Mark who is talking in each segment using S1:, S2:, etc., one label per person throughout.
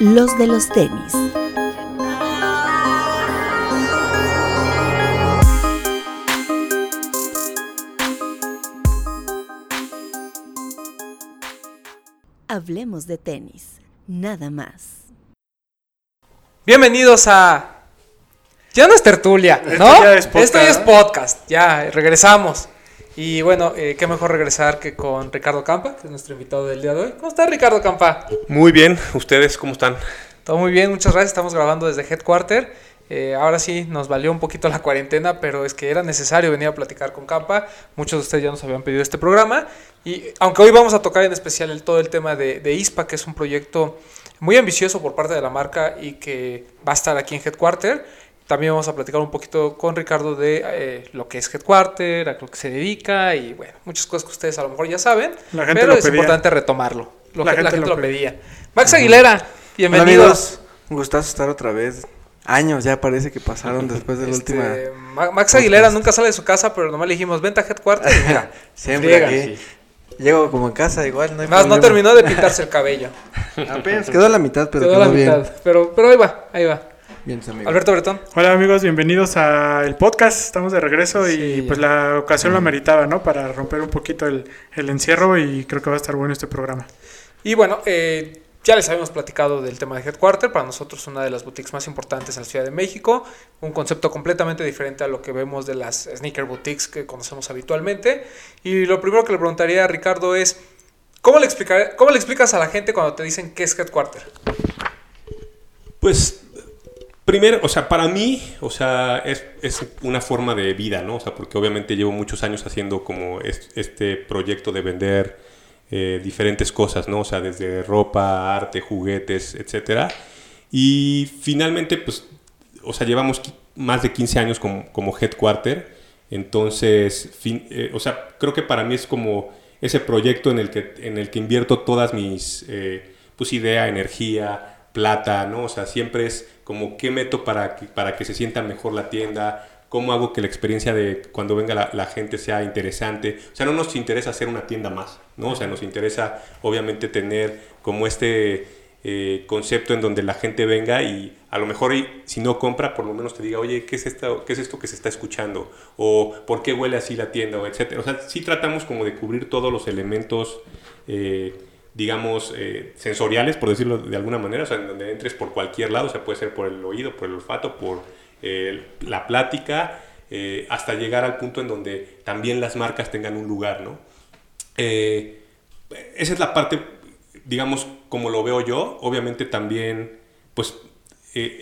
S1: Los de los tenis. Hablemos de tenis, nada más.
S2: Bienvenidos a. Ya no es tertulia,
S3: Esto
S2: ¿no?
S3: ya es podcast,
S2: Esto ya es
S3: ¿no?
S2: podcast, ya regresamos. Y bueno, eh, qué mejor regresar que con Ricardo Campa, que es nuestro invitado del día de hoy. ¿Cómo está Ricardo Campa?
S4: Muy bien, ¿ustedes cómo están?
S2: Todo muy bien, muchas gracias. Estamos grabando desde Headquarter. Eh, ahora sí, nos valió un poquito la cuarentena, pero es que era necesario venir a platicar con Campa. Muchos de ustedes ya nos habían pedido este programa. Y aunque hoy vamos a tocar en especial el, todo el tema de, de ISPA, que es un proyecto muy ambicioso por parte de la marca y que va a estar aquí en Headquarter, también vamos a platicar un poquito con Ricardo de eh, lo que es Headquarter, a lo que se dedica y bueno, muchas cosas que ustedes a lo mejor ya saben,
S3: La gente
S2: pero
S3: lo
S2: es
S3: pedía.
S2: importante retomarlo. Lo
S3: La
S2: que- la
S3: gente
S2: gente,
S3: lo
S2: lo pedía. Max Aguilera,
S5: Hola
S2: bienvenidos.
S5: amigos, un gustazo estar otra vez. Años ya parece que pasaron después de la
S2: Este,
S5: última.
S2: Ma- Max Aguilera nunca sale de su casa, pero nomás le dijimos, vente a Headquarter y mira,
S5: Siempre
S2: friega.
S5: aquí. Llego como en casa igual, no hay
S2: Más no
S5: problema.
S2: terminó de pintarse el cabello.
S5: Apenas quedó a la mitad, pero
S2: Quedó la
S5: bien.
S2: mitad. Pero, pero ahí va, ahí va.
S5: Bien, amigo.
S2: Alberto Bretón.
S3: Hola amigos, bienvenidos al podcast. Estamos de regreso
S2: Sí,
S3: y pues la ocasión lo ameritaba, ¿no? Para romper un poquito el, el encierro y creo que va a estar bueno este programa.
S2: Y bueno, eh, ya les habíamos platicado del tema de Headquarter. Para nosotros, una de las boutiques más importantes en la Ciudad de México. Un concepto completamente diferente a lo que vemos de las sneaker boutiques que conocemos habitualmente. Y lo primero que le preguntaría a Ricardo es: ¿cómo le, explicar, ¿cómo le explicas a la gente cuando te dicen qué es Headquarter?
S4: Pues, primero, o sea, para mí, o sea, es, es una forma de vida, ¿no? O sea, porque obviamente llevo muchos años haciendo como es- este proyecto de vender eh, diferentes cosas, ¿no? O sea, desde ropa, arte, juguetes, etcétera. Y finalmente, pues, o sea, llevamos más de 15 años como, como headquarter. Entonces, eh, o sea, creo que para mí es como ese proyecto en el que, en el que invierto todas mis, eh, pues, idea, energía, plata, ¿no? O sea, siempre es como qué meto para que, para que se sienta mejor la tienda, cómo hago que la experiencia de cuando venga la, gente sea interesante. O sea, no nos interesa hacer una tienda más, ¿no? O sea, nos interesa obviamente tener como este eh, concepto en donde la gente venga y a lo mejor si no compra, por lo menos te diga, oye, ¿qué es, esto, ¿qué es esto que se está escuchando? O ¿por qué huele así la tienda? O etcétera. O sea, sí tratamos como de cubrir todos los elementos, eh, digamos, eh, sensoriales, por decirlo de alguna manera, o sea, en donde entres por cualquier lado, o sea, puede ser por el oído, por el olfato, por eh, la plática, eh, hasta llegar al punto en donde también las marcas tengan un lugar, ¿no? Esa es la parte, digamos, como lo veo yo. Obviamente también, pues,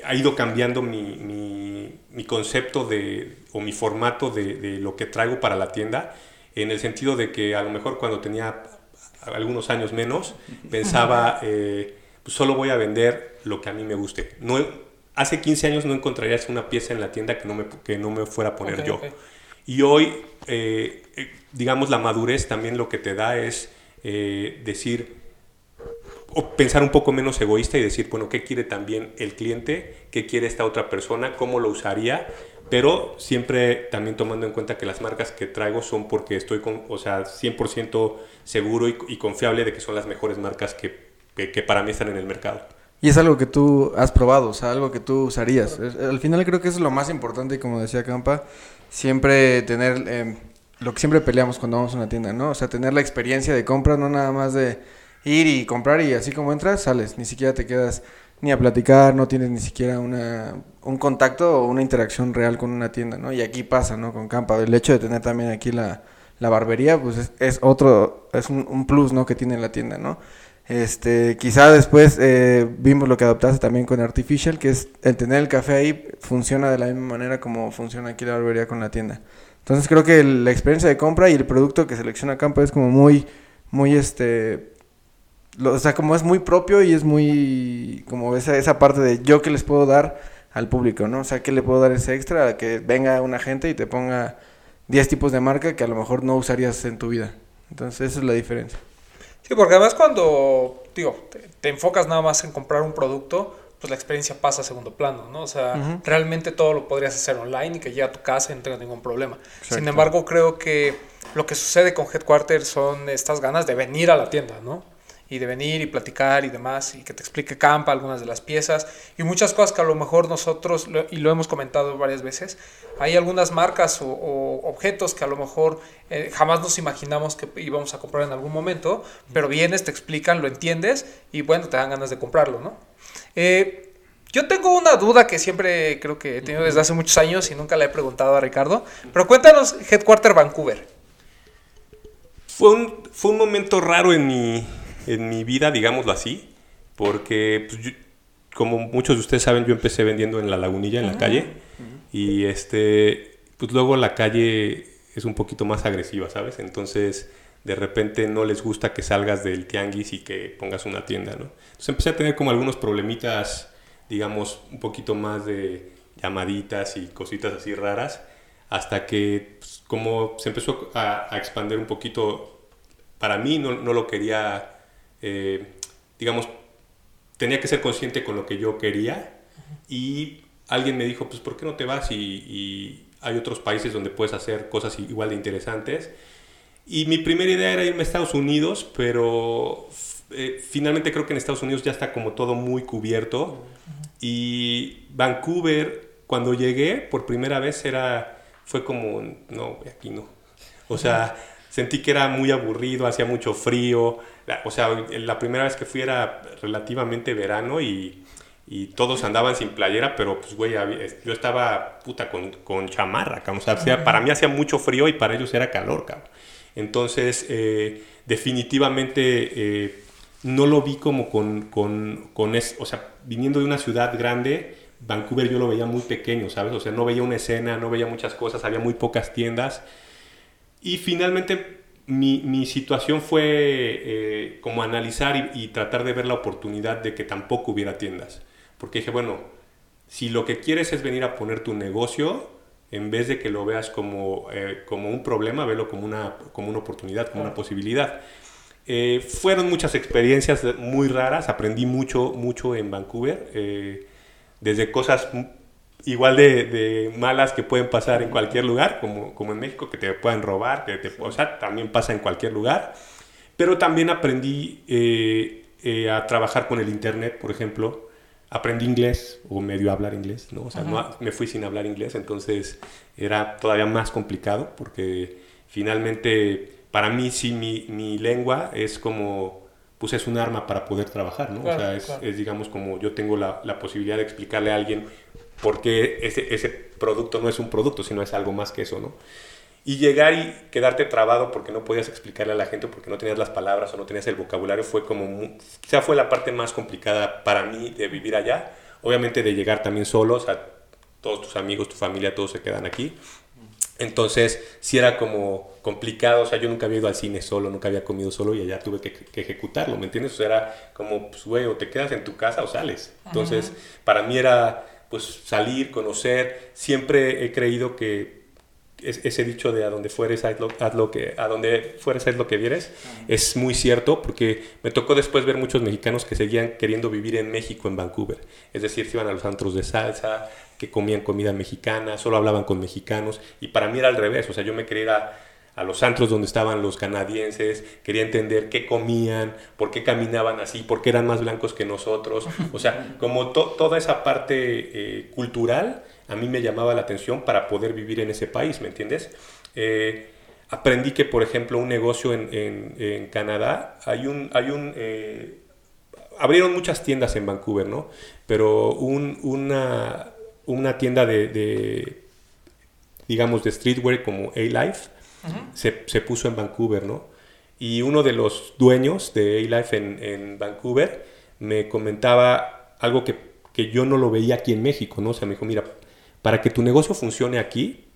S4: ha ido cambiando mi, mi- mi concepto de, o mi formato de, de lo que traigo para la tienda, en el sentido de que a lo mejor cuando tenía algunos años menos, pensaba, eh, pues, solo voy a vender lo que a mí me guste. No, hace 15 años no encontrarías una pieza en la tienda que no me, que no me fuera a poner
S2: Ok,
S4: yo.
S2: ok.
S4: Y hoy, eh, eh, digamos, la madurez también lo que te da es eh, decir, pensar un poco menos egoísta y decir, bueno, ¿qué quiere también el cliente? ¿Qué quiere esta otra persona? ¿Cómo lo usaría? Pero siempre también tomando en cuenta que las marcas que traigo son porque estoy, con, o sea, 100% seguro y, y confiable de que son las mejores marcas que, que- que para mí están en el mercado.
S5: Y es algo que tú has probado, o sea, algo que tú usarías. Al final creo que eso es lo más importante, y como decía Campa, siempre tener eh, lo que siempre peleamos cuando vamos a una tienda, ¿no? O sea, tener la experiencia de compra, no nada más de ir y comprar y así como entras, sales. Ni siquiera te quedas ni a platicar, no tienes ni siquiera una, un contacto o una interacción real con una tienda, ¿no? Y aquí pasa, ¿no? Con Campa. El hecho de tener también aquí la, la barbería, pues es, es otro, es un, plus, ¿no? Que tiene la tienda, ¿no? Este, quizá después eh, vimos lo que adoptaste también con Artificial, que es el tener el café ahí funciona de la misma manera como funciona aquí la barbería con la tienda. Entonces creo que la experiencia de compra y el producto que selecciona Campo es como muy, muy este, lo- o sea, como es muy propio y es muy, como esa, esa parte de yo que les puedo dar al público, ¿no? O sea, que le puedo dar ese extra a que venga una gente y te ponga 10 tipos de marca que a lo mejor no usarías en tu vida. Entonces esa es la diferencia.
S2: Sí, porque además cuando, digo, te, te enfocas nada más en comprar un producto, pues la experiencia pasa a segundo plano, ¿no? O sea, realmente todo lo podrías hacer online y que llegue a tu casa y no tengas ningún problema. Sin embargo, creo que lo que sucede con Headquarter son estas ganas de venir a la tienda, ¿no? Y de venir y platicar y demás, y que te explique Campa algunas de las piezas y muchas cosas que a lo mejor nosotros, y lo hemos comentado varias veces, hay algunas marcas o, objetos que a lo mejor eh, jamás nos imaginamos que íbamos a comprar en algún momento, pero vienes, te explican, lo entiendes y bueno, te dan ganas de comprarlo, ¿no? Eh, yo tengo una duda que siempre creo que he tenido desde hace muchos años y nunca le he preguntado a Ricardo, pero cuéntanos Headquarter Vancouver.
S4: Fue un, fue un momento raro en mi, en mi vida, digámoslo así, porque pues, yo- como muchos de ustedes saben, yo empecé vendiendo en la lagunilla, en la calle, y este, pues luego la calle es un poquito más agresiva, ¿sabes? Entonces, de repente no les gusta que salgas del tianguis y que pongas una tienda, ¿no? Entonces empecé a tener como algunos problemitas, digamos, un poquito más de llamaditas y cositas así raras, hasta que pues, como se empezó a, a expandir un poquito, para mí no, no lo quería, eh, digamos, tenía que ser consciente con lo que yo quería y alguien me dijo, pues, ¿por qué no te vas? Y, y hay otros países donde puedes hacer cosas igual de interesantes. Y mi primera idea era irme a Estados Unidos, pero eh, finalmente creo que en Estados Unidos ya está como todo muy cubierto. Y Vancouver, cuando llegué por primera vez, era, fue como, no, aquí no. O sea, sentí que era muy aburrido, hacía mucho frío. La- o sea, la primera vez que fui era relativamente verano y, y todos andaban sin playera, pero pues, güey, yo estaba puta con, con chamarra, cabrón. O sea, para mí hacía mucho frío y para ellos era calor, cabrón. Entonces, eh, definitivamente eh, no lo vi como con, con, con es- o sea, viniendo de una ciudad grande, Vancouver yo lo veía muy pequeño, ¿sabes? O sea, no veía una escena, no veía muchas cosas, había muy pocas tiendas. Y finalmente mi, mi situación fue eh, como analizar y, y tratar de ver la oportunidad de que tampoco hubiera tiendas. Porque dije, bueno, si lo que quieres es venir a poner tu negocio, en vez de que lo veas como, eh, como un problema, velo como una, como una oportunidad, como una posibilidad. Eh, fueron muchas experiencias muy raras, aprendí mucho, mucho en Vancouver, desde cosas igual de, de malas que pueden pasar en cualquier lugar, como, como en México, que te pueden robar, que te, o sea, también pasa en cualquier lugar, pero también aprendí eh, eh, a trabajar con el Internet, por ejemplo, aprendí inglés o medio a hablar inglés, ¿no? O sea, no- me fui sin hablar inglés, entonces era todavía más complicado porque finalmente para mí sí mi, mi lengua es como, pues es un arma para poder trabajar, ¿no?
S2: Claro,
S4: o sea, es,
S2: claro.
S4: es, digamos como yo tengo la, la posibilidad de explicarle a alguien por qué ese, ese producto no es un producto, sino es algo más que eso, ¿no? Y llegar y quedarte trabado porque no podías explicarle a la gente, porque no tenías las palabras o no tenías el vocabulario, fue como, quizá fue la parte más complicada para mí de vivir allá. Obviamente de llegar también solo, o sea, todos tus amigos, tu familia, todos se quedan aquí. Entonces, sí era como complicado, o sea, yo nunca había ido al cine solo, nunca había comido solo y allá tuve que, que ejecutarlo, ¿me entiendes? O sea, era como, pues, güey, o te quedas en tu casa o sales. Entonces, para mí era, pues, salir, conocer. Siempre he creído que es- ese dicho de a donde fueres, haz lo, haz lo que, a donde fueres, haz lo que vieres, es muy cierto porque me tocó después ver muchos mexicanos que seguían queriendo vivir en México, en Vancouver. Es decir, se iban a los antros de salsa, que comían comida mexicana, solo hablaban con mexicanos. Y para mí era al revés, o sea, yo me quería ir a, a los antros donde estaban los canadienses, quería entender qué comían, por qué caminaban así, por qué eran más blancos que nosotros. O sea, como to- toda esa parte eh, cultural a mí me llamaba la atención para poder vivir en ese país, ¿me entiendes? Eh, aprendí que, por ejemplo, un negocio en, en- en Canadá, hay un... Hay un eh, abrieron muchas tiendas en Vancouver, ¿no? Pero un- una, una tienda de, de, digamos, de streetwear como A-Life se, se puso en Vancouver, ¿no? Y uno de los dueños de A-Life en, en Vancouver me comentaba algo que, que yo no lo veía aquí en México, ¿no? O sea, me dijo, mira, para que tu negocio funcione aquí,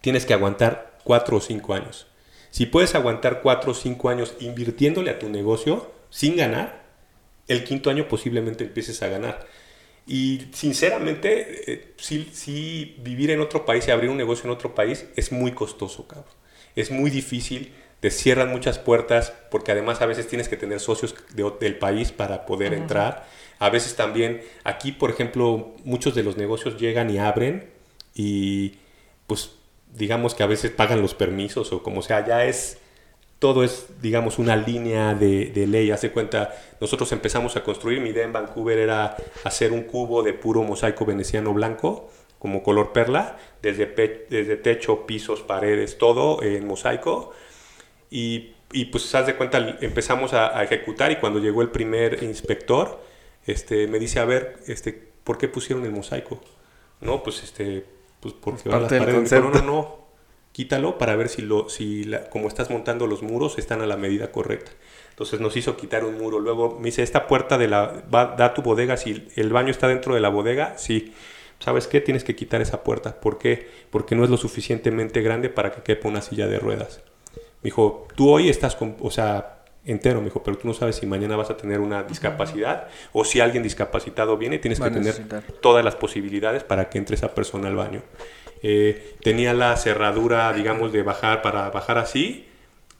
S4: tienes que aguantar cuatro o cinco años. Si puedes aguantar cuatro o cinco años invirtiéndole a tu negocio sin ganar, el quinto año posiblemente empieces a ganar. Y sinceramente, eh, sí, sí vivir en otro país y abrir un negocio en otro país es muy costoso, cabrón. Es muy difícil, te cierran muchas puertas porque además a veces tienes que tener socios de del país para poder entrar. A veces también, aquí por ejemplo, muchos de los negocios llegan y abren y pues digamos que a veces pagan los permisos o como sea, ya es todo es, digamos, una línea de, de ley. Hace cuenta, nosotros empezamos a construir, mi idea en Vancouver era hacer un cubo de puro mosaico veneciano blanco, como color perla, desde, pe- desde techo, pisos, paredes, todo en mosaico. Y, y pues, haz de cuenta, empezamos a, a ejecutar y cuando llegó el primer inspector, este, me dice, a ver, este, ¿por qué pusieron el mosaico? No, pues, este, pues porque van las paredes. No, no, no, quítalo para ver si, lo, si la- como estás montando los muros están a la medida correcta. Entonces nos hizo quitar un muro. Luego me dice, esta puerta de la, va, da tu bodega, si el baño está dentro de la bodega, sí. ¿Sabes qué? Tienes que quitar esa puerta. ¿Por qué? Porque no es lo suficientemente grande para que quepa una silla de ruedas. Me dijo, tú hoy estás, con, o sea, entero, me dijo, pero tú no sabes si mañana vas a tener una discapacidad o si alguien discapacitado viene, tienes
S5: Va
S4: que tener todas las posibilidades para que entre esa persona al baño. Eh, tenía la cerradura, digamos, de bajar para bajar así.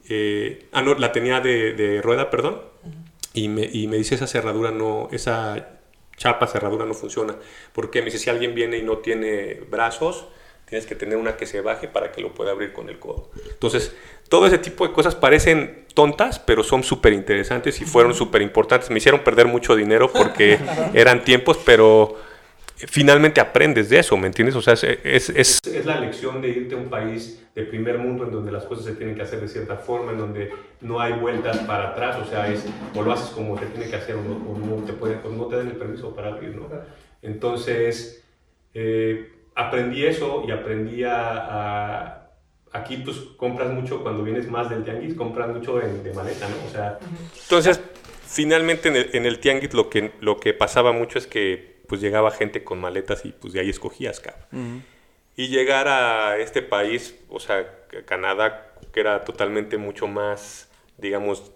S4: Eh, ah, no, la tenía de, de rueda, perdón. Y me, y me dice esa cerradura no, esa chapa cerradura no funciona. Porque me dice, si alguien viene y no tiene brazos, tienes que tener una que se baje para que lo pueda abrir con el codo. Entonces, todo ese tipo de cosas parecen tontas, pero son súper interesantes y fueron súper importantes. Me hicieron perder mucho dinero porque eran tiempos, pero finalmente aprendes de eso, ¿me entiendes? O sea, es, es, es, es la lección de irte a un país de primer mundo en donde las cosas se tienen que hacer de cierta forma, en donde no hay vueltas para atrás, o sea, es o lo haces como se tiene que hacer o no, o no te, pueden, o no te dan el permiso para abrir, ¿no? Entonces, eh, aprendí eso y aprendí a, a- Aquí pues compras mucho cuando vienes más del tianguis, compras mucho en- de maleta, ¿no? O sea, entonces finalmente en el, en el tianguis lo que, lo que pasaba mucho es que pues llegaba gente con maletas y pues de ahí escogías, cabrón. Y llegar a este país, o sea, Canadá, que era totalmente mucho más, digamos,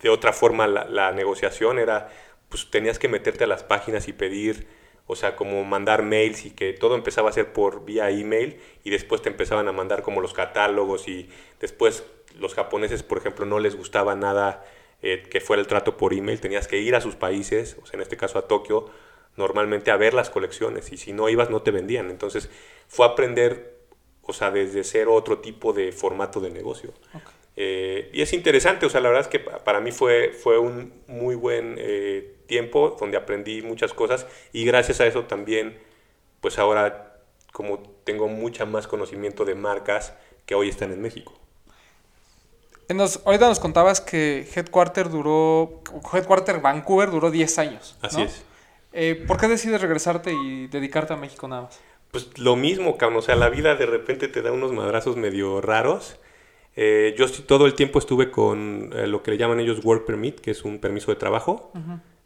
S4: de otra forma la, la negociación era, pues tenías que meterte a las páginas y pedir, o sea, como mandar mails y que todo empezaba a ser por vía email y después te empezaban a mandar como los catálogos y después los japoneses, por ejemplo, no les gustaba nada eh, que fuera el trato por email, tenías que ir a sus países, o sea, en este caso a Tokio, normalmente a ver las colecciones y si no ibas no te vendían. Entonces fue aprender, o sea, desde cero otro tipo de formato de negocio. Eh, y es interesante, o sea, la verdad es que pa- para mí fue, fue un muy buen eh, tiempo donde aprendí muchas cosas y gracias a eso también, pues ahora como tengo mucha más conocimiento de marcas que hoy están en México.
S2: Nos, ahorita nos contabas que Headquarter duró, Headquarter Vancouver duró 10 años.
S4: Así es.
S2: Eh, ¿Por qué decides regresarte y dedicarte a México nada más?
S4: Pues lo mismo, cabrón. O sea, la vida de repente te da unos madrazos medio raros. Eh, yo todo el tiempo estuve con eh, lo que le llaman ellos Work Permit, que es un permiso de trabajo.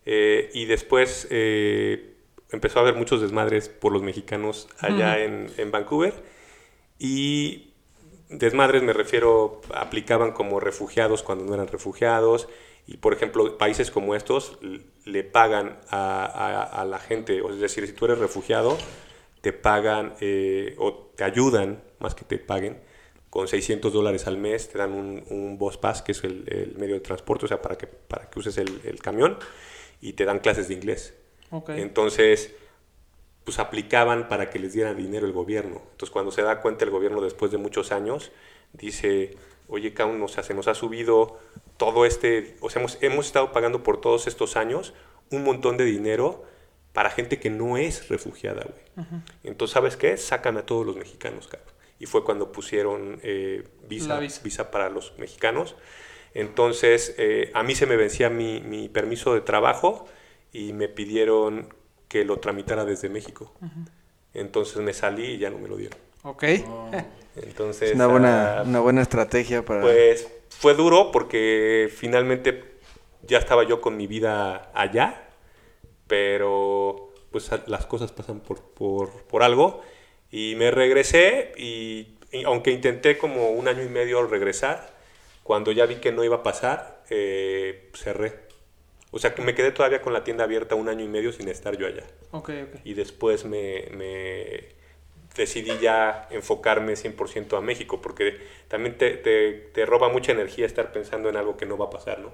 S4: Y después empezó a haber muchos desmadres por los mexicanos allá en, en Vancouver. Y desmadres me refiero, aplicaban como refugiados cuando no eran refugiados. Y por ejemplo, países como estos le pagan a, a- a la gente, o es decir, si tú eres refugiado, te pagan eh, o te ayudan, más que te paguen, con 600 dólares al mes, te dan un, un bus pass, que es el, el medio de transporte, o sea, para que, para que uses el, el camión, y te dan clases de inglés. Entonces, pues aplicaban para que les dieran dinero el gobierno. Entonces, cuando se da cuenta el gobierno después de muchos años, dice, oye, cabrón, o sea, se nos ha subido todo este, o sea, hemos, hemos estado pagando por todos estos años un montón de dinero para gente que no es refugiada, güey. Entonces, ¿sabes qué? Sacan a todos los mexicanos, cabrón. Y fue cuando pusieron eh, visa,
S2: visa.
S4: visa para los mexicanos. Entonces, eh, a mí se me vencía mi, mi permiso de trabajo y me pidieron que lo tramitara desde México. Entonces me salí y ya no me lo dieron.
S2: Ok.
S4: Entonces,
S5: Es una buena,
S4: ah,
S5: una buena estrategia para...
S4: pues fue duro porque finalmente ya estaba yo con mi vida allá, pero pues las cosas pasan por, por, por algo y me regresé y, y aunque intenté como un año y medio regresar, cuando ya vi que no iba a pasar, eh, cerré. O sea que me quedé todavía con la tienda abierta un año y medio sin estar yo allá.
S2: Ok, ok.
S4: Y después me, me decidí ya enfocarme 100% a México, porque también te, te, te roba mucha energía estar pensando en algo que no va a pasar, ¿no?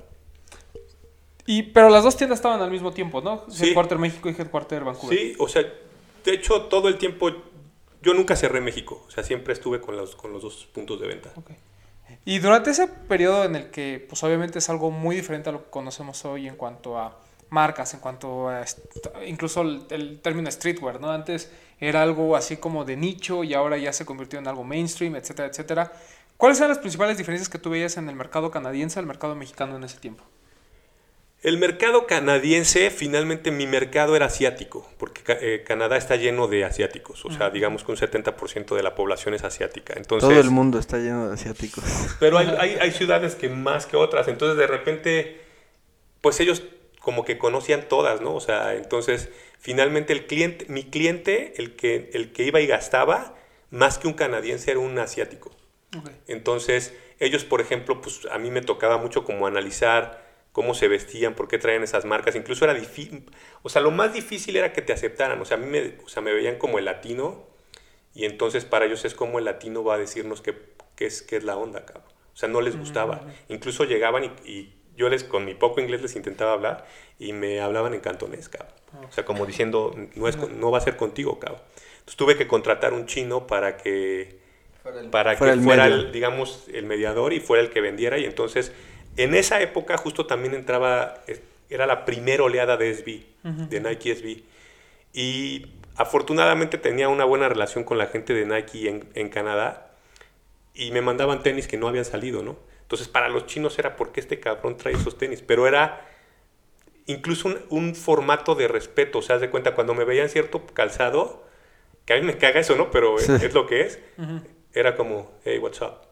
S2: Y, pero las dos tiendas estaban al mismo tiempo, ¿no?
S4: Sí.
S2: Headquarter México y Headquarter Vancouver.
S4: Sí, o sea, de hecho todo el tiempo yo nunca cerré México, o sea, siempre estuve con los, con los dos puntos de venta.
S2: Ok. Y durante ese periodo en el que, pues obviamente es algo muy diferente a lo que conocemos hoy en cuanto a marcas, en cuanto a incluso el, el término streetwear, ¿no? Antes era algo así como de nicho y ahora ya se convirtió en algo mainstream, etcétera, etcétera. ¿Cuáles eran las principales diferencias que tú veías en el mercado canadiense al mercado mexicano en ese tiempo?
S4: El mercado canadiense, finalmente mi mercado era asiático, porque eh, Canadá está lleno de asiáticos, o sea, digamos que un 70% de la población es asiática. Entonces,
S5: Todo el mundo está lleno de asiáticos.
S4: Pero hay, hay, hay ciudades que más que otras, entonces de repente, pues ellos como que conocían todas, ¿no? O sea, entonces finalmente el cliente, mi cliente, el que, el que iba y gastaba, más que un canadiense era un asiático. Entonces, ellos, por ejemplo, pues a mí me tocaba mucho como analizar cómo se vestían, por qué traían esas marcas. Incluso era difícil, o sea, lo más difícil era que te aceptaran. O sea, a mí me, o sea, me veían como el latino y entonces para ellos es como el latino va a decirnos qué, qué es, qué es la onda, cabrón. O sea, no les gustaba. Incluso llegaban y, y yo les, con mi poco inglés les intentaba hablar y me hablaban en cantonés, cabrón. O sea, como diciendo, no, es, no va a ser contigo, cabrón. Entonces tuve que contratar un chino para que para
S5: Fuera
S4: que
S5: el
S4: fuera, el, digamos, el mediador y fuera el que vendiera. Y entonces, en esa época justo también entraba, era la primera oleada de SB, de Nike SB. Y afortunadamente tenía una buena relación con la gente de Nike en, en Canadá y me mandaban tenis que no habían salido, ¿no? Entonces, para los chinos era porque este cabrón trae esos tenis, pero era incluso un, un formato de respeto, o sea, haz de cuenta, cuando me veían cierto calzado, que a mí me caga eso, ¿no? Pero
S5: Sí.
S4: es lo que es, era como, hey, what's up?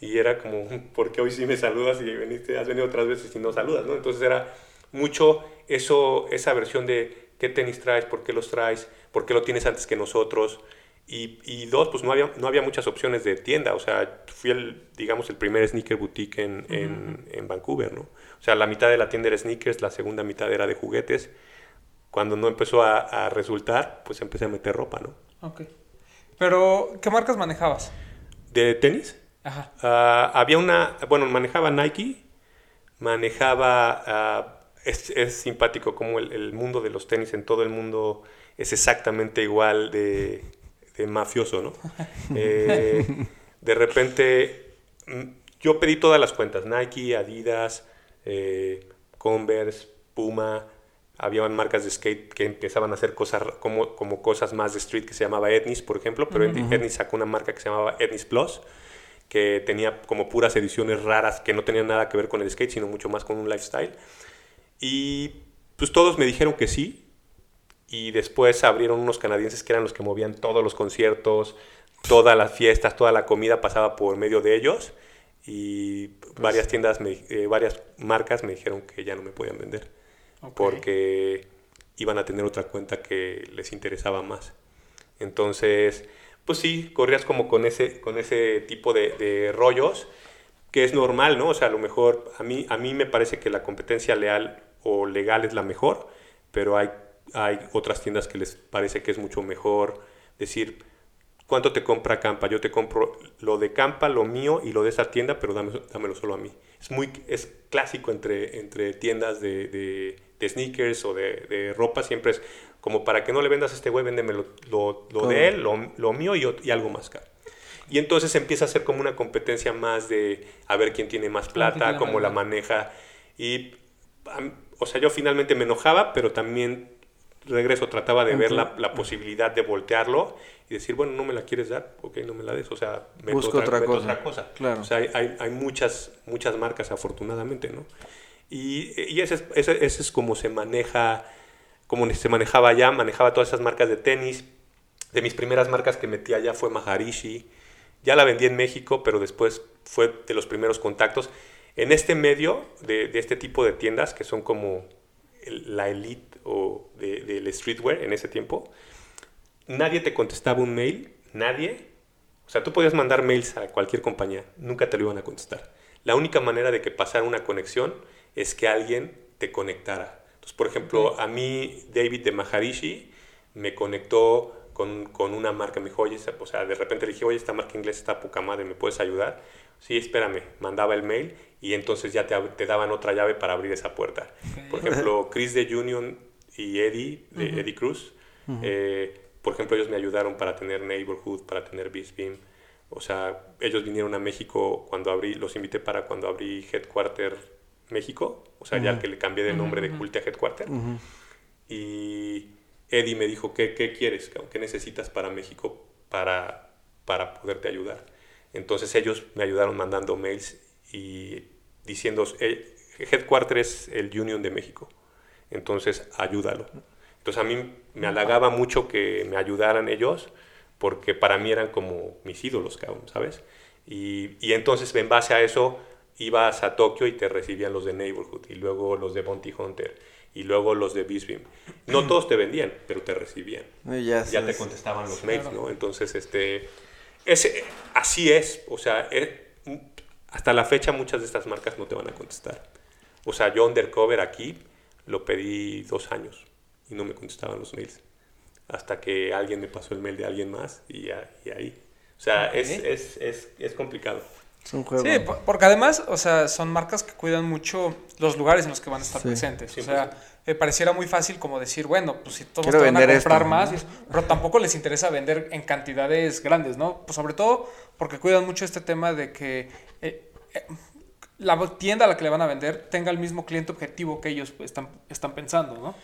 S4: Y era como, porque hoy sí me saludas y veniste, has venido otras veces y no saludas, ¿no? Entonces era mucho eso, esa versión de qué tenis traes, por qué los traes, por qué lo tienes antes que nosotros. Y, y dos, pues no había, no había muchas opciones de tienda. O sea, fui el, digamos, el primer sneaker boutique en, en, en Vancouver, ¿no? O sea, la mitad de la tienda era sneakers, la segunda mitad era de juguetes. Cuando no empezó a, a resultar, pues empecé a meter ropa, ¿no?
S2: Ok. Pero, ¿qué marcas manejabas?
S4: ¿De tenis?
S2: Ajá.
S4: Ah, había una, bueno, manejaba Nike, manejaba, ah, es, es simpático como el, el mundo de los tenis en todo el mundo es exactamente igual de, de mafioso, ¿no? Eh, de repente, mm, yo pedí todas las cuentas, Nike, Adidas, eh, Converse, Puma, había marcas de skate que empezaban a hacer cosas como, como cosas más de street que se llamaba Etnis, por ejemplo, pero Etnis sacó una marca que se llamaba Etnis Plus, que tenía como puras ediciones raras que no tenían nada que ver con el skate, sino mucho más con un lifestyle. Y pues todos me dijeron que sí. Y después abrieron unos canadienses que eran los que movían todos los conciertos, todas las fiestas, toda la comida pasaba por medio de ellos. Y varias tiendas, me- eh, varias marcas me dijeron que ya no me podían vender. Porque iban a tener otra cuenta que les interesaba más. Entonces, pues sí, corrías como con ese, con ese tipo de, rollos, que es normal, ¿no? O sea, a lo mejor a mí, a mí me parece que la competencia leal o legal es la mejor, pero hay, hay otras tiendas que les parece que es mucho mejor decir, ¿cuánto te compra Campa? Yo te compro lo de Campa, lo mío y lo de esa tienda, pero dame- dámelo solo a mí. Es muy es clásico entre, entre tiendas de sneakers o de, de ropa, siempre es como para que no le vendas a este güey, véndeme lo, lo- lo de él, lo, lo mío y, y algo más caro. Y entonces empieza a ser como una competencia más de a ver quién tiene más plata,
S2: tiene
S4: cómo la maneja. Y, o sea, yo finalmente me enojaba, pero también regreso, trataba de ver la, la posibilidad de voltearlo y decir, bueno, no me la quieres dar, ok, no me la des, o sea, meto
S5: Busco otra
S4: meto
S5: cosa.
S4: otra cosa.
S5: Claro.
S4: O sea, hay, hay, hay muchas, muchas marcas, afortunadamente, ¿no? Y, y ese, es, ese, ese es como se maneja, como se manejaba allá, manejaba todas esas marcas de tenis. De mis primeras marcas que metí allá fue Maharishi. Ya la vendí en México, pero después fue de los primeros contactos. En este medio de, de este tipo de tiendas, que son como la elite o de- del streetwear en ese tiempo, nadie te contestaba un mail, nadie. O sea, tú podías mandar mails a cualquier compañía, nunca te lo iban a contestar. La única manera de que pasara una conexión es que alguien te conectara. Entonces, por ejemplo, a mí David de Maharishi me conectó con, con una marca, me dijo, oye, o sea, de repente le dije, oye, esta marca inglesa está poca madre, ¿me puedes ayudar? Sí, espérame, mandaba el mail y entonces ya te, ab- te daban otra llave para abrir esa puerta. Por ejemplo, Chris de Union y Eddie, de Eddie Cruz, eh, por ejemplo, ellos me ayudaron para tener Neighborhood, para tener Beast Beam, O sea, ellos vinieron a México cuando abrí, los invité para cuando abrí Headquarter México, o sea, ya que le cambié de nombre de Culte a Headquarter. Y Eddie me dijo, ¿qué, qué quieres? ¿Qué necesitas para México para, para poderte ayudar? Entonces ellos me ayudaron mandando mails y diciendo, "Eh, Headquarter es el Union de México, entonces ayúdalo. Entonces a mí me halagaba mucho que me ayudaran ellos, porque para mí eran como mis ídolos, ¿sabes? Y, y entonces en base a eso ibas a Tokio y te recibían los de Neighborhood, y luego los de Bounty Hunter, y luego los de Beam. No todos te vendían, pero te recibían.
S5: Ya,
S4: Ya te contestaban los mails, ¿no? Entonces, este, ese, así es, o sea, hasta la fecha muchas de estas marcas no te van a contestar. O sea, yo Undercover aquí lo pedí dos años y no me contestaban los mails. Hasta que alguien me pasó el mail de alguien más y, ya- y ahí. O sea, es, es, es, es complicado.
S5: Es un juego.
S2: Sí, po- porque además, o sea, son marcas que cuidan mucho los lugares en los que van a estar
S5: Sí.
S2: presentes. O
S4: 100%.
S2: sea, me pareciera muy fácil como decir, bueno, pues si todos
S5: Quiero
S2: te van a comprar
S5: esto,
S2: más, pero tampoco les interesa vender en cantidades grandes, ¿no? Pues sobre todo porque cuidan mucho este tema de que eh, eh, la tienda a la que le van a vender tenga el mismo cliente objetivo que ellos están, están pensando, ¿no?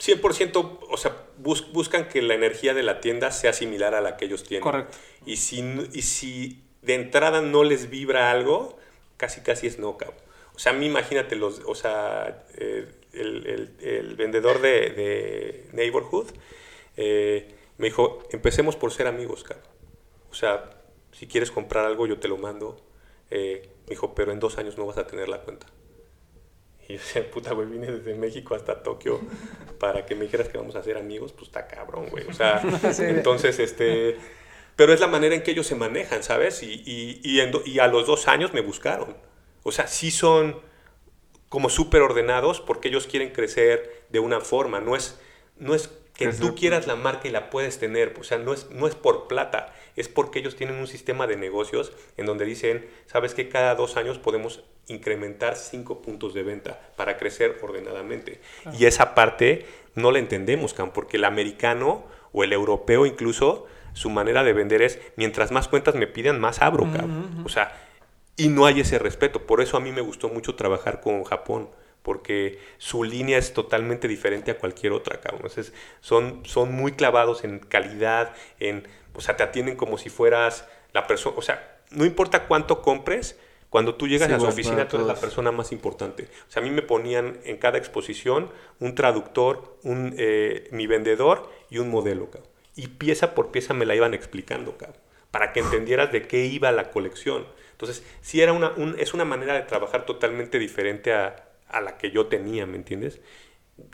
S4: 100%, o sea, bus- buscan que la energía de la tienda sea similar a la que ellos tienen.
S2: Correcto.
S4: Y si, y si de entrada no les vibra algo, casi casi es no, cabrón. O sea, a mí imagínate los, o sea, eh, el, el- el vendedor de, de Neighborhood eh, me dijo, empecemos por ser amigos, cabrón. O sea, si quieres comprar algo, yo te lo mando. Eh, me dijo, pero en dos años no vas a tener la cuenta. Y yo decía, puta, güey, vine desde México hasta Tokio para que me dijeras que vamos a ser amigos, pues está cabrón, güey. O sea, entonces, este... Pero es la manera en que ellos se manejan, ¿sabes? Y, y, y, en do- y a los dos años me buscaron. O sea, sí son como súper ordenados porque ellos quieren crecer de una forma. No es, no es que tú quieras la marca y la puedes tener. O sea, no es, no es por plata. Es porque ellos tienen un sistema de negocios en donde dicen, sabes que cada dos años podemos incrementar cinco puntos de venta para crecer ordenadamente. Y esa parte no la entendemos, Cam, porque el americano o el europeo incluso, su manera de vender es, mientras más cuentas me pidan, más abro, Cam. O sea, y no hay ese respeto. Por eso a mí me gustó mucho trabajar con Japón, porque su línea es totalmente diferente a cualquier otra, cabrón. Entonces, son, son muy clavados en calidad, en, o sea, te atienden como si fueras la persona, o sea, no importa cuánto compres, cuando tú llegas
S5: Sí,
S4: a su oficina, tú eres la persona más importante. O sea, a mí me ponían en cada exposición un traductor, un, eh, mi vendedor y un modelo, cabrón. Y pieza por pieza me la iban explicando, cabrón, para que entendieras de qué iba la colección. Entonces, sí era una, un- es una manera de trabajar totalmente diferente a, a la que yo tenía, ¿me entiendes?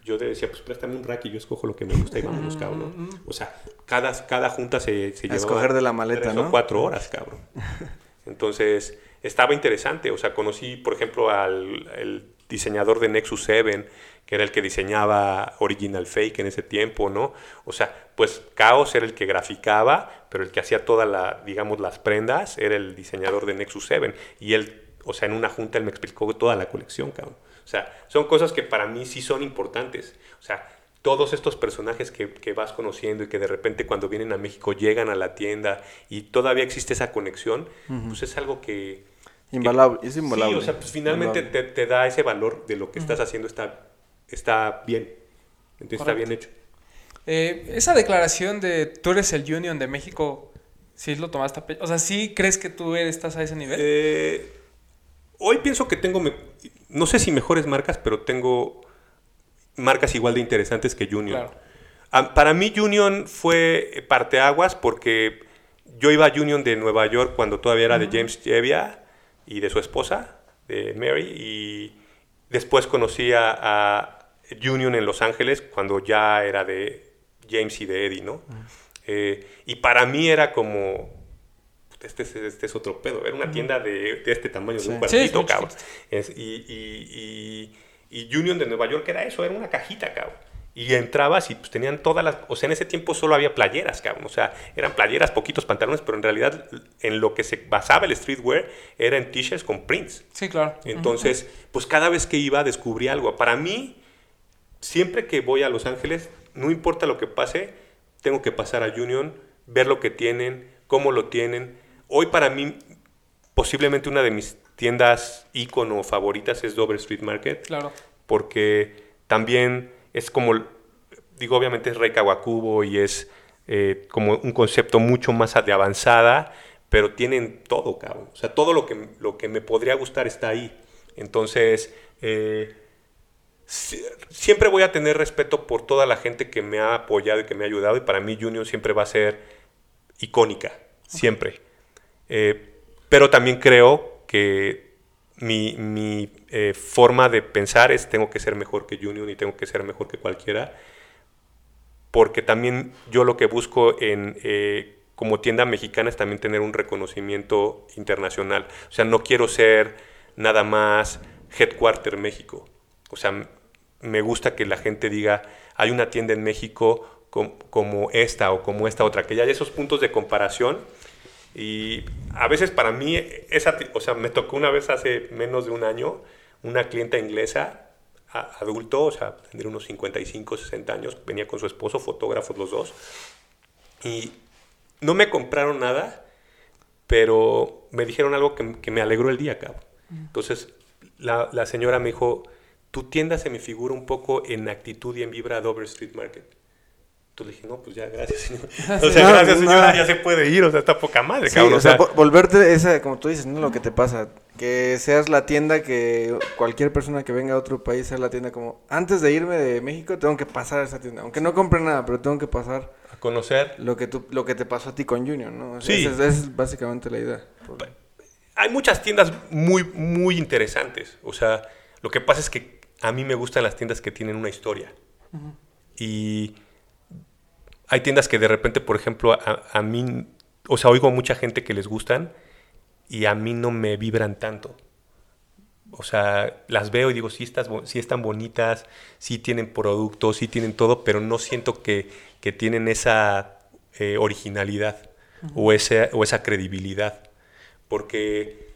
S4: Yo te decía, pues préstame un rack y yo escojo lo que me gusta y vámonos, cabrón. ¿no? O sea, cada, cada junta se, se
S5: A escoger de la maleta,
S4: tres
S5: ¿no?
S4: o cuatro horas, cabrón. Entonces, estaba interesante. O sea, conocí, por ejemplo, al el diseñador de Nexus 7, que era el que diseñaba Original Fake en ese tiempo, ¿no? O sea, pues Chaos era el que graficaba, pero el que hacía todas la, digamos, las prendas era el diseñador de Nexus 7. Y él, o sea, en una junta él me explicó toda la colección, cabrón. O sea, son cosas que para mí sí son importantes. O sea, todos estos personajes que, que vas conociendo y que de repente cuando vienen a México llegan a la tienda y todavía existe esa conexión, pues es algo que... que-
S5: Invaluable, es invaluable.
S4: Sí, o sea, pues finalmente te, te da ese valor de lo que estás haciendo está, está bien. Entonces está bien hecho.
S2: Eh, esa declaración de tú eres el Union de México, ¿sí lo tomaste a pe- O sea, ¿sí crees que tú estás a ese nivel?
S4: Eh, hoy pienso que tengo, no sé si mejores marcas, pero tengo marcas igual de interesantes que Union.
S2: Claro.
S4: Ah, Para mí Union fue parteaguas porque yo iba a Union de Nueva York cuando todavía era de James Jevia y de su esposa, de Mary, y después conocí a, a Union en Los Ángeles cuando ya era de James y de Eddie, ¿no? Eh, y para mí era como, este es, este es otro pedo, era una tienda de, de este tamaño, de un
S2: Sí,
S4: cuartito,
S2: muy
S4: cabrón. Es- y, y, y, y Union de Nueva York era eso, era una cajita, cabrón. Y entrabas y pues tenían todas las... O sea, en ese tiempo solo había playeras, cabrón. O sea, eran playeras, poquitos pantalones, pero en realidad en lo que se basaba el streetwear era en t-shirts con prints.
S2: Sí, claro.
S4: Entonces, pues cada vez que iba descubrí algo. Para mí, siempre que voy a Los Ángeles, no importa lo que pase, tengo que pasar a Union, ver lo que tienen, cómo lo tienen. hoy para mí, posiblemente una de mis tiendas ícono favoritas es Dover Street Market.
S2: Claro.
S4: Porque también es como, digo, obviamente es Rey Kawakubo y es eh, como un concepto mucho más de avanzada, pero tienen todo, cabrón. O sea, todo lo que, lo que me podría gustar está ahí. Entonces, eh, siempre voy a tener respeto por toda la gente que me ha apoyado y que me ha ayudado. Y para mí Union siempre va a ser icónica, siempre. Eh, pero también creo que mi, mi, eh, forma de pensar es tengo que ser mejor que Union y tengo que ser mejor que cualquiera. Porque también yo lo que busco en, eh, como tienda mexicana es también tener un reconocimiento internacional. O sea, no quiero ser nada más Headquarter México. O sea, me gusta que la gente diga, hay una tienda en México com- como esta o como esta otra, que ya hay esos puntos de comparación. Y a veces para mí, esa, o sea, me tocó una vez hace menos de un año una clienta inglesa, a- adulto, o sea, tendría unos 55, 60 años, venía con su esposo, fotógrafos los dos, y no me compraron nada, pero me dijeron algo que, que me alegró el día, cabrón. Entonces, la, la señora me dijo, tu tienda se me figura un poco en actitud y en vibra a Dover Street Market. Entonces le dije, no, pues ya, gracias, señor. O sea,
S5: No,
S4: gracias,
S5: no.
S4: señora, ya se puede ir, o sea, está poca madre,
S5: Sí,
S4: cabrón.
S5: o sea, vo- volverte esa, como tú dices, ¿no? Lo que te pasa. Que seas la tienda que cualquier persona que venga a otro país sea la tienda como, antes de irme de México tengo que pasar a esa tienda. Aunque no compre nada, pero tengo que pasar
S4: a conocer.
S5: lo que tú, lo que te pasó a ti con Junior, ¿no? O sea,
S4: Sí.
S5: Esa, es- esa es básicamente la idea.
S4: Hay muchas tiendas muy, muy interesantes. O sea, lo que pasa es que a mí me gustan las tiendas que tienen una historia. Y hay tiendas que de repente, por ejemplo, a, a mí, o sea, oigo a mucha gente que les gustan y a mí no me vibran tanto. O sea, las veo y digo, sí, sí están bonitas, sí tienen productos, sí tienen todo, pero no siento que, que tienen esa eh, originalidad o, ese, o esa credibilidad. Porque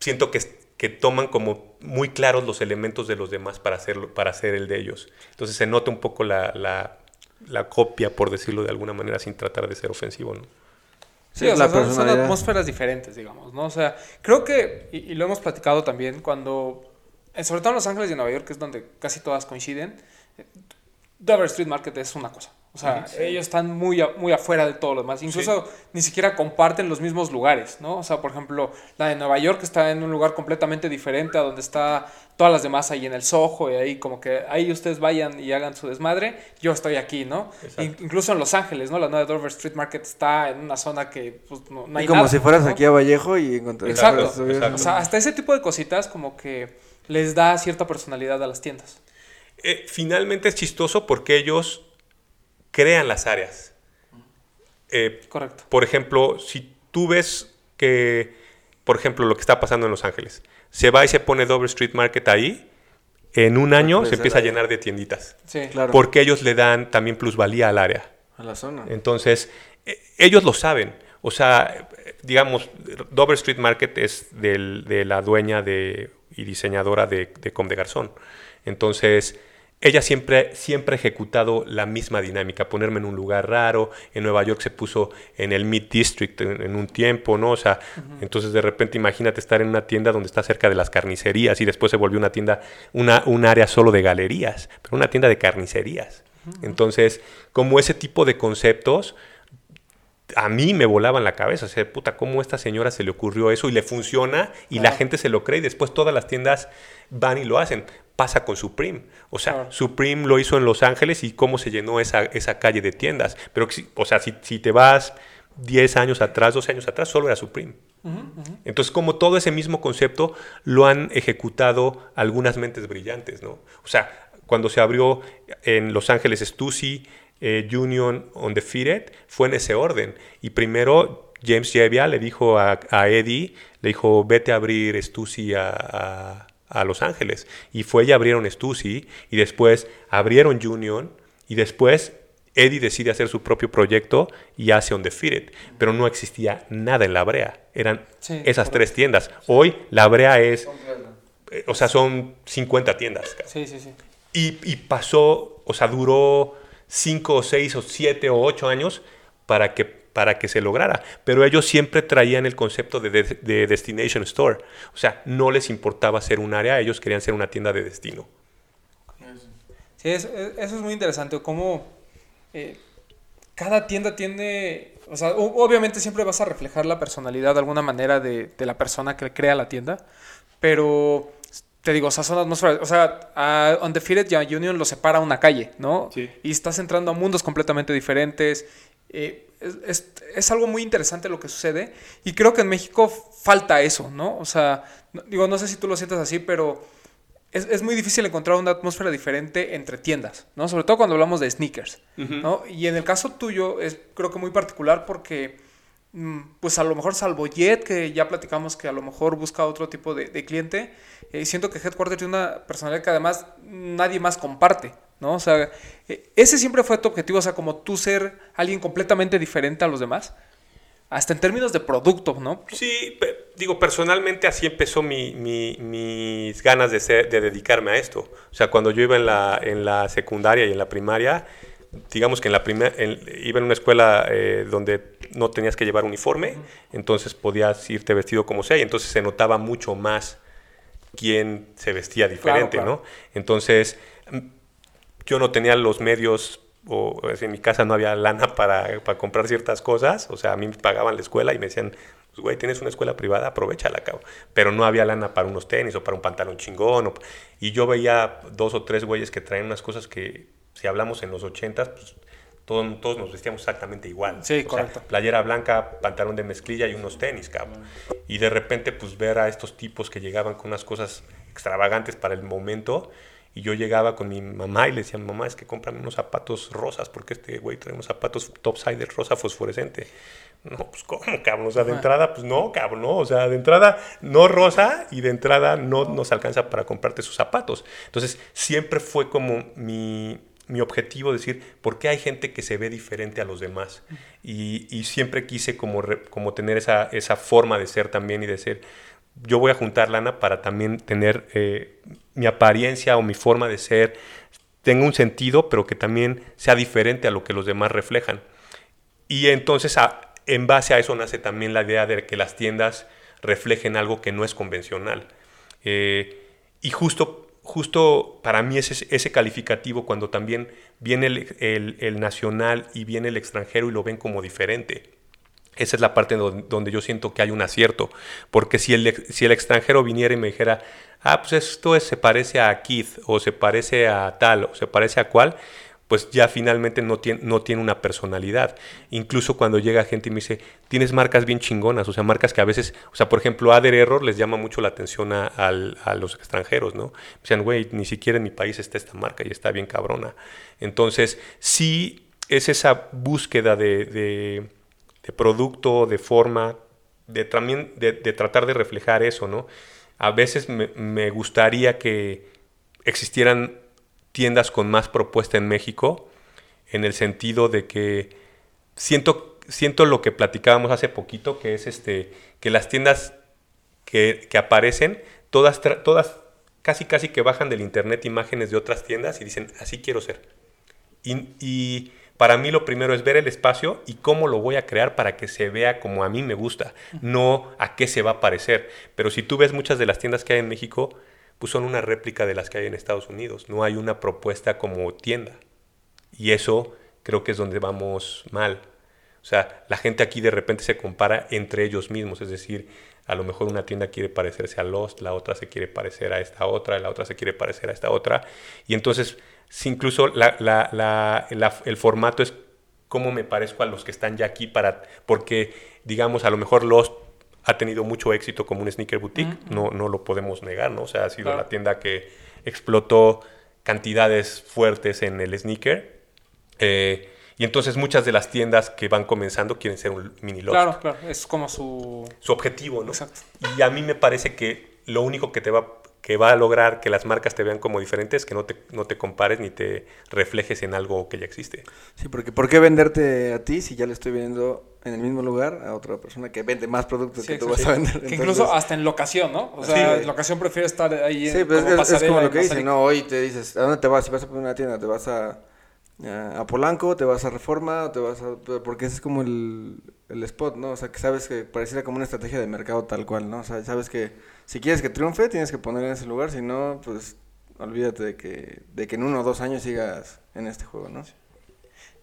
S4: siento que, que toman como muy claros los elementos de los demás para hacerlo, para hacer el de ellos. Entonces se nota un poco la, la, la copia, por decirlo de alguna manera, sin tratar de ser ofensivo, ¿no?
S2: Sí,
S5: Sí,
S2: o
S5: la
S2: sea, son- atmósferas diferentes, digamos, ¿no? O sea, creo que, y, y lo hemos platicado también, cuando, eh, sobre todo en Los Ángeles y en Nueva York, que es donde casi todas coinciden, eh, Dover Street Market es una cosa. O sea, ellos están muy, a- muy afuera de todo lo demás. Incluso ni siquiera comparten los mismos lugares, ¿no? O sea, por ejemplo, la de Nueva York está en un lugar completamente diferente a donde está todas las demás ahí en el Soho y ahí como que ahí ustedes vayan y hagan su desmadre, yo estoy aquí, ¿no? In- incluso en Los Ángeles, ¿no? La nueva Dover Street Market está en una zona que pues, no, no hay
S5: Y como
S2: nada,
S5: si fueras
S2: ¿no?
S5: aquí a Vallejo y encontrar
S2: Exacto,
S4: exacto.
S2: O sea, hasta ese tipo de cositas como que les da cierta personalidad a las tiendas.
S4: Eh, finalmente es chistoso porque ellos crean las áreas. Eh,
S2: Correcto.
S4: por ejemplo, si tú ves que, por ejemplo, lo que está pasando en Los Ángeles, se va y se pone Dover Street Market ahí, en un año se empieza a llenar de tienditas.
S2: Sí.
S5: Claro.
S4: Porque ellos le dan también plusvalía al área.
S5: A la zona.
S4: Entonces, eh, ellos lo saben. O sea, digamos, Dover Street Market es del- de la dueña de, y diseñadora de, de Com de Garzón. Entonces, ella siempre, siempre ha ejecutado la misma dinámica, ponerme en un lugar raro. En Nueva York se puso en el Mid District en, en un tiempo, ¿no? O sea, entonces de repente imagínate estar en una tienda donde está cerca de las carnicerías y después se volvió una tienda, una, un área solo de galerías, pero una tienda de carnicerías. Entonces, como ese tipo de conceptos, a mí me volaban la cabeza. O sea, puta, ¿cómo a esta señora se le ocurrió eso y le funciona y la gente se lo cree y después todas las tiendas van y lo hacen? Pasa con Supreme. O sea,
S2: Claro.
S4: Supreme lo hizo en Los Ángeles y cómo se llenó esa, esa calle de tiendas. Pero, o sea, si, si te vas 10 años atrás, 12 años atrás, solo era Supreme. Entonces, como todo ese mismo concepto lo han ejecutado algunas mentes brillantes, ¿no? O sea, cuando se abrió en Los Ángeles Stussy, eh, Union Undefeated, fue en ese orden. Y primero James Jevia le dijo a, a Eddie, le dijo, vete a abrir Stussy a, a- a Los Ángeles. Y fue y abrieron Stussy, y después abrieron Union, y después Eddie decide hacer su propio proyecto y hace Undefeated. Pero no existía nada en La Brea. Eran
S2: Sí,
S4: esas tres tiendas. Hoy La Brea es, eh, o sea, son 50 tiendas.
S2: Sí, sí, sí.
S4: Y, y pasó, o sea, duró 5 o 6 o 7 o 8 años para que, para que se lograra. Pero ellos siempre traían el concepto de, de- de destination store. O sea, no les importaba ser un área, ellos querían ser una tienda de destino.
S2: Sí, es- es- eso es muy interesante, cómo eh, cada tienda tiene, o sea, obviamente siempre vas a reflejar la personalidad de alguna manera de, de la persona que crea la tienda, pero te digo, o sea, son atmósferas, o sea, a Undefeated y a Union lo separa una calle, ¿no?
S4: Sí.
S2: Y estás entrando a mundos completamente diferentes. eh, es, es- es algo muy interesante lo que sucede y creo que en México falta eso, ¿no? O sea, no- digo, no sé si tú lo sientes así, pero es, es muy difícil encontrar una atmósfera diferente entre tiendas, ¿no? Sobre todo cuando hablamos de sneakers, ¿no? Y en el caso tuyo es creo que muy particular porque, mm, pues a lo mejor salvo Jet, que ya platicamos que a lo mejor busca otro tipo de, de cliente, eh, siento que Headquarter tiene una personalidad que además nadie más comparte, ¿no? O sea, eh, ese siempre fue tu objetivo, o sea, como tú ser alguien completamente diferente a los demás, hasta en términos de producto, ¿no?
S4: Sí, digo, personalmente así empezó mi- mi- mis ganas de, ser- de dedicarme a esto. O sea, cuando yo iba en la, en la secundaria y en la primaria, digamos que en la primaria iba en una escuela eh, donde no tenías que llevar uniforme, entonces podías irte vestido como sea y entonces se notaba mucho más quién se vestía diferente,
S2: claro.
S4: ¿no? Entonces, yo no tenía los medios o en mi casa no había lana para, para comprar ciertas cosas, o sea, a mí me pagaban la escuela y me decían, pues, güey, tienes una escuela privada, aprovechala, cabrón. Pero no había lana para unos tenis o para un pantalón chingón. o- y yo veía dos o tres güeyes que traían unas cosas que, si hablamos en los ochentas, pues todos, todos nos vestíamos exactamente igual.
S2: Sí,
S4: O sea,
S2: correcto.
S4: playera blanca, pantalón de mezclilla y unos tenis, cabrón. Y de repente, pues ver a estos tipos que llegaban con unas cosas extravagantes para el momento. Y yo llegaba con mi mamá y le decía, mamá, es que cómprame unos zapatos rosas, porque este güey trae unos zapatos topside rosa fosforescente. No, pues ¿cómo, cabrón? O sea, de entrada, pues no, cabrón, no. O sea, de entrada no rosa y de entrada no nos alcanza para comprarte sus zapatos. Entonces, siempre fue como mi, mi objetivo decir, ¿por qué hay gente que se ve diferente a los demás? Y, y siempre quise como, re- como tener esa, esa forma de ser también y de ser, yo voy a juntar lana para también tener eh, mi apariencia o mi forma de ser, tenga un sentido, pero que también sea diferente a lo que los demás reflejan. Y entonces, a- en base a eso nace también la idea de que las tiendas reflejen algo que no es convencional. Eh, y justo, justo para mí ese, ese calificativo, cuando también viene el, nacional y viene el extranjero y lo ven como diferente. Esa es la parte donde, yo siento que hay un acierto. Porque si el, si el extranjero viniera y me dijera, ah, pues esto es- se parece a Keith, o se parece a tal, o se parece a cual, pues ya finalmente no tiene, no tiene una personalidad. Incluso cuando llega gente y me dice, tienes marcas bien chingonas, o sea, marcas que a veces, o sea, por ejemplo, Ader Error les llama mucho la atención a, los extranjeros, ¿no? Me decían, güey, ni siquiera en mi país está esta marca y está bien cabrona. Entonces, sí es esa búsqueda de, de- producto, de forma, de, también de tratar de reflejar eso, ¿no? A veces me, gustaría que existieran tiendas con más propuesta en México, en el sentido de que siento, siento lo que platicábamos hace poquito, que es este, que las tiendas que, que aparecen, todas, todas casi casi que bajan del internet imágenes de otras tiendas y dicen, así quiero ser. Y para mí lo primero es ver el espacio y cómo lo voy a crear para que se vea como a mí me gusta, no a qué se va a parecer. Pero si tú ves muchas de las tiendas que hay en México, pues son una réplica de las que hay en Estados Unidos. No hay una propuesta como tienda. Y eso creo que es donde vamos mal. O sea, la gente aquí de repente se compara entre ellos mismos. Es decir, a lo mejor una tienda quiere parecerse a Lost, la otra se quiere parecer a esta otra, la otra se quiere parecer a esta otra. Y entonces, si incluso la- la- la- la- el formato es cómo me parezco a los que están ya aquí para... Porque, digamos, a lo mejor Lost ha tenido mucho éxito como un sneaker boutique, no, no lo podemos negar, ¿no? O sea, ha sido
S2: Claro.
S4: la tienda que explotó cantidades fuertes en el sneaker. Eh, y entonces muchas de las tiendas que van comenzando quieren ser un mini Lost.
S2: Claro, claro, es como su...
S4: Su objetivo, ¿no?
S2: Exacto.
S4: Y a mí me parece que lo único que te va que va a lograr que las marcas te vean como diferentes es que no te, no te compares ni te reflejes en algo que ya existe.
S5: Sí, porque ¿por qué venderte a ti si ya le estoy vendiendo en el mismo lugar a otra persona que vende más productos
S2: Sí,
S5: que tú vas a vender?
S2: Que
S5: Entonces-
S2: incluso hasta en locación, ¿no? O sea,
S5: Sí.
S2: en locación prefiere estar ahí en
S5: Sí, pues
S2: como
S5: es, como lo que dicen, ¿no? Hoy te dices, ¿a dónde te vas? Si vas a poner una tienda, te vas a a Polanco, te vas a Reforma, te vas a... Porque ese es como el, el spot, ¿no? O sea, que sabes que pareciera como una estrategia de mercado tal cual, ¿no? O sea, sabes que si quieres que triunfe, tienes que poner en ese lugar, si no, pues olvídate de que, de que en uno o dos años sigas en este juego, ¿no?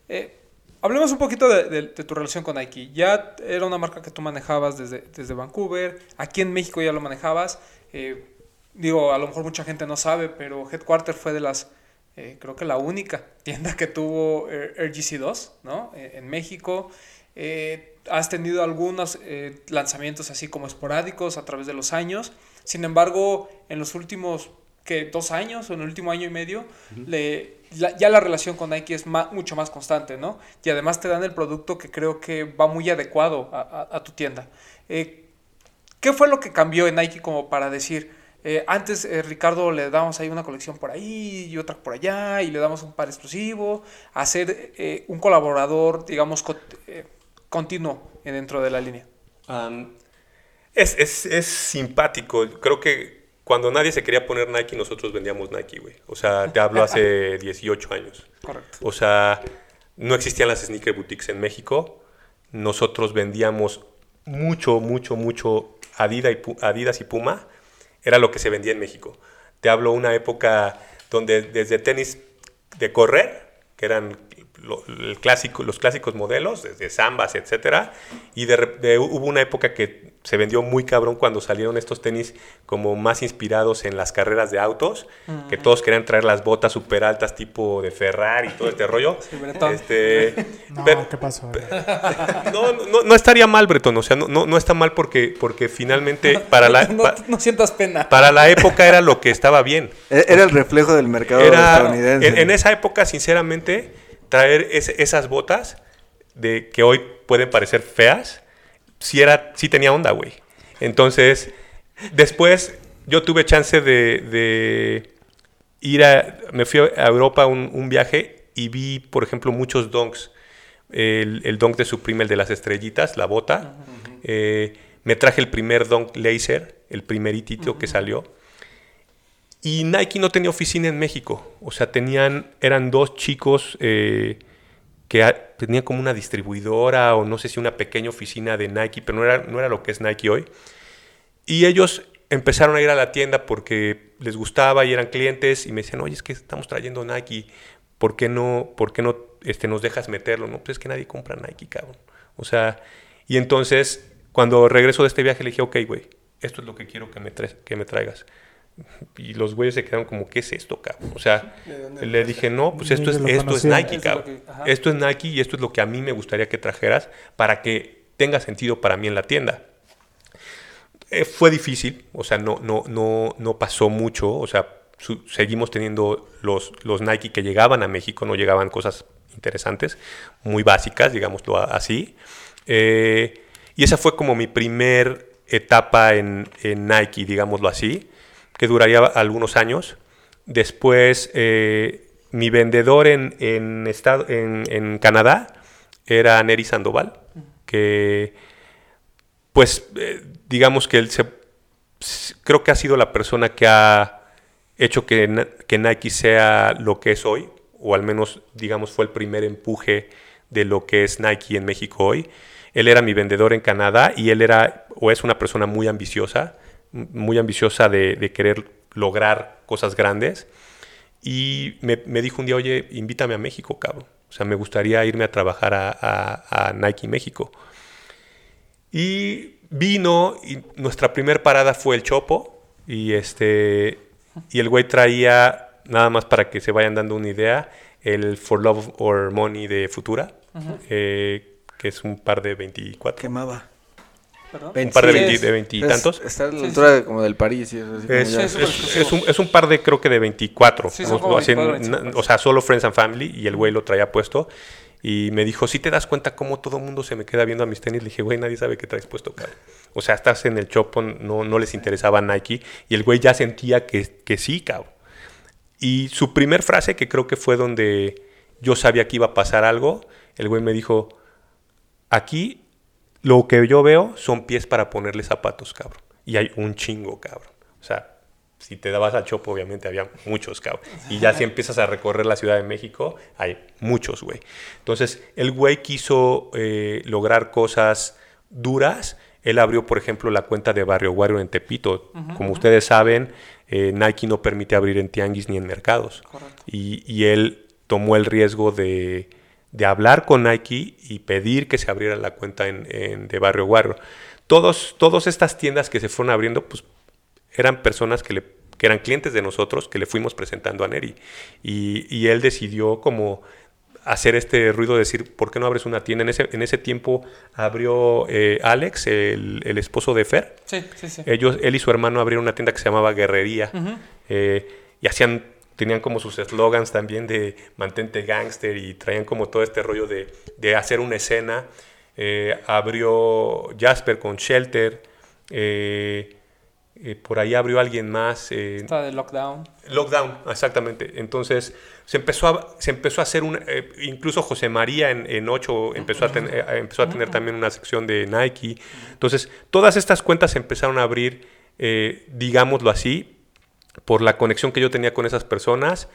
S2: Eh, hablemos un poquito de tu relación con Nike. Ya era una marca que tú manejabas desde, desde Vancouver, aquí en México ya lo manejabas. Eh, digo, a lo mejor mucha gente no sabe, pero Headquarter fue de las, eh, creo que la única tienda que tuvo eh, RGC2, ¿no? Eh, en México. Eh, has tenido algunos eh, lanzamientos así como esporádicos a través de los años. Sin embargo, en los últimos que dos años o en el último año y medio, le, la- ya la relación con Nike es ma- mucho más constante, ¿no? Y además te dan el producto que creo que va muy adecuado a, a- a tu tienda. Eh, ¿Qué fue lo que cambió en Nike como para decir, eh, antes eh, Ricardo le damos ahí una colección por ahí y otra por allá y le damos un par exclusivo, a ser eh, un colaborador, digamos, co- continuo dentro de la línea?
S4: Es, es, es simpático. Creo que cuando nadie se quería poner Nike, nosotros vendíamos Nike, güey. O sea, te hablo hace 18 años.
S2: Correcto.
S4: O sea, no existían las sneaker boutiques en México. Nosotros vendíamos mucho, mucho, mucho Adidas y, Pu- Adidas y Puma. Era lo que se vendía en México. Te hablo una época donde desde tenis de correr, que eran los clásicos modelos, desde Zambas, etcétera, y de, de- hubo una época que se vendió muy cabrón cuando salieron estos tenis como más inspirados en las carreras de autos, que todos querían traer las botas súper altas tipo de Ferrari y todo este rollo.
S2: Sí.
S4: Este,
S3: No,
S4: pero-
S3: ¿qué pasó?
S4: no, no, no estaría mal, Bretón. O sea, no, no, no está mal porque, porque finalmente para la,
S2: no,
S4: pa-
S2: no sientas pena.
S4: para la época era lo que estaba bien.
S5: E- Era el reflejo del mercado
S4: Era,
S5: estadounidense.
S4: en, en esa época, sinceramente, traer ese- esas botas de que hoy pueden parecer feas, sí, era, sí tenía onda, güey. Entonces, después yo tuve chance de, de ir a... Me fui a Europa un, un viaje y vi, por ejemplo, muchos donks. El, el donk de Supreme, el de las estrellitas, la bota. Eh, me traje el primer donk laser, el primeritito que salió. Y Nike no tenía oficina en México. O sea, tenían, eran dos chicos eh, que a- tenían como una distribuidora o no sé si una pequeña oficina de Nike, pero no era, no era lo que es Nike hoy. Y ellos empezaron a ir a la tienda porque les gustaba y eran clientes y me decían, oye, es que estamos trayendo Nike, ¿por qué no, por qué no este, nos dejas meterlo? No, pues es que nadie compra Nike, cabrón. O sea, y entonces cuando regreso de este viaje le dije, ok, güey, esto es lo que quiero que me, que me traigas. Y los güeyes se quedaron como, ¿qué es esto, cabrón? O sea, le dije, no, pues esto es, esto es. Nike, cabrón. Esto es Nike y esto es lo que a mí me gustaría que trajeras para que tenga sentido para mí en la tienda. Eh, fue difícil, o sea, no, no, no, no pasó mucho, o sea, su- seguimos teniendo los, los Nike que llegaban a México, no llegaban cosas interesantes, muy básicas, digámoslo así. Eh, y esa fue como mi primer etapa en, en Nike, digámoslo así, que duraría algunos años. Después, eh, mi vendedor en, en, estado, en, en Canadá era Neri Sandoval, que pues eh, digamos que él se, creo que ha sido la persona que ha hecho que, que Nike sea lo que es hoy, o al menos digamos fue el primer empuje de lo que es Nike en México hoy. Él era mi vendedor en Canadá y él era o es una persona muy ambiciosa, muy ambiciosa de, de querer lograr cosas grandes. Y me, me dijo un día, oye, invítame a México, cabrón. O sea, me gustaría irme a trabajar a, a- a Nike México. Y vino y nuestra primera parada fue el Chopo y este y el güey traía nada más para que se vayan dando una idea el For Love or Money de Futura eh, que es un par de 24
S5: Quemaba.
S2: ¿Perdón?
S4: un par de
S2: Sí,
S4: 20
S2: es-
S4: de veintitantos.
S5: Es- Está a la
S2: Sí,
S5: altura de- como del París. y eso, así como
S4: es,
S5: ya-
S2: Sí,
S4: es- es- un, es un par de creo que de 24
S2: Sí, como
S4: hacen-
S2: 24,
S4: na-
S2: 25.
S4: o sea solo Friends and Family y el güey lo traía puesto. Y me dijo si te das cuenta cómo todo el mundo se me queda viendo a mis tenis le dije güey nadie sabe qué traes puesto cabrón o sea estás en el chopo no, no les interesaba Nike y el güey ya sentía que, que sí cabrón. Y su primer frase que creo que fue donde yo sabía que iba a pasar algo el güey me dijo aquí lo que yo veo son pies para ponerle zapatos, cabrón. Y hay un chingo, cabrón. O sea, si te dabas al Chopo, obviamente había muchos, cabrón. Y ya si empiezas a recorrer la Ciudad de México, hay muchos, güey. Entonces, el güey quiso eh, lograr cosas duras. Él abrió, por ejemplo, la cuenta de Barrio Guario en Tepito. Como ustedes saben, eh, Nike no permite abrir en tianguis ni en mercados. Y, y él tomó el riesgo de, de hablar con Nike y pedir que se abriera la cuenta en, en- de Barrio Guarro. Todos, todas estas tiendas que se fueron abriendo, pues eran personas que, le, que eran clientes de nosotros que le fuimos presentando a Neri. Y, y él decidió como hacer este ruido de decir, ¿por qué no abres una tienda? En ese, en ese tiempo abrió eh, Alex, el, el esposo de Fer.
S2: Sí, sí, sí.
S4: Ellos, él y su hermano abrieron una tienda que se llamaba Guerrería. eh, y hacían, tenían como sus eslogans también de mantente gangster y traían como todo este rollo de, de hacer una escena. Eh, abrió Jasper con Shelter. eh, eh, por ahí abrió alguien más.
S2: Está de lockdown.
S4: Lockdown, exactamente. Entonces se empezó a, se empezó a hacer un... incluso José María en, en 8 empezó, a ten- empezó a tener también una sección de Nike. Entonces todas estas cuentas se empezaron a abrir, digámoslo así, por la conexión que yo tenía con esas personas.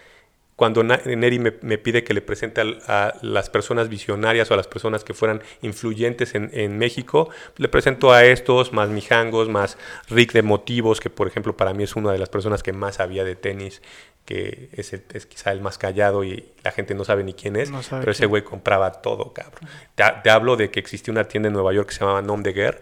S4: Cuando Neri me, me pide que le presente a, las personas visionarias o a las personas que fueran influyentes en, en México, le presento a estos, más Mijangos, más Rick de Motivos, que por ejemplo para mí es una de las personas que más sabía de tenis, que es, el- es quizá el más callado y la gente no sabe ni quién es,
S3: No
S4: pero ese güey compraba todo, cabrón. Te, te hablo de que existía una tienda en Nueva York que se llamaba Nom de Guerre,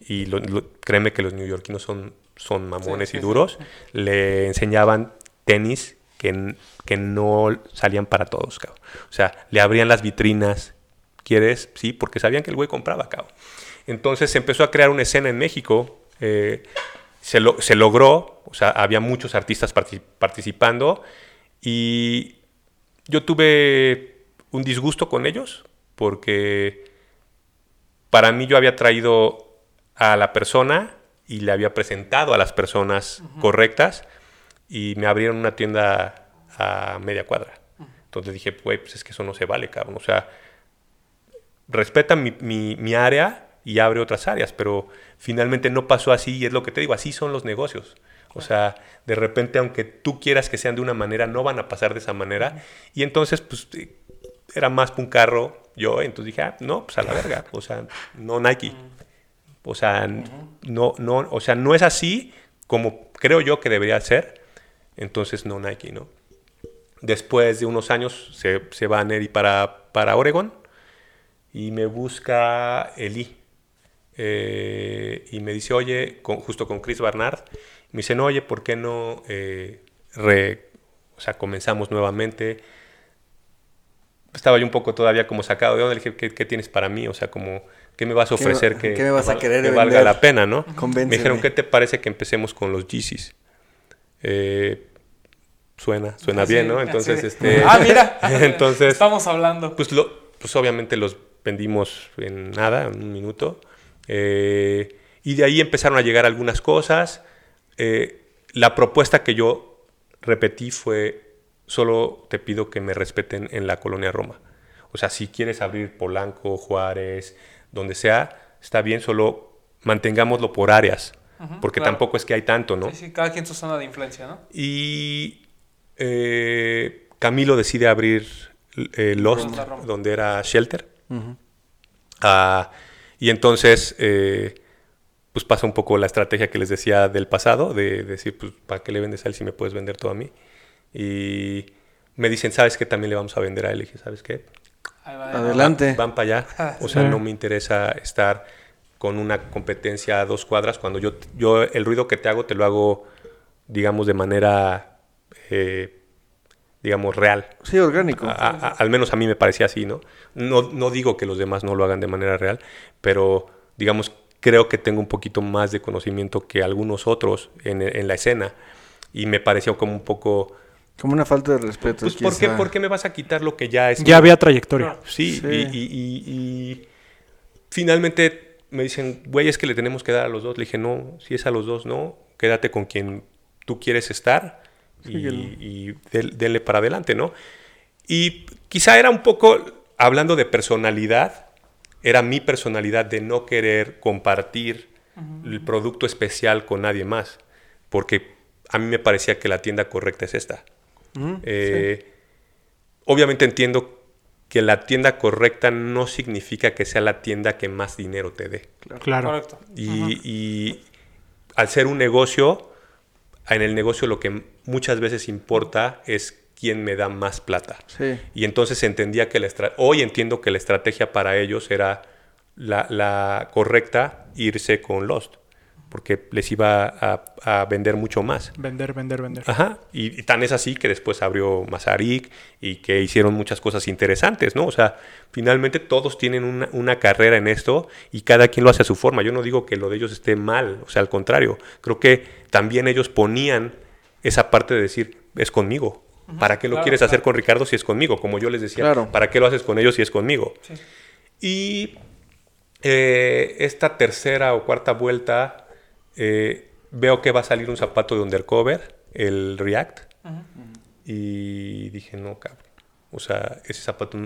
S4: y lo- lo- créeme que los neoyorquinos son, son mamones
S2: Sí,
S4: y
S2: sí.
S4: duros, le enseñaban tenis que, que no salían para todos, cabrón. O sea, le abrían las vitrinas, ¿quieres? Sí, porque sabían que el güey compraba, cabrón. Entonces se empezó a crear una escena en México, eh, se, lo- se logró, o sea, había muchos artistas parti- participando y yo tuve un disgusto con ellos porque para mí yo había traído a la persona y le había presentado a las personas correctas y me abrieron una tienda a media cuadra. Entonces dije, pues es que eso no se vale, cabrón. O sea, respeta mi, mi- mi área y abre otras áreas, pero finalmente no pasó así y es lo que te digo, así son los negocios. O sea, de repente, aunque tú quieras que sean de una manera, no van a pasar de esa manera. Y entonces, pues, eh, era más que un carro yo, entonces dije, ah, no, pues a la verga, o sea, no Nike. O sea, no, no, o sea, no es así como creo yo que debería ser, entonces no Nike, ¿no? Después de unos años se, se va Neri para, para Oregon y me busca Eli. Eh, y me dice, oye, con- justo con Chris Barnard, me dicen, oye, ¿por qué no eh, re- o sea, comenzamos nuevamente? Estaba yo un poco todavía como sacado de onda, le dije, ¿qué, qué tienes para mí? O sea, como, ¿qué me vas a
S5: ¿Qué me-
S4: ofrecer que,
S5: qué me vas a querer
S4: que valga la pena, no?
S5: Convénceme.
S4: Me dijeron, ¿qué te parece que empecemos con los Yeezys? Eh, suena, suena
S2: Sí,
S4: bien, ¿no?
S2: sí.
S4: Entonces, este...
S2: Ah, mira.
S4: entonces,
S2: Estamos hablando.
S4: pues, lo, pues obviamente los vendimos en nada, en un minuto. Eh, y de ahí empezaron a llegar algunas cosas. Eh, la propuesta que yo repetí fue, solo te pido que me respeten en la colonia Roma. O sea, si quieres abrir Polanco, Juárez, donde sea, está bien, solo mantengámoslo por áreas. porque
S2: claro.
S4: tampoco es que hay tanto, ¿no?
S2: Sí, sí, cada quien su zona de influencia, ¿no?
S4: Y eh, Camilo decide abrir eh, Lost,
S2: Roma. Roma.
S4: donde era Shelter. Ah, y entonces, eh, pues pasa un poco la estrategia que les decía del pasado, de decir, pues, ¿para qué le vendes a él si me puedes vender todo a mí? Y me dicen, ¿sabes qué? También le vamos a vender a él. Y dije, ¿sabes qué?
S2: Va,
S5: Adelante.
S4: Van para allá. O sea, no me interesa estar con una competencia a dos cuadras cuando yo, yo el ruido que te hago te lo hago, digamos, de manera, eh, digamos, real.
S5: Sí, orgánico.
S4: A- a- al menos a mí me parecía así, ¿no? ¿no? No digo que los demás no lo hagan de manera real, pero, digamos, creo que tengo un poquito más de conocimiento que algunos otros en, en la escena. Y me pareció como un poco...
S5: Como una falta de respeto.
S4: Pues, ¿por qué,
S5: quizá.
S4: ¿por qué me vas a quitar lo que ya es
S3: Ya había trayectoria.
S4: Sí,
S5: Sí.
S4: Y, y- y- y finalmente me dicen, güey, es que le tenemos que dar a los dos. Le dije, no, si es a los dos, no, quédate con quien tú quieres estar y del- denle para adelante, ¿no? Y quizá era un poco, hablando de personalidad, era mi personalidad de no querer compartir el producto especial con nadie más, porque a mí me parecía que la tienda correcta es esta. Eh, Obviamente entiendo que la tienda correcta no significa que sea la tienda que más dinero te dé.
S3: Claro.
S2: Correcto.
S4: Y, y al ser un negocio, en el negocio lo que muchas veces importa es quién me da más plata.
S5: Sí.
S4: Y entonces entendía que la estra- hoy entiendo que la estrategia para ellos era la, la correcta, irse con Lost, porque les iba a, a vender mucho más.
S3: Vender, vender, vender.
S4: Ajá, y, y tan es así que después abrió Mazarik y que hicieron muchas cosas interesantes, ¿no? O sea, finalmente todos tienen una, una carrera en esto y cada quien lo hace a su forma. Yo no digo que lo de ellos esté mal, o sea, al contrario, creo que también ellos ponían esa parte de decir, es conmigo. ¿Para qué lo
S2: claro,
S4: quieres
S2: claro.
S4: hacer con Ricardo si es conmigo? Como yo les decía,
S5: Claro.
S4: ¿para qué lo haces con ellos si es conmigo? Y eh, esta tercera o cuarta vuelta eh, veo que va a salir un zapato de undercover, el React. Y dije, no, cabrón. O sea, ese zapato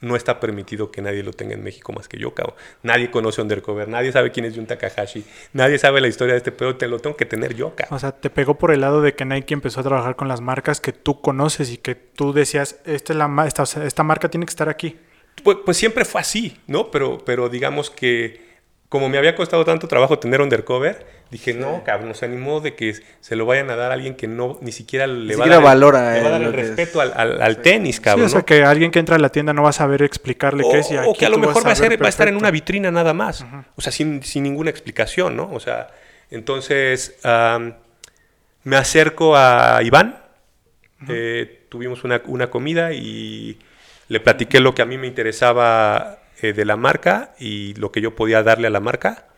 S4: no está permitido que nadie lo tenga en México más que yo, cabrón. Nadie conoce undercover, nadie sabe quién es Jun Takahashi, nadie sabe la historia de este pedo, te lo tengo que tener yo, cabrón.
S3: O sea, te pegó por el lado de que Nike empezó a trabajar con las marcas que tú conoces y que tú decías, esta, es la ma- esta, o sea, esta marca tiene que estar aquí.
S4: Pues, pues siempre fue así, ¿no? Pero, pero digamos que como me había costado tanto trabajo tener undercover, dije, no, cabrón, ni modo de que se lo vayan a dar a alguien que no ni siquiera le va a
S5: siquiera
S4: dar, el-
S5: valora,
S4: le va a
S5: eh,
S4: dar
S5: lo
S4: el respeto al, al- al tenis,
S3: Sí,
S4: cabrón.
S3: o sea,
S4: ¿no?
S3: que alguien que entra a la tienda no va a saber explicarle qué es y
S4: o,
S3: aquí
S4: o que a lo mejor va a,
S3: saber
S4: ser, va a estar en una vitrina nada más. O sea, sin, sin ninguna explicación, ¿no? O sea, entonces me acerco a Iván. eh, tuvimos una, una comida y le platiqué lo que a mí me interesaba eh, de la marca y lo que yo podía darle a la marca.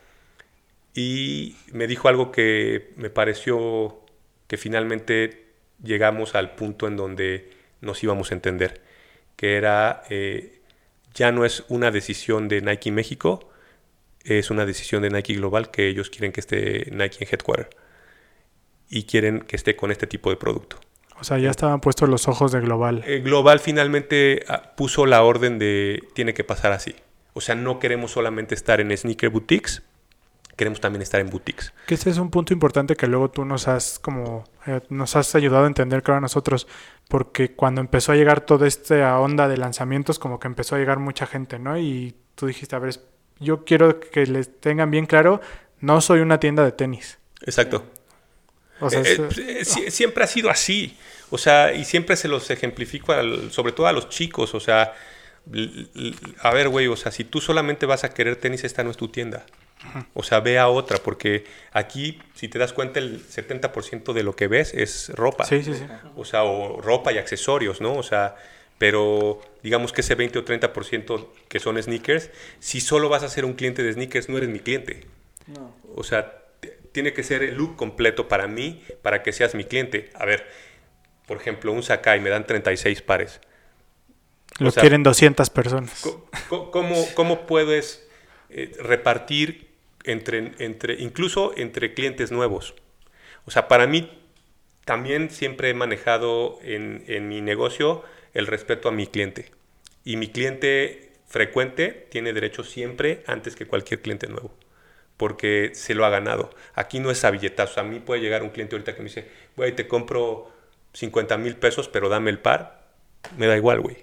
S4: Y me dijo algo que me pareció que finalmente llegamos al punto en donde nos íbamos a entender, que era eh, ya no es una decisión de Nike México, es una decisión de Nike Global que ellos quieren que esté Nike en Headquarter y quieren que esté con este tipo de producto.
S3: O sea, ya estaban puestos los ojos de Global.
S4: Eh, Global finalmente ah, puso la orden de tiene que pasar así. O sea, no queremos solamente estar en sneaker boutiques, queremos también estar en boutiques.
S3: Que ese es un punto importante que luego tú nos has como eh, nos has ayudado a entender claro a nosotros, porque cuando empezó a llegar toda esta onda de lanzamientos, como que empezó a llegar mucha gente, ¿no? Y tú dijiste, a ver, yo quiero que les tengan bien claro, no soy una tienda de tenis.
S4: Exacto.
S3: O sea,
S4: Eh,
S3: es-
S4: eh, sie- siempre ha sido así. O sea, y siempre se los ejemplifico, al- sobre todo a los chicos. O sea, a ver, güey, o sea, si tú solamente vas a querer tenis, esta no es tu tienda. O sea, ve a otra, porque aquí, si te das cuenta, el 70% de lo que ves es ropa.
S3: sí, sí, sí.
S4: O sea, o ropa y accesorios, ¿no? O sea, pero digamos que ese 20 o 30% que son sneakers, si solo vas a ser un cliente de sneakers, no eres mi cliente. O sea, tiene que ser el look completo para mí, para que seas mi cliente. A ver, por ejemplo, un Sakai me dan 36 pares.
S3: Lo
S4: sea,
S3: quieren 200 personas.
S4: ¿Cómo, cómo puedes eh, repartir entre, entre, incluso entre clientes nuevos? O sea, para mí también siempre he manejado en, en mi negocio el respeto a mi cliente. Y mi cliente frecuente tiene derecho siempre antes que cualquier cliente nuevo. Porque se lo ha ganado. Aquí no es a billetazos. A mí puede llegar un cliente ahorita que me dice, güey, te compro 50 mil pesos, pero dame el par. Me da igual, güey.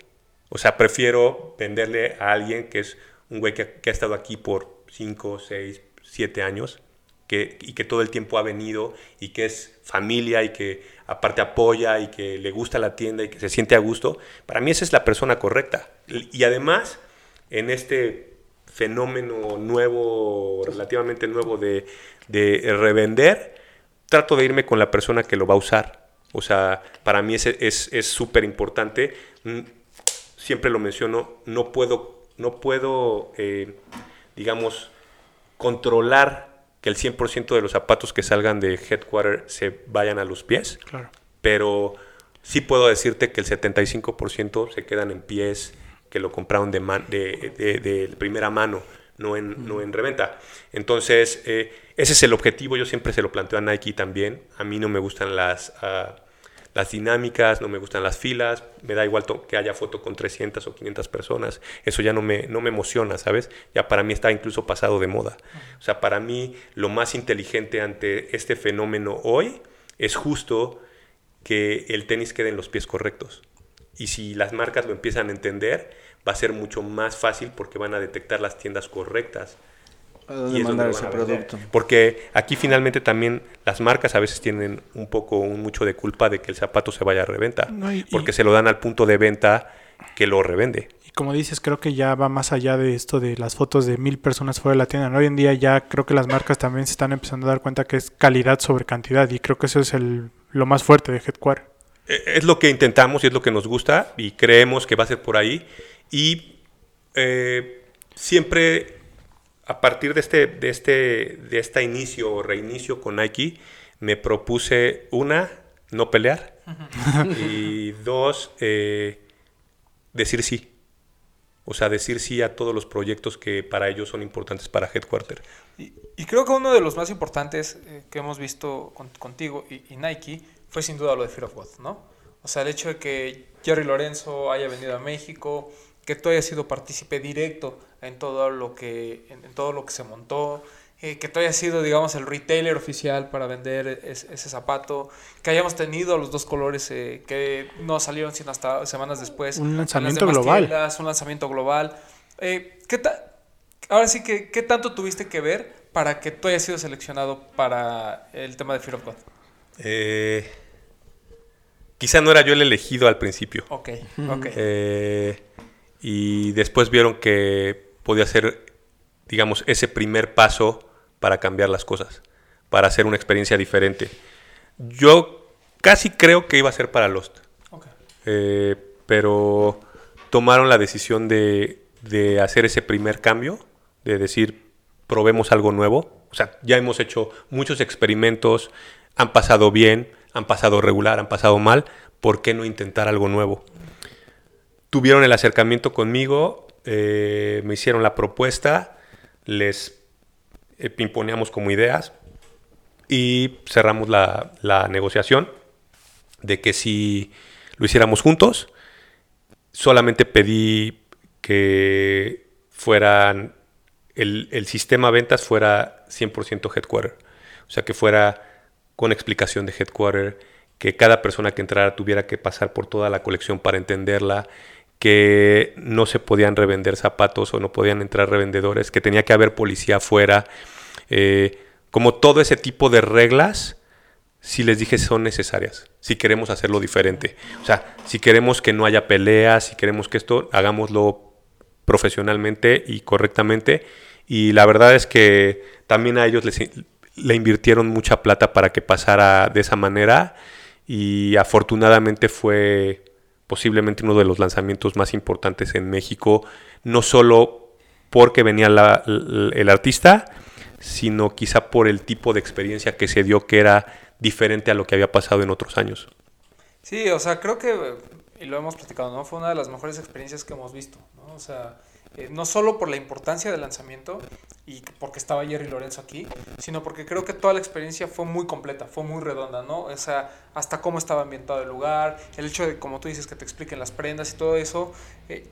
S4: O sea, prefiero venderle a alguien que es un güey que, que ha estado aquí por 5, 6, 7 años que, y que todo el tiempo ha venido y que es familia y que aparte apoya y que le gusta la tienda y que se siente a gusto. Para mí esa es la persona correcta. Y además, en este fenómeno nuevo, relativamente nuevo de, de revender, trato de irme con la persona que lo va a usar. O sea, para mí es es súper importante. Mm, Siempre lo menciono, no puedo, no puedo eh, digamos, controlar que el 100% de los zapatos que salgan de Headquarter se vayan a los pies,
S3: Claro.
S4: pero sí puedo decirte que el 75% se quedan en pies que lo compraron de, de, de- de primera mano, no en, no en reventa. Entonces, eh, ese es el objetivo, yo siempre se lo planteo a Nike también. A mí no me gustan las, ah, las dinámicas, no me gustan las filas, me da igual que haya foto con 300 o 500 personas, eso ya no me, no me emociona, ¿sabes? Ya para mí está incluso pasado de moda. O sea, para mí lo más inteligente ante este fenómeno hoy es justo que el tenis quede en los pies correctos. Y si las marcas lo empiezan a entender, va a ser mucho más fácil porque van a detectar las tiendas correctas.
S5: ¿A
S4: y es donde
S5: mandar
S4: lo
S5: ese producto?
S4: Porque aquí finalmente también las marcas a veces tienen un poco, un mucho de culpa de que el zapato se vaya a reventa.
S3: No, y-
S4: porque
S3: y-
S4: se lo dan al punto de venta que lo revende.
S3: Y como dices, creo que ya va más allá de esto de las fotos de mil personas fuera de la tienda. ¿no? Hoy en día ya creo que las marcas también se están empezando a dar cuenta que es calidad sobre cantidad y creo que eso es el, lo más fuerte de Headquarter.
S4: Eh, Es lo que intentamos y es lo que nos gusta y creemos que va a ser por ahí. Y eh, siempre a partir de este, de este, de este inicio o reinicio con Nike, me propuse una, no pelear y dos, eh, decir sí. O sea, decir sí a todos los proyectos que para ellos son importantes para Headquarter.
S2: Y, y creo que uno de los más importantes eh, que hemos visto con- contigo y, y Nike fue sin duda lo de Fear of God, ¿no? O sea, el hecho de que Jerry Lorenzo haya venido a México, que tú hayas sido partícipe directo en todo lo que, en, en todo lo que se montó, eh, que tú hayas sido, digamos, el retailer oficial para vender es- ese zapato, que hayamos tenido los dos colores eh, que no salieron sino hasta semanas después.
S3: Un lanzamiento global.
S2: tiendas, un lanzamiento global. Eh, ¿qué ta- Ahora sí que, ¿qué tanto tuviste que ver para que tú hayas sido seleccionado para el tema de Fear of God?
S4: Eh, quizá no era yo el elegido al principio.
S2: Ok, ok.
S4: Eh, y después vieron que podía ser, digamos, ese primer paso para cambiar las cosas, para hacer una experiencia diferente. Yo casi creo que iba a ser para Lost,
S2: ok.
S4: eh, pero tomaron la decisión de, de hacer ese primer cambio, de decir, probemos algo nuevo. O sea, ya hemos hecho muchos experimentos, han pasado bien, han pasado regular, han pasado mal, ¿por qué no intentar algo nuevo? Tuvieron el acercamiento conmigo, eh, me hicieron la propuesta, les eh, como ideas y cerramos la, la negociación de que si lo hiciéramos juntos, solamente pedí que fueran el, el sistema ventas fuera 100% headquarter. O sea, que fuera con explicación de headquarter, que cada persona que entrara tuviera que pasar por toda la colección para entenderla, que no se podían revender zapatos o no podían entrar revendedores, que tenía que haber policía afuera, eh, como todo ese tipo de reglas, si les dije son necesarias, si queremos hacerlo diferente. O sea, si queremos que no haya peleas, si queremos que esto, hagámoslo profesionalmente y correctamente. Y la verdad es que también a ellos les, le invirtieron mucha plata para que pasara de esa manera y afortunadamente fue posiblemente uno de los lanzamientos más importantes en México, no solo porque venía el artista, sino quizá por el tipo de experiencia que se dio que era diferente a lo que había pasado en otros años.
S2: Sí, o sea, creo que, y lo hemos platicado, ¿no? Fue una de las mejores experiencias que hemos visto, ¿no? O sea, eh, no solo por la importancia del lanzamiento y porque estaba Jerry Lorenzo aquí, sino porque creo que toda la experiencia fue muy completa, fue muy redonda, ¿no? O sea, hasta cómo estaba ambientado el lugar, el hecho de, como tú dices, que te expliquen las prendas y todo eso. eh,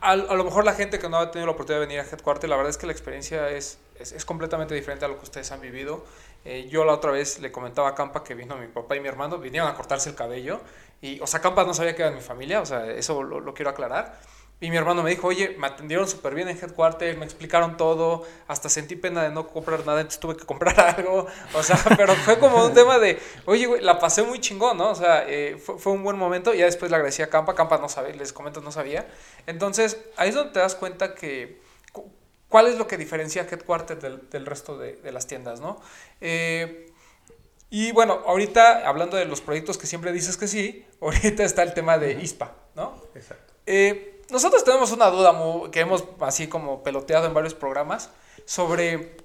S2: a, lo mejor la gente que no ha tenido la oportunidad de venir a Headquarter, la verdad es que la experiencia es, es, completamente diferente a lo que ustedes han vivido. Eh, yo la otra vez le comentaba a Campa que vino mi papá y mi hermano, vinieron a cortarse el cabello. Y, o sea, Campa no sabía que era mi familia, o sea, eso lo quiero aclarar. Y mi hermano me dijo, oye, me atendieron súper bien en Headquarter, me explicaron todo, hasta sentí pena de no comprar nada, entonces tuve que comprar algo. O sea, pero fue como un tema de, oye, güey, la pasé muy chingón, ¿no? O sea, eh, fue, fue un buen momento. Y ya después le agradecí a Campa, Campa no sabía, les comento, no sabía. Entonces, ahí es donde te das cuenta que, cu- ¿cuál es lo que diferencia a Headquarter del, del resto de, de las tiendas, ¿no? Eh, y bueno, ahorita hablando de los proyectos que siempre dices que sí, ahorita está el tema de ISPA, ¿no?
S4: Exacto.
S2: Eh, nosotros tenemos una duda que hemos así como peloteado en varios programas sobre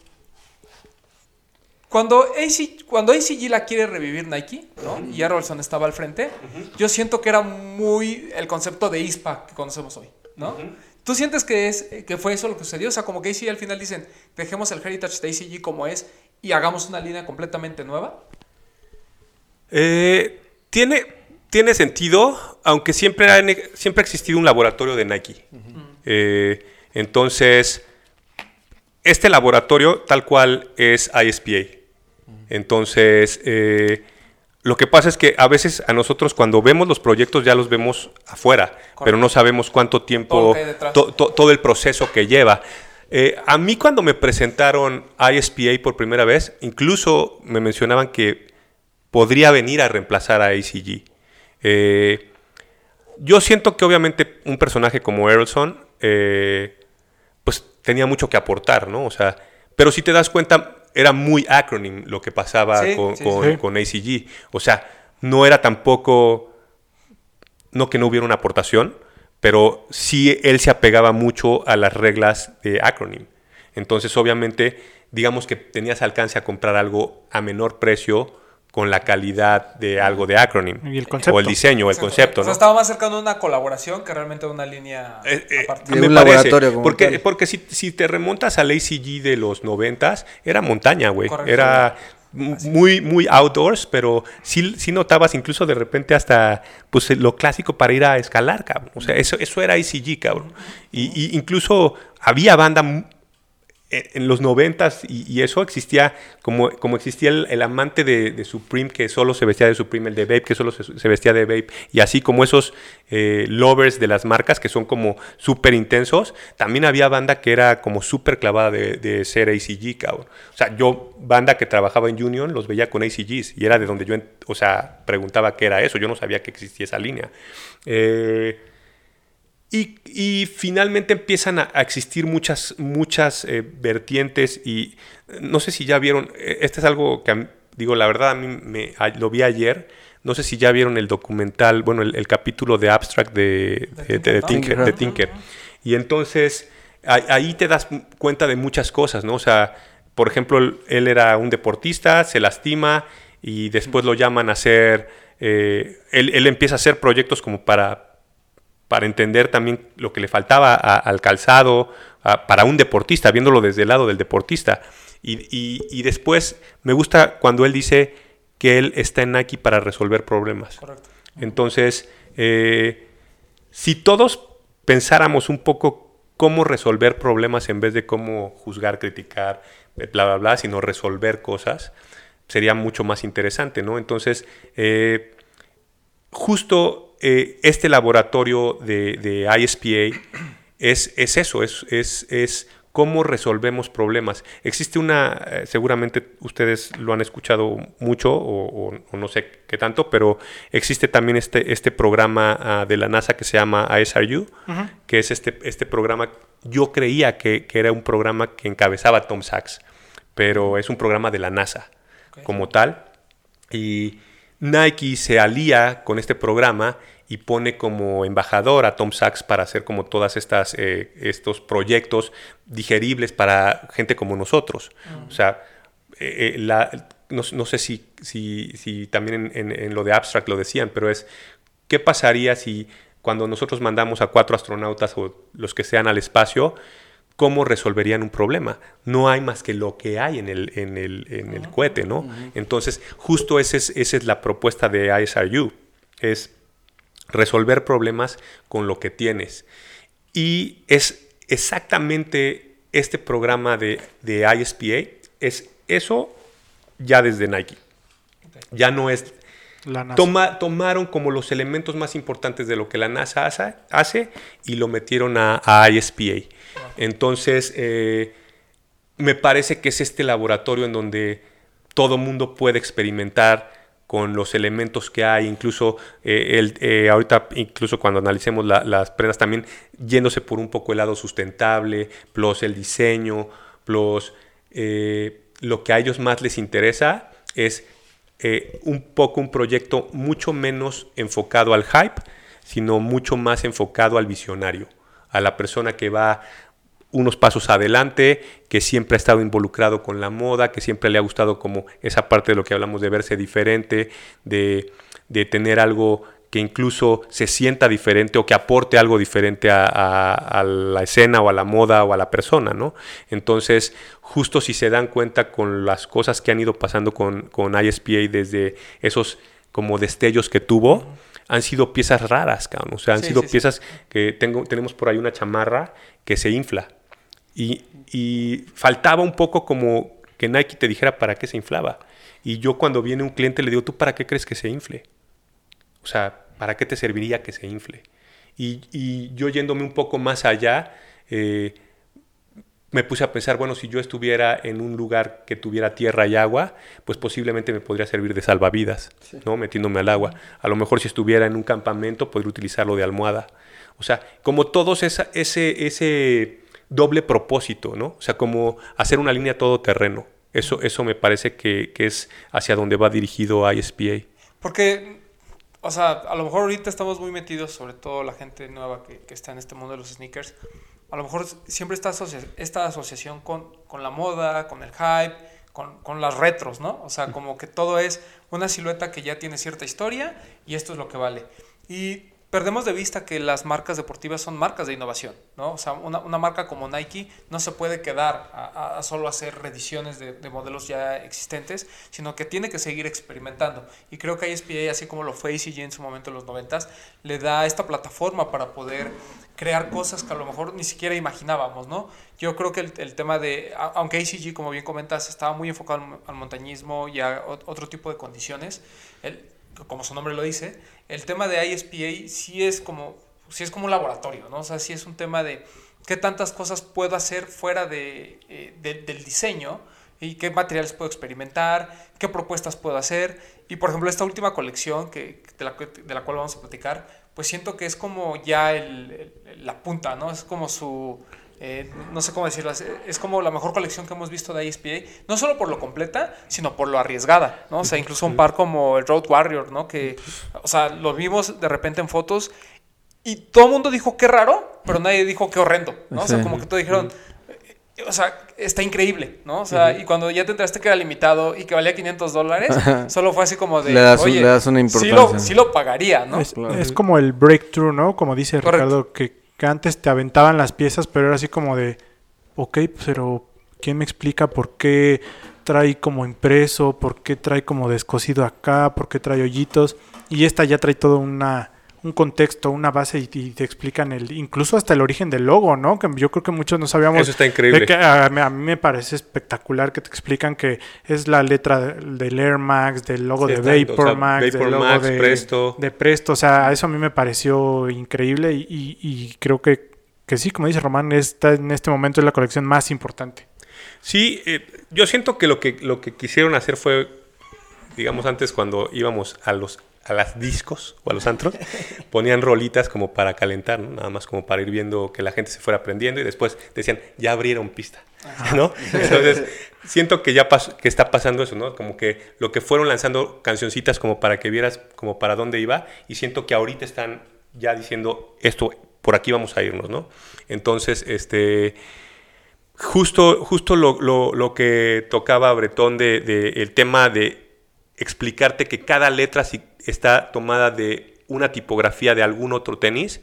S2: cuando, AC, cuando ACG la quiere revivir Nike, ¿no? Y Arolson estaba al frente, yo siento que era muy el concepto de ISPA que conocemos hoy, ¿no? ¿Tú sientes que, es, que fue eso lo que sucedió? O sea, como que ACG al final dicen, dejemos el heritage de ACG como es y hagamos una línea completamente nueva.
S4: Eh, tiene, tiene sentido, aunque siempre ha, siempre ha existido un laboratorio de Nike. Eh, entonces, este laboratorio tal cual es ISPA. Entonces, eh, Lo que pasa es que a veces a nosotros cuando vemos los proyectos ya los vemos afuera, pero no sabemos cuánto tiempo, to- to- todo el proceso que lleva. Eh, a mí cuando me presentaron ISPA por primera vez, incluso me mencionaban que podría venir a reemplazar a ACG. Eh, yo siento que obviamente un personaje como Errolson, eh, pues tenía mucho que aportar, ¿no? O sea, pero si te das cuenta, era muy acronym lo que pasaba
S2: Sí,
S4: con,
S2: sí,
S4: con-
S3: sí.
S4: con ACG. O sea, no era tampoco, no que no hubiera una aportación, pero sí él se apegaba mucho a las reglas de acronym. Entonces, obviamente, digamos que tenías alcance a comprar algo a menor precio con la calidad de algo de acronym.
S3: Y el concepto.
S4: O el diseño, o el concepto,
S2: O sea,
S4: ¿no?
S2: estaba más cercano a una colaboración que realmente a una línea
S4: Eh, eh,
S2: aparte.
S5: De
S4: me
S5: un
S4: parece,
S5: laboratorio como
S4: porque,
S5: tal.
S4: porque si, si te remontas al ACG de los noventas, era montaña, güey. Era muy, muy outdoors, pero sí, sí notabas incluso de repente hasta pues lo clásico para ir a escalar, cabrón. O sea, eso, eso era ACG, cabrón. Y, y incluso había banda en los noventas y, y eso existía como, como existía el, amante de, Supreme que solo se vestía de Supreme, el de Vape que solo se, vestía de Vape y así como esos eh, lovers de las marcas que son como súper intensos, también había banda que era como súper clavada de, de ser ACG, cabrón. O sea, yo banda que trabajaba en Union los veía con ACGs y era de donde yo, o sea, preguntaba qué era eso, yo no sabía que existía esa línea. Eh, y, y finalmente empiezan a, a existir muchas, muchas eh, vertientes y no sé si ya vieron, eh, este es algo que digo, la verdad a mí me, a- lo vi ayer, no sé si ya vieron el documental, bueno, el, el capítulo de Abstract de, de- de- de
S2: Tinker.
S4: Y entonces a- ahí te das cuenta de muchas cosas, ¿no? O sea, por ejemplo, él, él era un deportista, se lastima y después lo llaman a hacer, eh, él, él empieza a hacer proyectos como para para entender también lo que le faltaba a- al calzado, a- para un deportista, viéndolo desde el lado del deportista. Y, y- y después me gusta cuando él dice que él está en Nike para resolver problemas.
S2: Correcto.
S4: Entonces, eh, si todos pensáramos un poco cómo resolver problemas en vez de cómo juzgar, criticar, bla, bla, bla, sino resolver cosas, sería mucho más interesante, ¿no? Entonces, eh, justo eh, este laboratorio de, de ISPA es, es eso, es, es, es cómo resolvemos problemas. Existe una, eh, seguramente ustedes lo han escuchado mucho o, o- o no sé qué tanto, pero existe también este, este programa ah, de la NASA que se llama ISRU, que es este, este programa, yo creía que, que era un programa que encabezaba Tom Sachs, pero es un programa de la NASA como tal. Y Nike se alía con este programa y pone como embajador a Tom Sachs para hacer como todas estas eh, estos proyectos digeribles para gente como nosotros. O sea, eh, eh, la- no, no sé si, si, si también en, en- en lo de abstract lo decían, pero es ¿qué pasaría si cuando nosotros mandamos a cuatro astronautas o los que sean al espacio, cómo resolverían un problema? No hay más que lo que hay en el, en el, en el cohete, ¿no? Entonces, justo ese es- esa es la propuesta de ISRU, es resolver problemas con lo que tienes. Y es exactamente este programa de, de ISPA, es eso ya desde Nike. Ya no es
S3: La NASA.
S4: Toma- tomaron como los elementos más importantes de lo que la NASA hace, hace y lo metieron a, a ISPA. Entonces, eh, me parece que es este laboratorio en donde todo mundo puede experimentar con los elementos que hay, incluso eh, el, eh, ahorita, incluso cuando analicemos la- las prendas, también yéndose por un poco el lado sustentable, plus el diseño, plus lo que a ellos más les interesa es un poco un proyecto mucho menos enfocado al hype, sino mucho más enfocado al visionario, a la persona que va unos pasos adelante, que siempre ha estado involucrado con la moda, que siempre le ha gustado como esa parte de lo que hablamos de verse diferente, de, de tener algo que incluso se sienta diferente o que aporte algo diferente a, a- la escena o a la moda o a la persona, ¿no? Entonces, justo si se dan cuenta con las cosas que han ido pasando con, con ISPA desde esos como destellos que tuvo, han sido piezas raras, cabrón. O sea, han
S2: Sí,
S4: sido
S2: sí, sí.
S4: piezas que tengo, tenemos por ahí una chamarra que se infla. Y, y faltaba un poco como que Nike te dijera para qué se inflaba. Y yo cuando viene un cliente le digo, ¿tú para qué crees que se infle? O sea, ¿para qué te serviría que se infle? Y, y yo yéndome un poco más allá, eh, me puse a pensar, bueno, si yo estuviera en un lugar que tuviera tierra y agua, pues posiblemente me podría servir de salvavidas, ¿no? Metiéndome al agua. A lo mejor si estuviera en un campamento, podría utilizarlo de almohada. O sea, como todos esa, ese, ese doble propósito, ¿no? O sea, como hacer una línea todoterreno. Eso, eso me parece que, que es hacia donde va dirigido ISPA.
S2: Porque, o sea, a lo mejor ahorita estamos muy metidos, sobre todo la gente nueva que, que está en este mundo de los sneakers. A lo mejor siempre está asocia esta asociación con, con, la moda, con el hype, con, con, las retros, ¿no? O sea, como que todo es una silueta que ya tiene cierta historia y esto es lo que vale. Y perdemos de vista que las marcas deportivas son marcas de innovación, ¿no? O sea, una, una marca como Nike no se puede quedar a, a solo hacer reediciones de, de, modelos ya existentes, sino que tiene que seguir experimentando. Y creo que ISPA, así como lo fue ACG en su momento en los 90, le da esta plataforma para poder crear cosas que a lo mejor ni siquiera imaginábamos, ¿no? Yo creo que el, el tema de, aunque ACG, como bien comentas, estaba muy enfocado al, al montañismo y a otro tipo de condiciones, el, como su nombre lo dice, el tema de ISPA sí es como, sí es como un laboratorio, ¿no? O sea, sí es un tema de qué tantas cosas puedo hacer fuera de, eh, de, del diseño y qué materiales puedo experimentar, qué propuestas puedo hacer. Y por ejemplo, esta última colección que, de, la, de la cual vamos a platicar, pues siento que es como ya el, el, la punta, ¿no? Es como su, eh, no sé cómo decirlo, es como la mejor colección que hemos visto de ISPA, no solo por lo completa, sino por lo arriesgada, ¿no? O sea, incluso un par como el Road Warrior, ¿no? Que, o sea, lo vimos de repente en fotos y todo el mundo dijo qué raro, pero nadie dijo qué horrendo, ¿no? O sea, como que todos dijeron, o sea, está increíble, ¿no? O sea, y cuando ya te enteraste que era limitado y que valía 500 dólares, solo fue así como de,
S5: le das,
S2: oye,
S5: le das una importancia.
S2: Sí lo, sí lo pagaría, ¿no?
S3: Es, es, como el breakthrough, ¿no? Como dice Correcto. Ricardo, que que antes te aventaban las piezas, pero era así como de, ok, pero ¿quién me explica por qué trae como impreso, por qué trae como descosido acá, por qué trae hoyitos? Y esta ya trae todo una, un contexto, una base y, y, te explican el, incluso hasta el origen del logo, ¿no? Que yo creo que muchos no sabíamos.
S4: Eso está increíble.
S3: Que a, a, mí me parece espectacular que te explican que es la letra del Air Max, del logo sí, de Vapor o sea, Max,
S4: Vapor
S3: del logo
S4: Max,
S3: de
S4: Presto.
S3: de Presto. O sea, eso a mí me pareció increíble y, y, y creo que, que sí, como dice Román, esta en este momento es la colección más importante.
S4: Sí, eh, yo siento que lo que lo que quisieron hacer fue, digamos, antes cuando íbamos a los a las discos o a los antros, ponían rolitas como para calentar, ¿no? nada más como para ir viendo que la gente se fuera aprendiendo y después decían, ya abrieron pista, ¿no? Entonces, siento que ya pasó, que está pasando eso, ¿no? Como que lo que fueron lanzando cancioncitas como para que vieras como para dónde iba y siento que ahorita están ya diciendo, esto, por aquí vamos a irnos, ¿no? Entonces, este... Justo, justo lo, lo, lo que tocaba Bretón de, de el tema de explicarte que cada letra está tomada de una tipografía de algún otro tenis,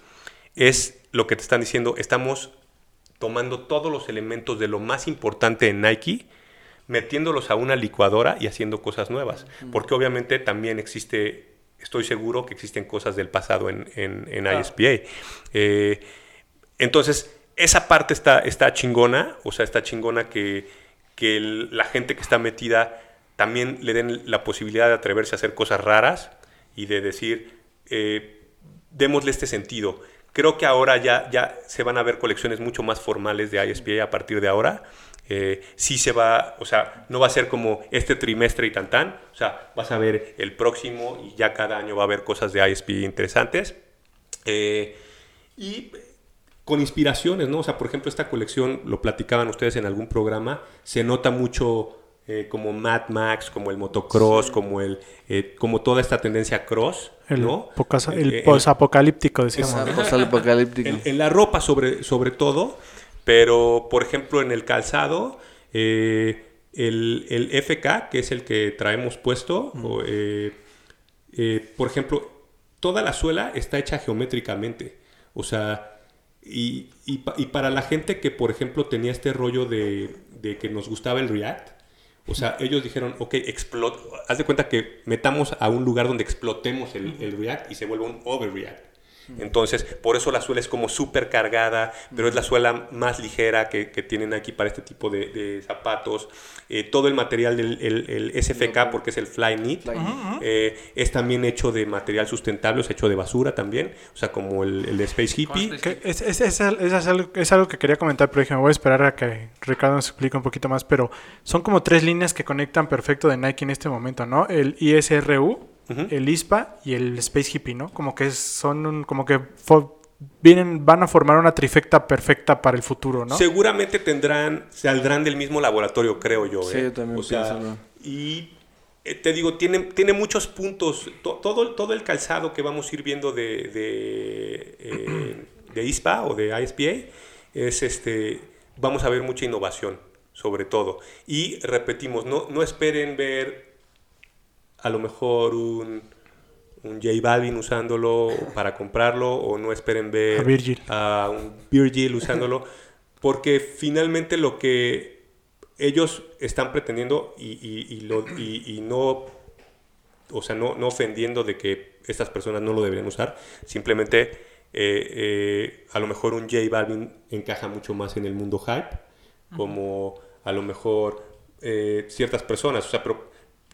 S4: es lo que te están diciendo, estamos tomando todos los elementos de lo más importante en Nike, metiéndolos a una licuadora y haciendo cosas nuevas. Porque obviamente también existe, estoy seguro que existen cosas del pasado en, en, en ah. ISPA. Eh, entonces, esa parte está, está chingona, o sea, está chingona que, que el, la gente que está metida también le den la posibilidad de atreverse a hacer cosas raras y de decir, eh, démosle este sentido. Creo que ahora ya, ya se van a ver colecciones mucho más formales de ISPA a partir de ahora. Eh, sí se va, o sea, no va a ser como este trimestre y tan tan, o sea, vas a ver el próximo y ya cada año va a haber cosas de ISPA interesantes. Eh, y con inspiraciones, ¿no? O sea, por ejemplo, esta colección, lo platicaban ustedes en algún programa, se nota mucho eh, como Mad Max, como el motocross, sí. como el eh, como toda esta tendencia cross,
S3: el
S4: ¿no?
S3: Pocas, el eh, posapocalíptico, decíamos.
S5: posapocalíptico.
S4: En, en, la ropa sobre, sobre todo, pero por ejemplo en el calzado, el, el, FK, que es el que traemos puesto, mm. o, por ejemplo, toda la suela está hecha geométricamente. O sea, y, y, y, para la gente que, por ejemplo, tenía este rollo de, de que nos gustaba el React, o sea, ellos dijeron, ok, explot, haz de cuenta que metamos a un lugar donde explotemos el, el React y se vuelva un overreact. Entonces, por eso la suela es como súper cargada, pero es la suela más ligera que, que tienen aquí para este tipo de, de zapatos. Eh, todo el material del el, el SFK, porque es el Fly Knit,
S5: Fly
S4: eh, es también hecho de material sustentable, es hecho de basura también, o sea, como el, el de Space Hippie.
S3: Que es, es- es al- es algo, es algo que quería comentar, pero dije, me voy a esperar a que Ricardo nos explique un poquito más. Pero son como tres líneas que conectan perfecto de Nike en este momento, ¿no? El ISRU, El ISPA y el Space Hippie, ¿no? Como que son un- como que vienen, van a formar una trifecta perfecta para el futuro, ¿no?
S4: Seguramente tendrán, saldrán del mismo laboratorio, creo yo.
S5: Sí,
S4: ¿eh?
S5: yo también
S4: O sea. Y eh, te digo, tiene, tiene muchos puntos. To- todo, todo el calzado que vamos a ir viendo de, de, eh, de ISPA o de ISPA es este. Vamos a ver mucha innovación, sobre todo. Y repetimos, no, no esperen ver a lo mejor un, un J Balvin usándolo para comprarlo o no esperen ver
S3: A Virgil.
S4: a un Virgil usándolo porque finalmente lo que ellos están pretendiendo y, y- y lo- y- y no o sea no, no ofendiendo de que estas personas no lo deberían usar simplemente eh, eh, a lo mejor un J Balvin encaja mucho más en el mundo hype como a lo mejor eh, ciertas personas o sea pero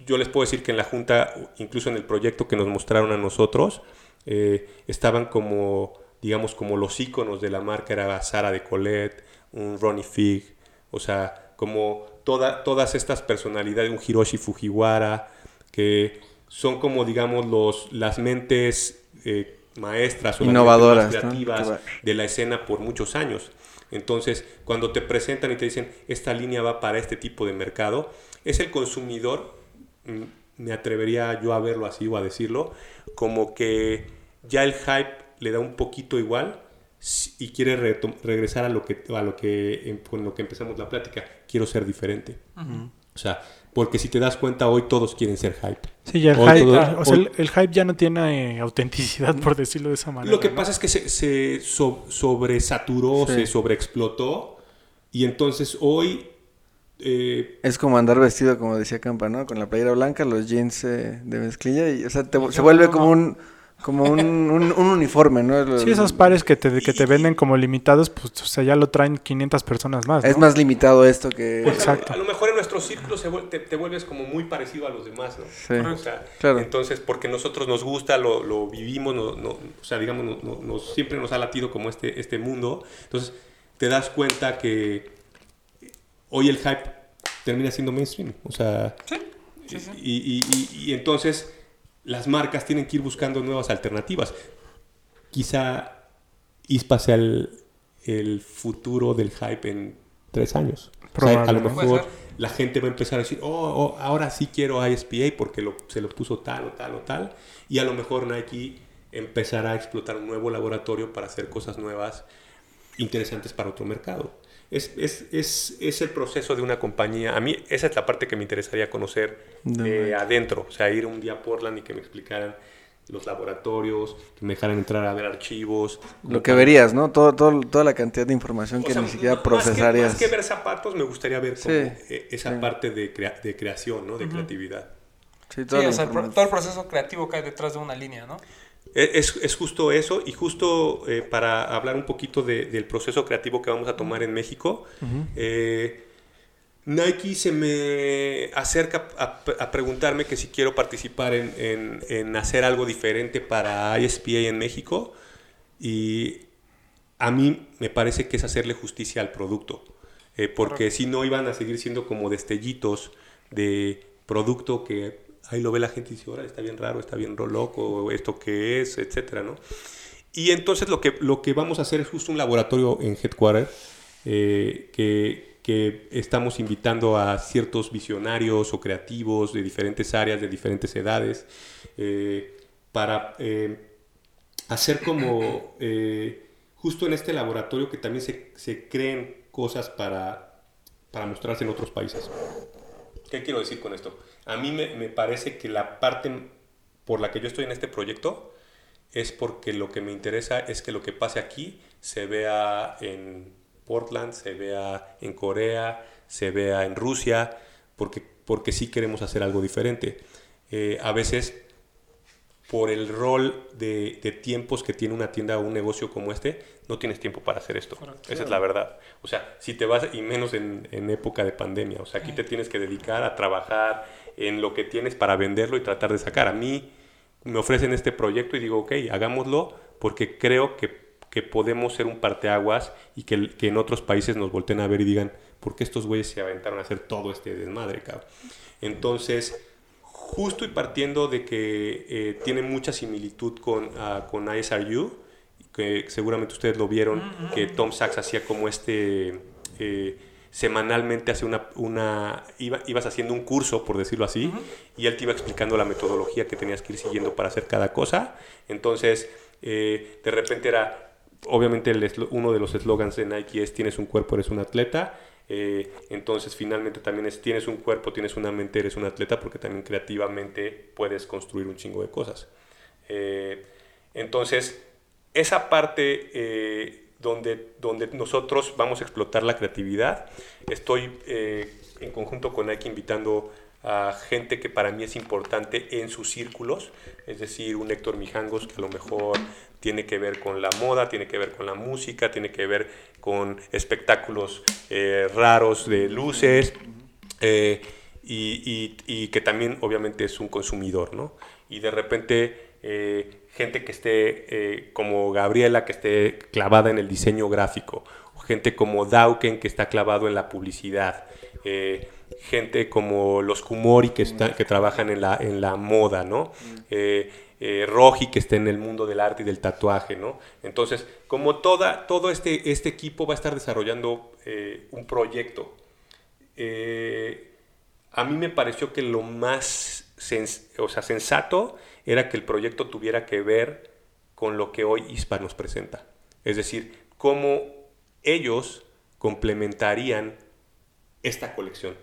S4: yo les puedo decir que en la junta incluso en el proyecto que nos mostraron a nosotros eh, estaban como digamos como los íconos de la marca era Sara de Colette un Ronnie Fig o sea como toda, todas estas personalidades un Hiroshi Fujiwara que son como digamos los las mentes eh, maestras o las
S5: Innovadoras,
S4: mentes
S5: ¿no?
S4: más creativas
S5: va-
S4: de la escena por muchos años. Entonces, cuando te presentan y te dicen, esta línea va para este tipo de mercado, es el consumidor, me atrevería yo a verlo así o a decirlo, como que ya el hype le da un poquito igual y quiere retom- regresar a lo que a lo que em- con lo que empezamos la plática, quiero ser diferente. O sea, porque si te das cuenta hoy todos quieren ser hype.
S3: Sí, ya el
S4: Hoy
S3: hype,
S4: todo-
S3: ah, o sea,
S4: hoy-
S3: el, el hype ya no tiene eh, autenticidad, por decirlo de esa manera.
S4: Lo que
S3: ¿no?
S4: pasa es que se, se so- sobresaturó,
S5: Sí.
S4: se sobreexplotó y entonces hoy eh,
S5: Es como andar vestido, como decía Campa, ¿no? Con la playera blanca, los jeans eh, de mezclilla y, o sea, te- se vuelve como un como un, un- un uniforme, ¿no? Lo-
S3: Sí, esos pares que te, que te venden como limitados, pues o sea, ya lo traen 500 personas más.
S5: Es más limitado esto que...
S4: pues, a-
S3: Exacto.
S4: A, lo mejor en nuestro círculo se vuel- te, te vuelves como muy parecido a los demás, ¿no?
S5: Sí,
S4: O sea,
S5: claro.
S4: Entonces, porque nosotros nos gusta, lo, lo vivimos, no, no- o sea, digamos, no- no- nos- siempre nos ha latido como este, este mundo. Entonces, te das cuenta que hoy el hype termina siendo mainstream. O sea, Y, y- y- y entonces las marcas tienen que ir buscando nuevas alternativas. Quizá ISPA sea el, el futuro del hype en tres años. O sea, a lo mejor la gente va a empezar a decir, oh, oh, ahora sí quiero ISPA porque lo- se lo puso tal o tal o tal. Y a lo mejor Nike empezará a explotar un nuevo laboratorio para hacer cosas nuevas interesantes para otro mercado. Es, es, es, es el proceso de una compañía. A mí esa es la parte que me interesaría conocer
S5: De Nike.
S4: adentro. O sea, ir un día a Portland y que me explicaran los laboratorios, que me dejaran entrar a ver archivos.
S5: Lo que verías, ¿no? Todo, todo, toda la cantidad de información
S4: O
S5: que
S4: sea,
S5: ni siquiera
S4: más que-
S5: procesarías.
S4: Más que, ver zapatos, me gustaría ver como,
S5: Sí,
S4: eh, esa
S5: sí.
S4: parte de, crea- de creación, ¿no? De creatividad.
S5: Sí,
S2: Sí,
S5: toda la
S2: o sea, el todo el proceso creativo cae detrás de una línea, ¿no?
S4: E, Es, es justo eso, y justo eh, para hablar un poquito de- del proceso creativo que vamos a tomar en México, eh, Nike se me acerca a, a preguntarme que si quiero participar en, en- en hacer algo diferente para ISPA en México, y a mí me parece que es hacerle justicia al producto, eh, porque si no iban a seguir siendo como destellitos de producto que ahí lo ve la gente y dice, ahora está bien raro, está bien loco, esto qué es, etcétera, ¿no? Y entonces lo que, lo que vamos a hacer es justo un laboratorio en Headquarter eh, que, que estamos invitando a ciertos visionarios o creativos de diferentes áreas, de diferentes edades, eh, para eh, hacer como eh, justo en este laboratorio que también se, se creen cosas para, para mostrarse en otros países. ¿Qué quiero decir con esto? A mí me, me parece que la parte por la que yo estoy en este proyecto es porque lo que me interesa es que lo que pase aquí se vea en Portland, se vea en Corea, se vea en Rusia, porque, porque sí queremos hacer algo diferente. Eh, a veces por el rol de, de tiempos que tiene una tienda o un negocio como este, no tienes tiempo para hacer esto. Esa es la verdad. O sea, si te vas, y menos en, en época de pandemia, o sea, aquí te tienes que dedicar a trabajar en lo que tienes para venderlo y tratar de sacar. A mí me ofrecen este proyecto y digo, ok, hagámoslo porque creo que, que podemos ser un parteaguas y que, que en otros países nos volteen a ver y digan, ¿por qué estos güeyes se aventaron a hacer todo este desmadre, cabrón? Entonces, justo y partiendo de que eh, tiene mucha similitud con, ah, con ISRU, que seguramente ustedes lo vieron, que Tom Sachs hacía como este... eh, semanalmente hace una, una iba- ibas haciendo un curso, por decirlo así, y él te iba explicando la metodología que tenías que ir siguiendo para hacer cada cosa. Entonces, eh, de repente era, obviamente el uno de los eslogans de Nike es, tienes un cuerpo, eres un atleta. Eh, entonces, finalmente también es, tienes un cuerpo, tienes una mente, eres un atleta, porque también creativamente puedes construir un chingo de cosas. Eh, entonces, esa parte donde, donde nosotros vamos a explotar la creatividad, estoy eh, en conjunto con Nike invitando a gente que para mí es importante en sus círculos, es decir, un Héctor Mijangos que a lo mejor tiene que ver con la moda, tiene que ver con la música, tiene que ver con espectáculos eh, raros de luces, eh, y, y- y que también obviamente es un consumidor, ¿no? Y de repente eh, gente que esté eh, como Gabriela, que esté clavada en el diseño gráfico, gente como Dauken, que está clavado en la publicidad, eh, gente como los Kumori, que, está, que trabajan en la, en la moda, ¿no? Eh, eh, Roji, que está en el mundo del arte y del tatuaje, ¿no? Entonces, como toda, todo este, este equipo va a estar desarrollando un proyecto, a mí me pareció que lo más sens- o sea, sensato era que el proyecto tuviera que ver con lo que hoy ISPA nos presenta. Es decir, cómo ellos complementarían esta colección.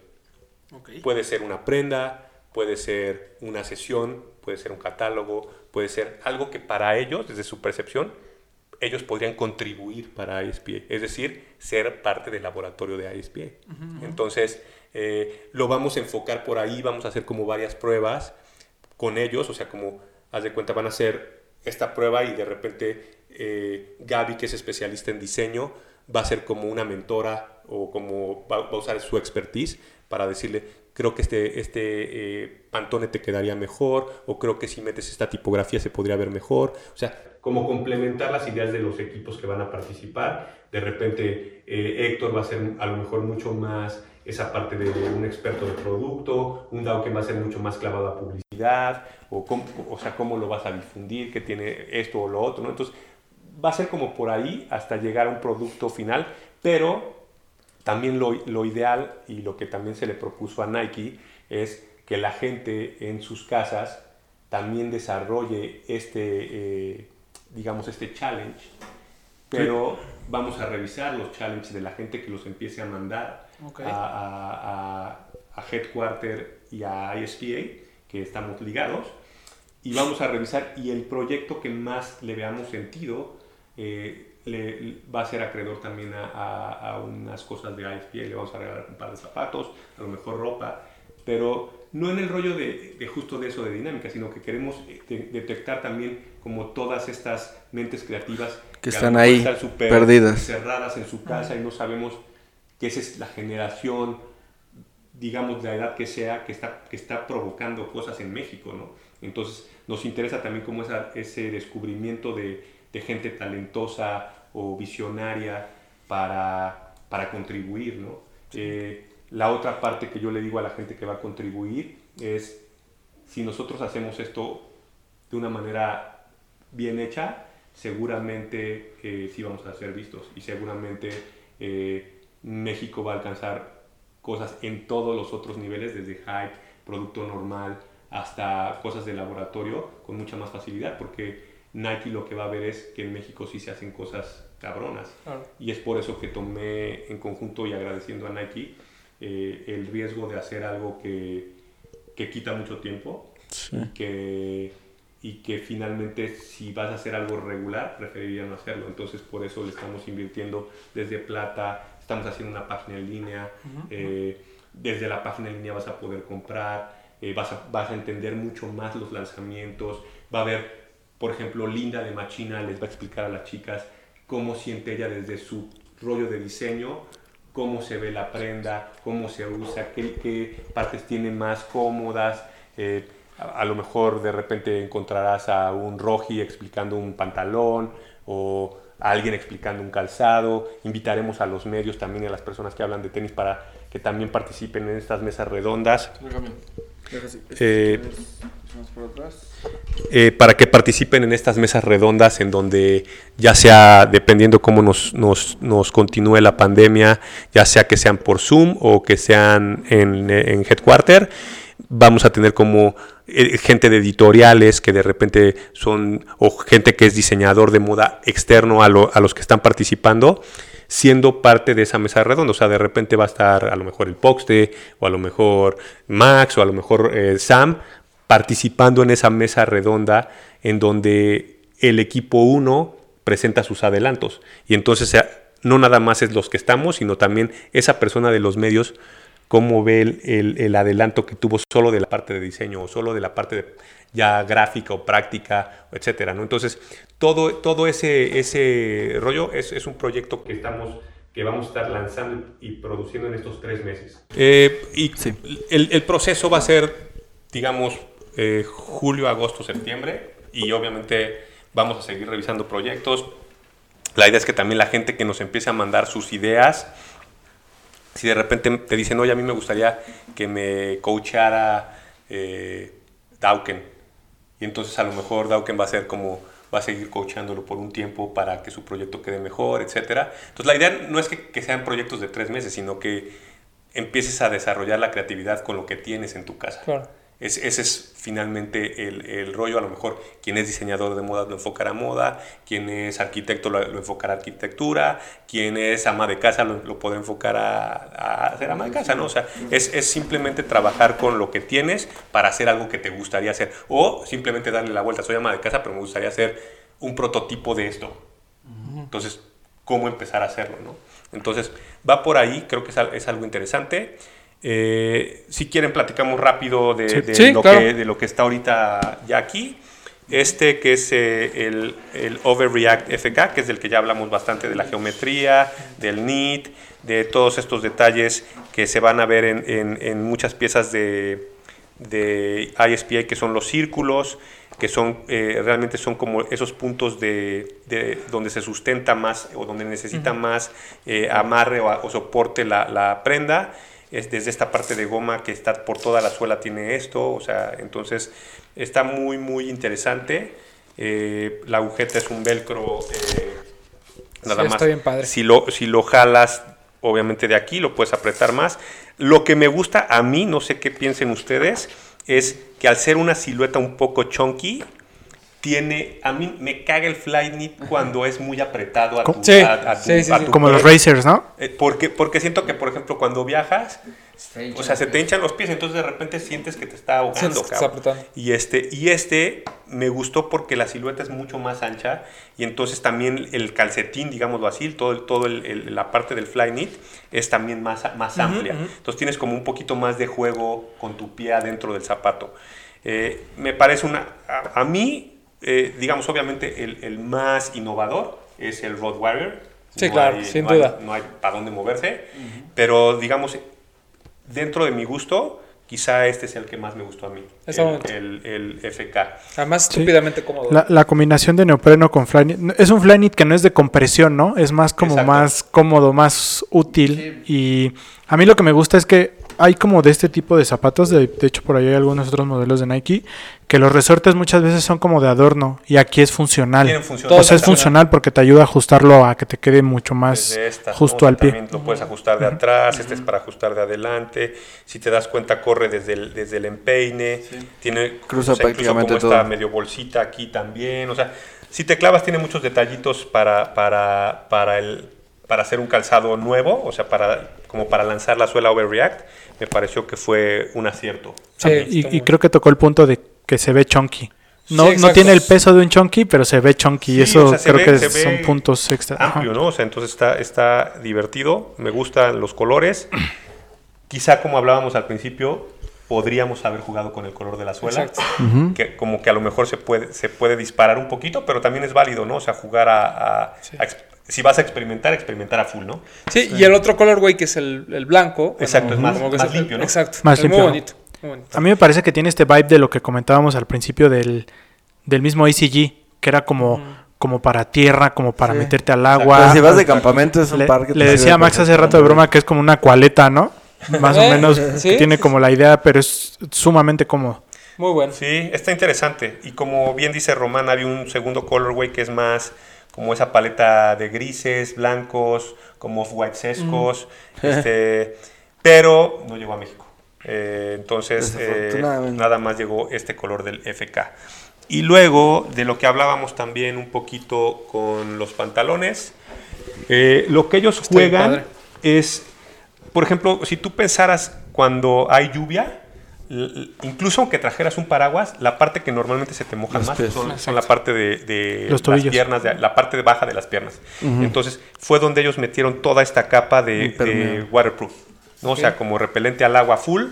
S4: Puede ser una prenda, puede ser una sesión, puede ser un catálogo, puede ser algo que para ellos, desde su percepción, ellos podrían contribuir para ISPA, es decir, ser parte del laboratorio de ISPA. Entonces, eh, lo vamos a enfocar por ahí, vamos a hacer como varias pruebas con ellos, o sea, como, haz de cuenta, van a hacer esta prueba y de repente eh, Gaby, que es especialista en diseño, va a ser como una mentora o como va, a usar su expertise para decirle, creo que este, este eh, pantone te quedaría mejor, o creo que si metes esta tipografía se podría ver mejor. O sea, como complementar las ideas de los equipos que van a participar. De repente, eh, Héctor va a ser a lo mejor mucho más esa parte de un experto de producto, un DAO que va a ser mucho más clavado a publicidad, o, cómo, o sea, cómo lo vas a difundir, que tiene esto o lo otro, ¿no? Entonces, va a ser como por ahí hasta llegar a un producto final, pero también lo, lo, ideal y lo que también se le propuso a Nike es que la gente en sus casas también desarrolle este, eh, digamos, este challenge, pero sí. vamos a revisar los challenges de la gente que los empiece a mandar okay. a, a, a, a, Headquarter y a ISPA, que estamos ligados, y vamos a revisar y el proyecto que más le veamos sentido. Eh, le, va a ser acreedor también a, a, a, unas cosas de ISPA, le vamos a regalar un par de zapatos, a lo mejor ropa, pero no en el rollo de, de justo de eso de dinámica, sino que queremos de, detectar también como todas estas mentes creativas
S5: que, están ahí perdidas,
S4: cerradas en su casa y no sabemos que esa es la generación, digamos, la edad que sea, que está, que está provocando cosas en México, ¿no? Entonces nos interesa también como esa, ese descubrimiento de, de gente talentosa o visionaria para, para contribuir, ¿no? Eh, la otra parte que yo le digo a la gente que va a contribuir es, si nosotros hacemos esto de una manera bien hecha, seguramente eh, sí vamos a ser vistos y seguramente eh, México va a alcanzar cosas en todos los otros niveles, desde hype, producto normal, hasta cosas de laboratorio, con mucha más facilidad, porque Nike lo que va a ver es que en México sí se hacen cosas cabronas. Claro. Y es por eso que tomé en conjunto y agradeciendo a Nike eh, el riesgo de hacer algo que, que quita mucho tiempo sí. y, que, y que finalmente si vas a hacer algo regular preferiría no hacerlo. Entonces por eso le estamos invirtiendo desde plata, estamos haciendo una página en línea, uh -huh. eh, desde la página en línea vas a poder comprar. eh, vas, a, vas a entender mucho más los lanzamientos, va a haber, por ejemplo, Linda de Machina les va a explicar a las chicas cómo siente ella desde su rollo de diseño, cómo se ve la prenda, cómo se usa, qué, qué partes tienen más cómodas. eh, a, a lo mejor de repente encontrarás a un Roji explicando un pantalón o a alguien explicando un calzado. Invitaremos a los medios también y a las personas que hablan de tenis para que también participen en estas mesas redondas. Eh, eh, para que participen en estas mesas redondas en donde ya sea dependiendo cómo nos, nos, nos continúe la pandemia, ya sea que sean por Zoom o que sean en, en Headquarter, vamos a tener como eh, gente de editoriales que de repente son, o gente que es diseñador de moda externo a, lo- a los que están participando, siendo parte de esa mesa redonda. O sea, de repente va a estar a lo mejor el Poxte, o a lo mejor Max, o a lo mejor eh, Sam, participando en esa mesa redonda en donde el equipo 1 presenta sus adelantos. Y entonces no nada más es los que estamos, sino también esa persona de los medios cómo ve el, el- el adelanto que tuvo solo de la parte de diseño o solo de la parte de ya gráfica o práctica, etcétera, ¿no? Entonces, todo, todo ese, ese rollo es, es un proyecto que estamos que vamos a estar lanzando y produciendo en estos tres meses. Eh, y el, el proceso va a ser, digamos, eh, julio, agosto, septiembre y obviamente vamos a seguir revisando proyectos. La idea es que también la gente que nos empiece a mandar sus ideas, si de repente te dicen, oye, a mí me gustaría que me coachara eh, y entonces a lo mejor Dauken va a ser como, va a seguir coachándolo por un tiempo para que su proyecto quede mejor, etcétera. Entonces la idea no es que, que sean proyectos de tres meses, sino que empieces a desarrollar la creatividad con lo que tienes en tu casa.
S2: Claro.
S4: Es- ese es finalmente el, el rollo. A lo mejor quien es diseñador de moda lo enfocará a moda, quien es arquitecto lo, lo enfocará a arquitectura, quien es ama de casa lo, lo podrá enfocar a, a ser ama de casa, ¿no? O sea, es, es simplemente trabajar con lo que tienes para hacer algo que te gustaría hacer. O simplemente darle la vuelta. Soy ama de casa, pero me gustaría hacer un prototipo de esto. Entonces, ¿cómo empezar a hacerlo? ¿no? Entonces, va por ahí, creo que es, es algo interesante. Eh, si quieren, platicamos rápido de,
S3: Sí.
S4: de
S2: Sí,
S4: lo
S2: claro.
S4: que, de lo que está ahorita ya aquí. Este que es eh, el, el Overreact FK, que es del que ya hablamos bastante de la geometría, del NIT, de todos estos detalles que se van a ver en, en- en muchas piezas de, de ISPA, que son los círculos, que son eh, realmente son como esos puntos de, de donde se sustenta más o donde necesita más eh, amarre o, soporte la, la prenda. Es desde esta parte de goma que está por toda la suela tiene esto, o sea, entonces está muy muy interesante. Eh, la agujeta es un velcro eh, nada
S2: Sí,
S4: más.
S2: está bien padre.
S4: Si lo, si lo jalas, obviamente de aquí, lo puedes apretar más. Lo que me gusta a mí, no sé qué piensen ustedes, es que al ser una silueta un poco chunky, tiene, a mí me caga el fly knit cuando es muy apretado a tu,
S2: Sí,
S4: a- a tu-
S2: sí, sí,
S4: a
S2: sí.
S4: tu
S3: Como los racers, ¿no?
S4: Eh, porque, porque siento que, por ejemplo, cuando viajas, o sea, se te hinchan los pies, entonces de repente sientes que te está ahogando, cabrón. Y este, y este me gustó porque la silueta es mucho más ancha y entonces también el calcetín, digámoslo así, todo, el- todo el- el- la parte del fly knit es también más, más amplia. Entonces tienes como un poquito más de juego con tu pie adentro del zapato. Eh, me parece una... A, a mí, eh, digamos, obviamente el, el más innovador es el Road Warrior.
S2: Sí, claro, sin
S4: no hay-
S2: duda.
S4: no hay para dónde moverse, pero digamos, dentro de mi gusto, quizá este es el que más me gustó a mí, el, el, el FK.
S2: Además,
S3: Sí.
S2: estúpidamente cómodo.
S3: La, la combinación de neopreno con flyknit. Es un flyknit que no es de compresión, ¿no? Es más como
S4: Exacto.
S3: más cómodo, más útil. Y a mí lo que me gusta es que hay como de este tipo de zapatos. De, de hecho, por ahí hay algunos otros modelos de Nike. Que los resortes muchas veces son como de adorno. Y aquí es funcional.
S4: Función.
S3: O sea, es funcional porque te ayuda a ajustarlo a que te quede mucho más justo al pie.
S4: También lo puedes ajustar de atrás, este es para ajustar de adelante. Si te das cuenta, corre desde el, desde el empeine. Tiene
S5: Cruza
S4: incluso
S5: prácticamente
S4: como esta medio bolsita aquí también. O sea, si te clavas, tiene muchos detallitos para, para, para, el, para hacer un calzado nuevo, o sea, para, como para lanzar la suela Overreact. Me pareció que fue un acierto.
S2: Sí,
S3: y, creo que tocó el punto de que se ve chunky. No,
S2: Sí,
S3: no tiene el peso de un chunky, pero se ve chunky. y eso
S4: o sea, se
S3: creo
S4: ve-
S3: que son puntos extra. Ajá.
S4: amplio, ¿no? O sea, entonces está, está divertido, me gustan los colores. Quizá como hablábamos al principio, podríamos haber jugado con el color de la suela.
S2: Exacto.
S4: Que como que a lo mejor se puede, se puede disparar un poquito, pero también es válido, ¿no? O sea, jugar a... a- si vas a experimentar, experimentar a full, ¿no?
S2: Sí, y el otro colorway que es el, el blanco.
S4: Exacto, es más-
S2: como que
S4: más
S2: es-
S4: limpio, ¿no?
S2: Exacto.
S3: Más
S2: es
S3: limpio.
S2: muy bonito. muy bonito.
S3: A mí me parece que tiene este vibe de lo que comentábamos al principio del, del mismo ACG, que era como, como para tierra, como para
S5: Sí.
S3: meterte al
S5: Pero
S3: agua.
S5: si vas de campamento es un
S3: Le,
S5: parque.
S3: le decía a Max hace rato de broma que es como una cualeta, ¿no? Más o
S2: Eh,
S3: menos
S2: sí,
S3: que tiene como la idea, pero es sumamente cómodo.
S2: Muy bueno.
S4: Sí, está interesante. Y como bien dice Román, había un segundo colorway que es más como esa paleta de grises, blancos, como off-white sescos. este, pero no llegó a México. Eh, entonces, eh, nada más llegó este color del FK. Y luego, de lo que hablábamos también un poquito con los pantalones, eh, lo que ellos juegan es, por ejemplo, si tú pensaras cuando hay lluvia, incluso aunque trajeras un paraguas, la parte que normalmente se te moja
S5: Los
S4: más
S5: pies.
S4: son, son la parte de, de
S3: Los
S4: las piernas, de- la parte de baja de las piernas. Entonces fue donde ellos metieron toda esta capa de, waterproof, ¿no? o sea, como repelente al agua full.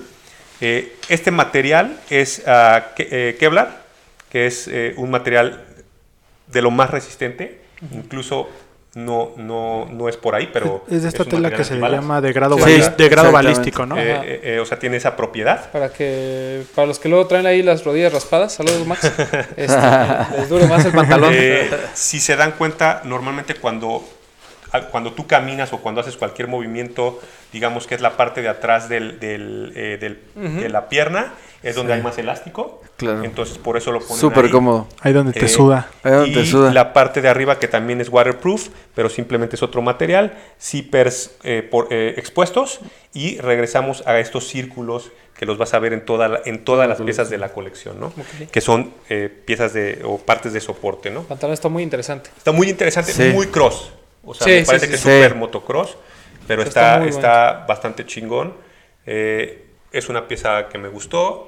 S4: Eh, este material es eh, Kevlar, que es eh, un material de lo más resistente, incluso no, no, no es por ahí, pero...
S3: es de esta tela que se
S4: antibalas.
S3: llama de grado,
S2: Sí,
S3: balis- de grado balístico, ¿no?
S4: Eh, eh, eh, o sea, tiene esa propiedad.
S2: Para que para los que luego traen ahí las rodillas raspadas, saludos Max, este, les dure más el pantalón.
S4: Eh, si se dan cuenta, normalmente cuando, cuando tú caminas o cuando haces cualquier movimiento, digamos que es la parte de atrás del, del, eh, del- de la pierna, es donde hay más elástico.
S5: Claro.
S4: Entonces por eso lo ponen
S5: Súper
S4: ahí.
S5: cómodo.
S3: Ahí donde te
S4: Eh,
S3: suda.
S5: Ahí donde
S4: y
S5: te suda.
S4: la parte de arriba que también es waterproof, pero simplemente es otro material, zippers eh, por, eh, expuestos y regresamos a estos círculos que los vas a ver en, toda la- en todas las piezas de la colección, ¿no?
S2: Ok.
S4: Que son eh, piezas de, o partes de soporte, ¿no?
S2: El pantalón está muy interesante.
S4: Está muy interesante,
S5: Sí.
S4: muy cross. O sea,
S2: Sí,
S4: me
S2: sí,
S4: parece
S2: sí,
S4: que
S2: sí.
S4: es súper motocross, pero
S2: Está
S4: está, bastante chingón. Eh, es una pieza que me gustó.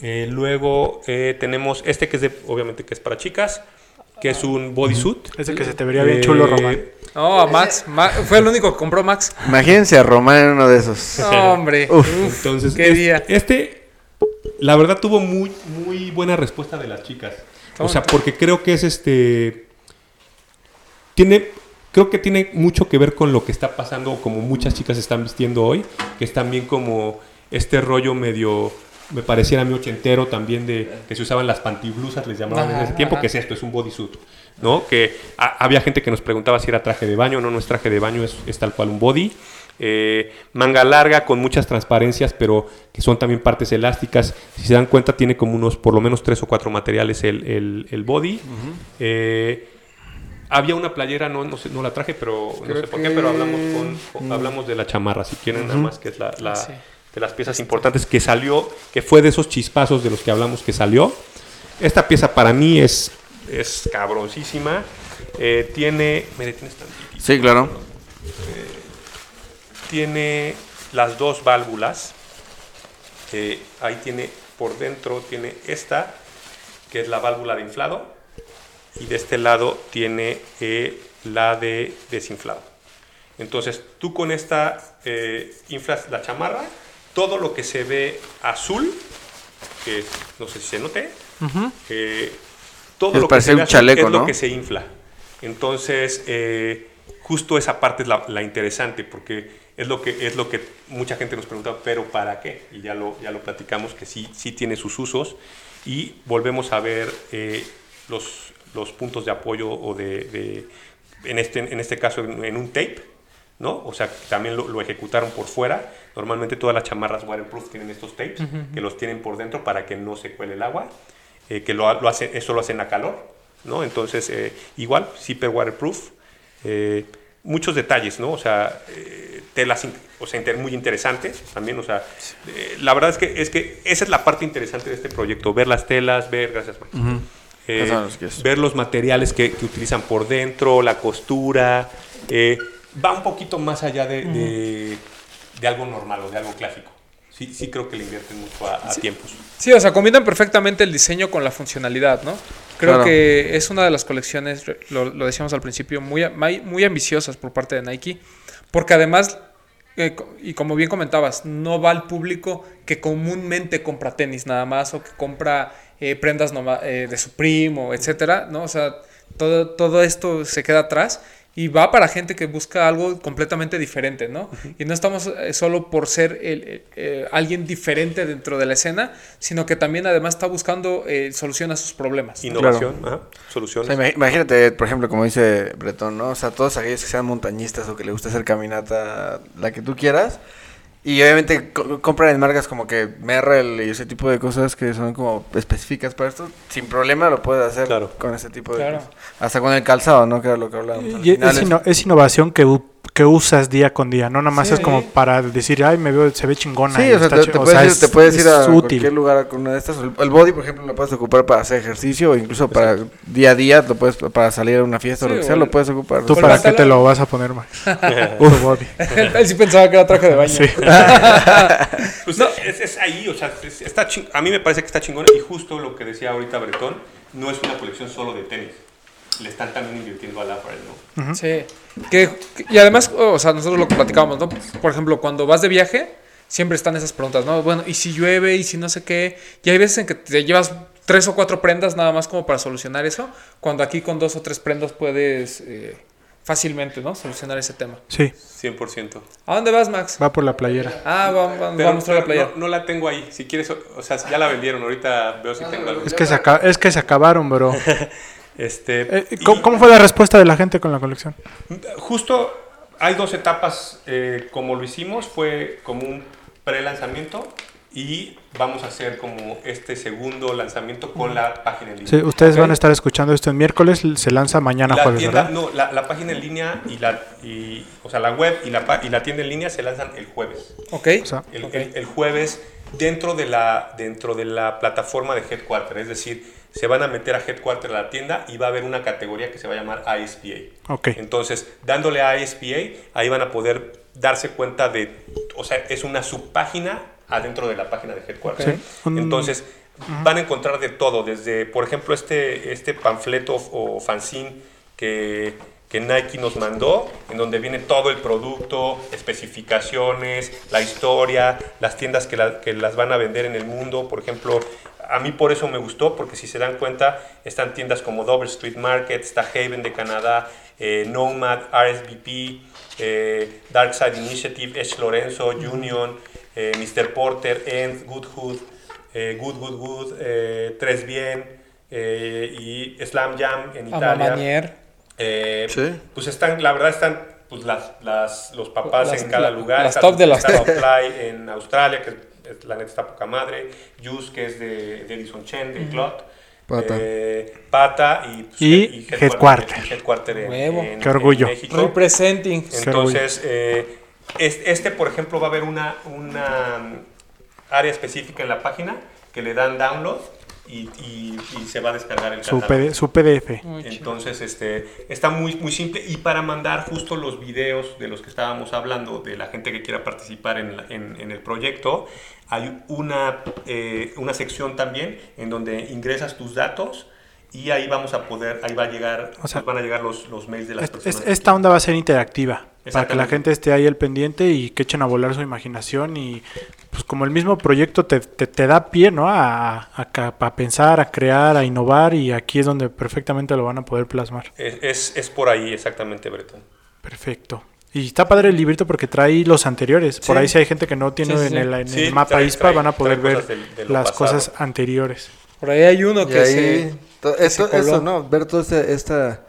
S4: Eh, luego eh, tenemos este que es de, obviamente que es para chicas, que es un bodysuit.
S3: Ese que se te vería bien chulo, Román.
S2: No, a Max, Ma- fue el único que compró Max.
S5: Imagínense a Román en uno de esos.
S2: No, hombre.
S5: Uf.
S2: Uf,
S4: Entonces,
S2: qué
S4: es-
S2: día.
S4: este, la verdad, tuvo muy, muy buena respuesta de las chicas. O sea, porque creo que es este. Tiene. Creo que tiene mucho que ver con lo que está pasando, como muchas chicas están vistiendo hoy, que es también como este rollo medio, me pareciera a mí ochentero también de que se usaban las pantiblusas, les llamaban en ese tiempo,
S2: ajá.
S4: que es esto, es un bodysuit, ¿no? Que a- había gente que nos preguntaba si era traje de baño, no, no es traje de baño, es, es tal cual un body. Eh, manga larga con muchas transparencias, pero que son también partes elásticas. Si se dan cuenta, tiene como unos, por lo menos tres o cuatro materiales el, el- el body. Eh, había una playera, no, no, sé, no la traje, pero no sé por qué,
S2: que-
S4: pero hablamos, con, con- hablamos de la chamarra, si quieren, nada más, que es la, la-
S2: Sí.
S4: de las piezas importantes que salió, que fue de esos chispazos de los que hablamos que salió. Esta pieza para mí es, es cabroncísima. Eh, tiene, me detienes tantitito.
S5: Sí, claro.
S4: Tiene las dos válvulas. Eh, ahí tiene por dentro, tiene esta, que es la válvula de inflado. Y de este lado tiene eh, la de desinflado. Entonces tú con esta eh, inflas la chamarra, todo lo que se ve azul, que no sé si se note, eh, todo lo que se ve
S5: un
S4: azul
S5: chaleco,
S4: es lo
S5: ¿no?
S4: que se infla. Entonces, eh, justo esa parte es la, la interesante, porque es lo, que, es lo que mucha gente nos pregunta, pero ¿para qué? Y ya lo, ya lo platicamos, que sí, sí tiene sus usos. Y volvemos a ver eh, los, los puntos de apoyo o de, de- en, este, en este caso, en, en un tape, ¿no? O sea, también lo, lo ejecutaron por fuera. Normalmente todas las chamarras waterproof tienen estos tapes, que los tienen por dentro para que no se cuele el agua, eh, que lo, lo hacen, eso lo hacen a calor, ¿no? Entonces, eh, igual, zipper waterproof. eh, muchos detalles, ¿no? O sea, eh, telas o sea, inter- muy interesantes también, o sea, eh, la verdad es que, es que esa es la parte interesante de este proyecto, ver las telas, ver, gracias, Mike. Eh,
S5: Pasaron quesos.
S4: ver los materiales que, que utilizan por dentro, la costura, eh, va un poquito más allá de, de- de algo normal o de algo clásico. Sí, sí creo que le invierten mucho a, a tiempos.
S2: Sí, o sea, combinan perfectamente el diseño con la funcionalidad, ¿no? Creo
S5: Claro.
S2: que es una de las colecciones, lo, lo decíamos al principio, muy, muy, ambiciosas por parte de Nike, porque además eh, y como bien comentabas, no va al público que comúnmente compra tenis nada más o que compra eh, prendas noma- eh, de Supreme o etcétera, ¿no? O sea, todo, todo esto se queda atrás y va para gente que busca algo completamente diferente, ¿no? Y no estamos eh, solo por ser el- el- eh, alguien diferente dentro de la escena, sino que también además está buscando eh, solución a sus problemas.
S4: Innovación, ajá,
S5: O
S4: soluciones.
S5: sea, imag- imagínate, por ejemplo, como dice Bretón, ¿no? O sea, todos aquellos que sean montañistas o que les guste hacer caminata, la que tú quieras. Y obviamente co- compran en marcas como que Merrell y ese tipo de cosas que son como específicas para esto. Sin problema lo puedes hacer
S4: Claro.
S5: con ese tipo de
S2: Claro.
S5: cosas. Hasta con el calzado, ¿no? Que era lo que hablábamos. Al
S3: Y
S5: final
S3: es,
S5: es-
S3: inno- es innovación que, que usas día con día, no nada más
S2: Sí.
S3: es como para decir, ay, me veo, se ve chingona.
S5: Sí,
S3: y
S5: o sea,
S3: está
S5: te,
S3: chi-".
S5: te
S3: O
S5: puedes,
S3: sea,
S5: ir,
S3: es-
S5: te puedes ir
S3: es
S5: a
S3: útil.
S5: cualquier lugar con una de estas. El, el body, por ejemplo, lo puedes ocupar para hacer ejercicio o incluso para día a día, lo puedes para salir a una fiesta o lo que sea, lo puedes ocupar.
S3: ¿Tú para
S2: la
S3: qué te lo vas a poner, Max? Tu body.
S2: Él sí pensaba que era traje de baño.
S3: Sí.
S4: Pues es, es ahí, o sea, es- está ching- a mí me parece que está chingón y justo lo que decía ahorita Bretón, no es una colección solo de tenis. Le están también invirtiendo al apparel, ¿no?
S2: Sí. Que, que- y además, o sea, nosotros lo que platicábamos, ¿no? Por ejemplo, cuando vas de viaje, siempre están esas preguntas, ¿no? Bueno, ¿y si llueve? ¿Y si no sé qué? Y hay veces en que te llevas tres o cuatro prendas nada más como para solucionar eso, cuando aquí con dos o tres prendas puedes eh, fácilmente, ¿no? Solucionar ese tema.
S3: Sí,
S4: 100%.
S2: ¿A dónde vas, Max?
S3: va por la playera.
S2: Ah, va, va- vamos a la
S4: pero
S2: playa.
S4: No, no la tengo ahí. Si quieres, o, o sea, ya la vendieron. Ahorita veo si tengo algo.
S3: Es que, se es que se acabaron, bro.
S4: Este,
S3: Eh,
S4: y
S3: ¿cómo, fue la respuesta de la gente con la colección?
S4: Justo hay dos etapas eh, como lo hicimos. Fue como un pre-lanzamiento y vamos a hacer como este segundo lanzamiento con la página en línea.
S3: Sí, ustedes van a estar escuchando esto en miércoles, se lanza mañana
S4: la
S3: jueves,
S4: tienda,
S3: ¿verdad?
S4: no, la, la página en línea y la, y, o sea, la web y la, pa- y la tienda en línea se lanzan el jueves.
S2: Ok.
S3: O sea,
S4: El,
S2: Ok.
S4: el- el jueves dentro de, la, dentro de la plataforma de Headquarter. Es decir, se van a meter a Headquarter a la tienda y va a haber una categoría que se va a llamar ISPA.
S3: ok.
S4: Entonces, dándole a ISPA, ahí van a poder darse cuenta de, o sea, es una subpágina adentro de la página de Headquarter. Entonces, van a encontrar de todo, desde, por ejemplo, este, este panfleto o fanzine que, que Nike nos mandó, en donde viene todo el producto, especificaciones, la historia, las tiendas que, la- que las van a vender en el mundo. Por ejemplo, a mí por eso me gustó, porque si se dan cuenta, están tiendas como Dover Street Market, está Haven de Canadá, eh, Nomad, RSVP, eh, Dark Side Initiative, Edge Lorenzo, Union, eh, Mr. Porter, End, Good Hood, eh, Good Good Good, eh, Tres Bien y Slam Jam en Italia.
S2: Amamanier.
S4: Eh,
S5: Sí.
S4: Pues están, la verdad están pues las, las, los papás
S2: Las-
S4: en cada
S2: la-
S4: lugar.
S2: las
S4: Está-
S2: top de las
S4: está
S2: top.
S4: En Australia, que es- la neta está poca madre. Juice, que es de, de Edison Chen, de Clot.
S5: Pata.
S4: Eh, Pata y, pues,
S3: Y Headquarter.
S4: y Headquarter en,
S2: Huevo.
S4: en-
S3: Qué orgullo.
S4: en México.
S2: Representing.
S4: Entonces, eh, es- este, por ejemplo, va a haber una, una mm, área específica en la página que le dan download y, y- y se va a descargar el
S3: Su. PD su PDF.
S2: Muy.
S4: Entonces, este, está muy, muy simple. Y para mandar justo los videos de los que estábamos hablando, de la gente que quiera participar en, la- en- en el proyecto, hay una, eh, una sección también en donde ingresas tus datos y ahí vamos a poder, ahí va a llegar,
S3: O sea,
S4: van a llegar los, los mails de las
S3: Es-
S4: personas.
S3: esta onda va a ser interactiva. Para que la gente esté ahí al pendiente y que echen a volar su imaginación. Y pues como el mismo proyecto te, te, te da pie, ¿no? A, a, a pensar, a crear, a innovar. Y aquí es donde perfectamente lo van a poder plasmar.
S4: Es, es, es por ahí exactamente, Breton.
S3: Perfecto. Y está padre el librito porque trae los anteriores. Por ahí si hay gente que no tiene
S2: Sí, sí,
S3: en el, en
S4: Sí,
S3: el mapa
S4: trae-
S3: ISPA,
S4: trae-
S3: van a poder ver
S4: cosas del- de lo
S3: las
S4: pasado.
S3: cosas anteriores.
S2: Por ahí hay uno que
S5: ahí,
S2: se...
S5: to- esto,
S2: coló.
S5: eso, ¿no? Ver toda esta, esta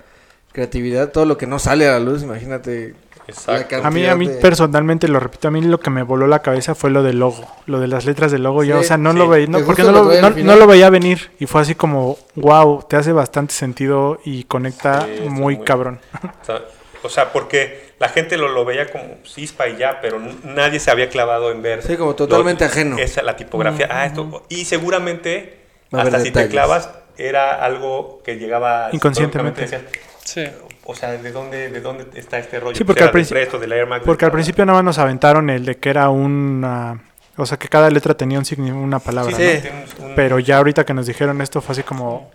S5: creatividad, todo lo que no sale a la luz, imagínate.
S4: Exacto.
S3: A mí, a mí
S5: de-
S3: personalmente, lo repito, a mí lo que me voló la cabeza fue lo del logo, lo de las letras del logo. yo, o sea, no
S4: sí.
S3: lo veía, no,
S5: Que
S3: porque no
S5: lo
S3: no, lo veía venir. Y fue así como, wow, te hace bastante sentido y conecta
S4: Sí,
S3: muy
S4: muy-
S3: cabrón.
S4: O sea, porque la gente lo, lo veía como cispa y ya, pero nadie se había clavado en ver.
S5: Sí, como totalmente
S4: lo-
S5: ajeno.
S4: Esa, la tipografía. Ah, esto. Y seguramente, hasta si te clavas, era algo que llegaba
S3: Inconscientemente.
S2: Sí.
S4: O sea, ¿de dónde, ¿de dónde está este rollo?
S3: Sí, porque
S4: Era
S3: al
S4: del
S3: princi-
S4: Presto, del Air Max,
S3: Porque al principio nada más nos aventaron el de que era una... O sea, que cada letra tenía un una palabra,
S4: Sí,
S3: Pero ya ahorita que nos dijeron esto fue así como,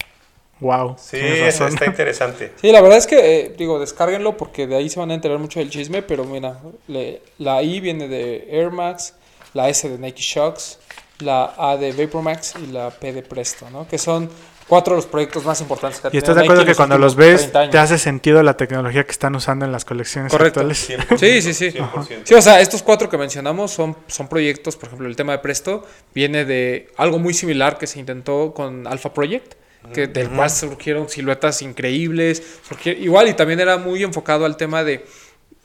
S3: Wow.
S4: Sí,
S3: tienes
S4: es-
S3: razón.
S4: está interesante.
S2: Sí, la verdad es que, eh, digo, descárguenlo porque de ahí se van a enterar mucho del chisme, pero mira, le- la I viene de Air Max, la S de Nike Shocks, la A de Vapor Max y la P de Presto, ¿no? Que son cuatro de los proyectos más importantes que ha
S3: Y estás de acuerdo que cuando los ves
S2: 30 años.
S3: te hace sentido la tecnología que están usando en las colecciones
S2: Correcto.
S3: actuales.
S4: 100%,
S2: Sí, sí, sí.
S4: 100%.
S2: Sí, o sea, estos cuatro que mencionamos son, son proyectos, por ejemplo, el tema de Presto viene de algo muy similar que se intentó con Alpha Project, que, del cual surgieron siluetas increíbles, surgieron- igual y también era muy enfocado al tema de,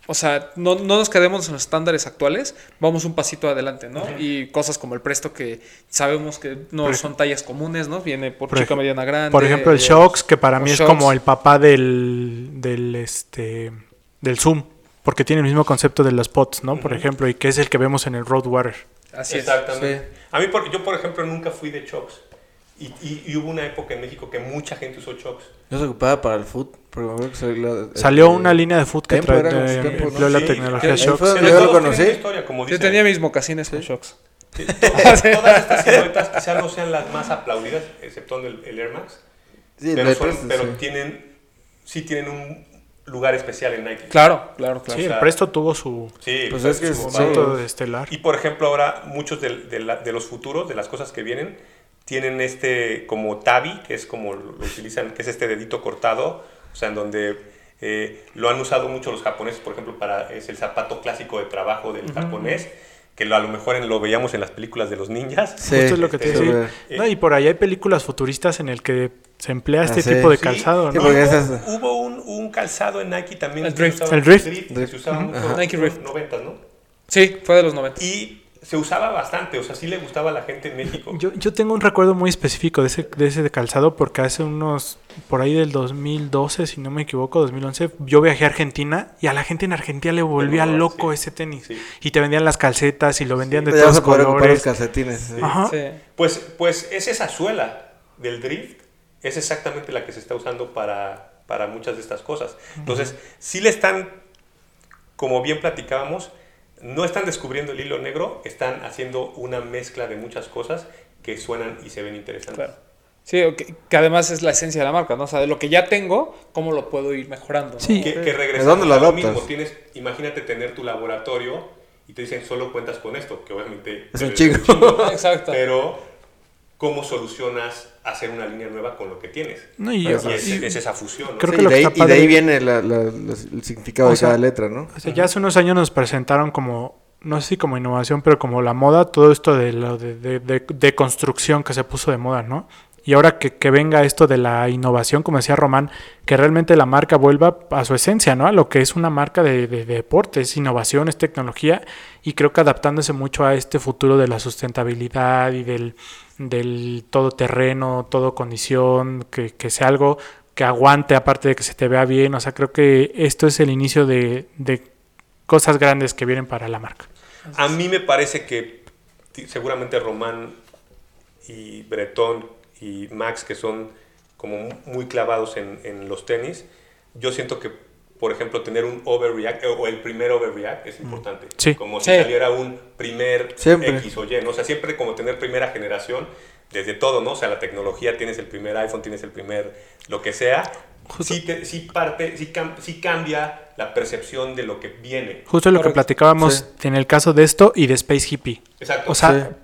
S2: o sea, no, no nos quedemos en los estándares actuales, vamos un pasito adelante, ¿no? Y cosas como el Presto que sabemos que no
S3: Por
S2: son tallas comunes, ¿no? Viene por,
S3: por
S2: chica, mediana, grande.
S3: Por ejemplo, el
S2: eh,
S3: Shocks, que para mí es como el papá del, del, este, del Zoom, porque tiene el mismo concepto de los pots, ¿no? Por ejemplo, y que es el que vemos en el Roadwater.
S2: Así es.
S4: Exactamente. A mí, por- yo por ejemplo, nunca fui de Chucks. Y, y- y hubo una época en México que mucha gente usó Chucks.
S5: Yo se ocupaba para el foot. Porque me acuerdo que salió,
S3: Salió una línea de food que trae,
S5: ¿no?
S3: la
S4: Sí,
S3: tecnología Shocks.
S5: yo lo conocí.
S4: historia, como
S2: Yo
S4: dicen.
S2: tenía mis mocasines con Shocks.
S4: Que Todas, todas estas siluetas quizás no sean las más aplaudidas, exceptuando el, el Air Max.
S5: Sí, el
S4: pero son-
S5: Presto,
S4: pero
S5: sí.
S4: tienen, sí tienen un lugar especial en Nike.
S2: Claro, claro, claro.
S3: Sí,
S4: o sea,
S3: el Presto tuvo su
S4: Sí,
S5: Pues es que
S4: su
S5: es-
S4: momento.
S3: estelar.
S4: Y por ejemplo, ahora muchos de, de la- de los futuros, de las cosas que vienen, tienen este como tabi, que es como lo utilizan, que es este dedito cortado, o sea, en donde eh, lo han usado mucho los japoneses, por ejemplo, para es el zapato clásico de trabajo del japonés, que lo, a lo mejor en- lo veíamos en las películas de los ninjas.
S5: Sí,
S3: Justo es lo que te
S4: este,
S3: decía. No, y por ahí hay películas futuristas en el que se emplea este
S5: Ah, sí.
S3: tipo de calzado,
S5: sí,
S3: ¿no?
S4: hubo,
S5: esas-
S4: hubo un, un calzado en Nike también.
S2: El Drift.
S4: usaba-
S3: El Drift.
S4: que se usaba mucho
S2: Ajá. Nike
S4: en los
S2: Drift.
S4: 90, ¿no?
S2: Sí, fue de los 90.
S4: Y se usaba bastante, o sea, sí le gustaba a la gente en México.
S3: Yo, yo tengo un recuerdo muy específico de ese, de ese calzado porque hace unos, por ahí del 2012, si no me equivoco, 2011, yo viajé a Argentina y a la gente en Argentina le volvía loco
S4: sí.
S3: ese tenis.
S4: Sí.
S3: Y te vendían las calcetas y lo vendían de todos
S5: ocupar los
S3: colores.
S5: calcetines. sí.
S3: Ajá.
S2: Sí.
S4: Pues, pues es esa suela del drift, es exactamente la que se está usando para, para muchas de estas cosas. Entonces, si le están, como bien platicábamos, no están descubriendo el hilo negro, están haciendo una mezcla de muchas cosas que suenan y se ven interesantes.
S2: Claro. Sí, que, además es la esencia de la marca, ¿no? O sea, de lo que ya tengo, ¿cómo lo puedo ir mejorando? ¿no?
S3: Sí.
S4: Que, que
S5: ¿De
S4: regresamos
S5: dónde lo
S4: a lo mismo. Tienes, imagínate tener tu laboratorio y te dicen solo cuentas con esto, que obviamente
S5: Es un chingo.
S2: Exacto.
S4: pero ¿cómo solucionas hacer una línea nueva con lo que tienes?
S3: No, y,
S4: es,
S3: y-
S4: es esa fusión, ¿no?
S3: Creo
S5: Sí,
S3: que
S5: y,
S3: lo
S5: de ahí, y de ahí viene la- la- los- el significado
S3: O
S5: de
S3: sea,
S5: cada letra, ¿no?
S3: o sea, ya hace unos años nos presentaron como, no sé si como innovación, pero como la moda, todo esto de lo de, de, de- de construcción que se puso de moda, ¿no? Y ahora que, que venga esto de la innovación, como decía Román, que realmente la marca vuelva a su esencia, ¿no? A lo que es una marca de, de- de deporte, es innovación, es tecnología, y creo que adaptándose mucho a este futuro de la sustentabilidad y del, del todoterreno, todo condición, que, que sea algo que aguante, aparte de que se te vea bien, o sea, creo que esto es el inicio de, de cosas grandes que vienen para la marca.
S4: A mí me parece que seguramente Román y Bretón y Max, que son como mu- muy clavados en, en los tenis, yo siento que, por ejemplo, tener un overreact eh, o el primer overreact es importante.
S3: Sí.
S4: Como si
S2: Sí.
S4: saliera un primer
S5: Siempre.
S4: X o Y, ¿no? O sea, siempre como tener primera generación desde todo, ¿no? O sea, la tecnología, tienes el primer iPhone, tienes el primer lo que sea.
S3: Justo.
S4: Sí, te- sí parte, sí, cam- sí cambia la percepción de lo que viene.
S3: Justo lo que platicábamos en el caso de esto y de Space Hippie.
S4: Exacto.
S3: O sea,
S5: Sí.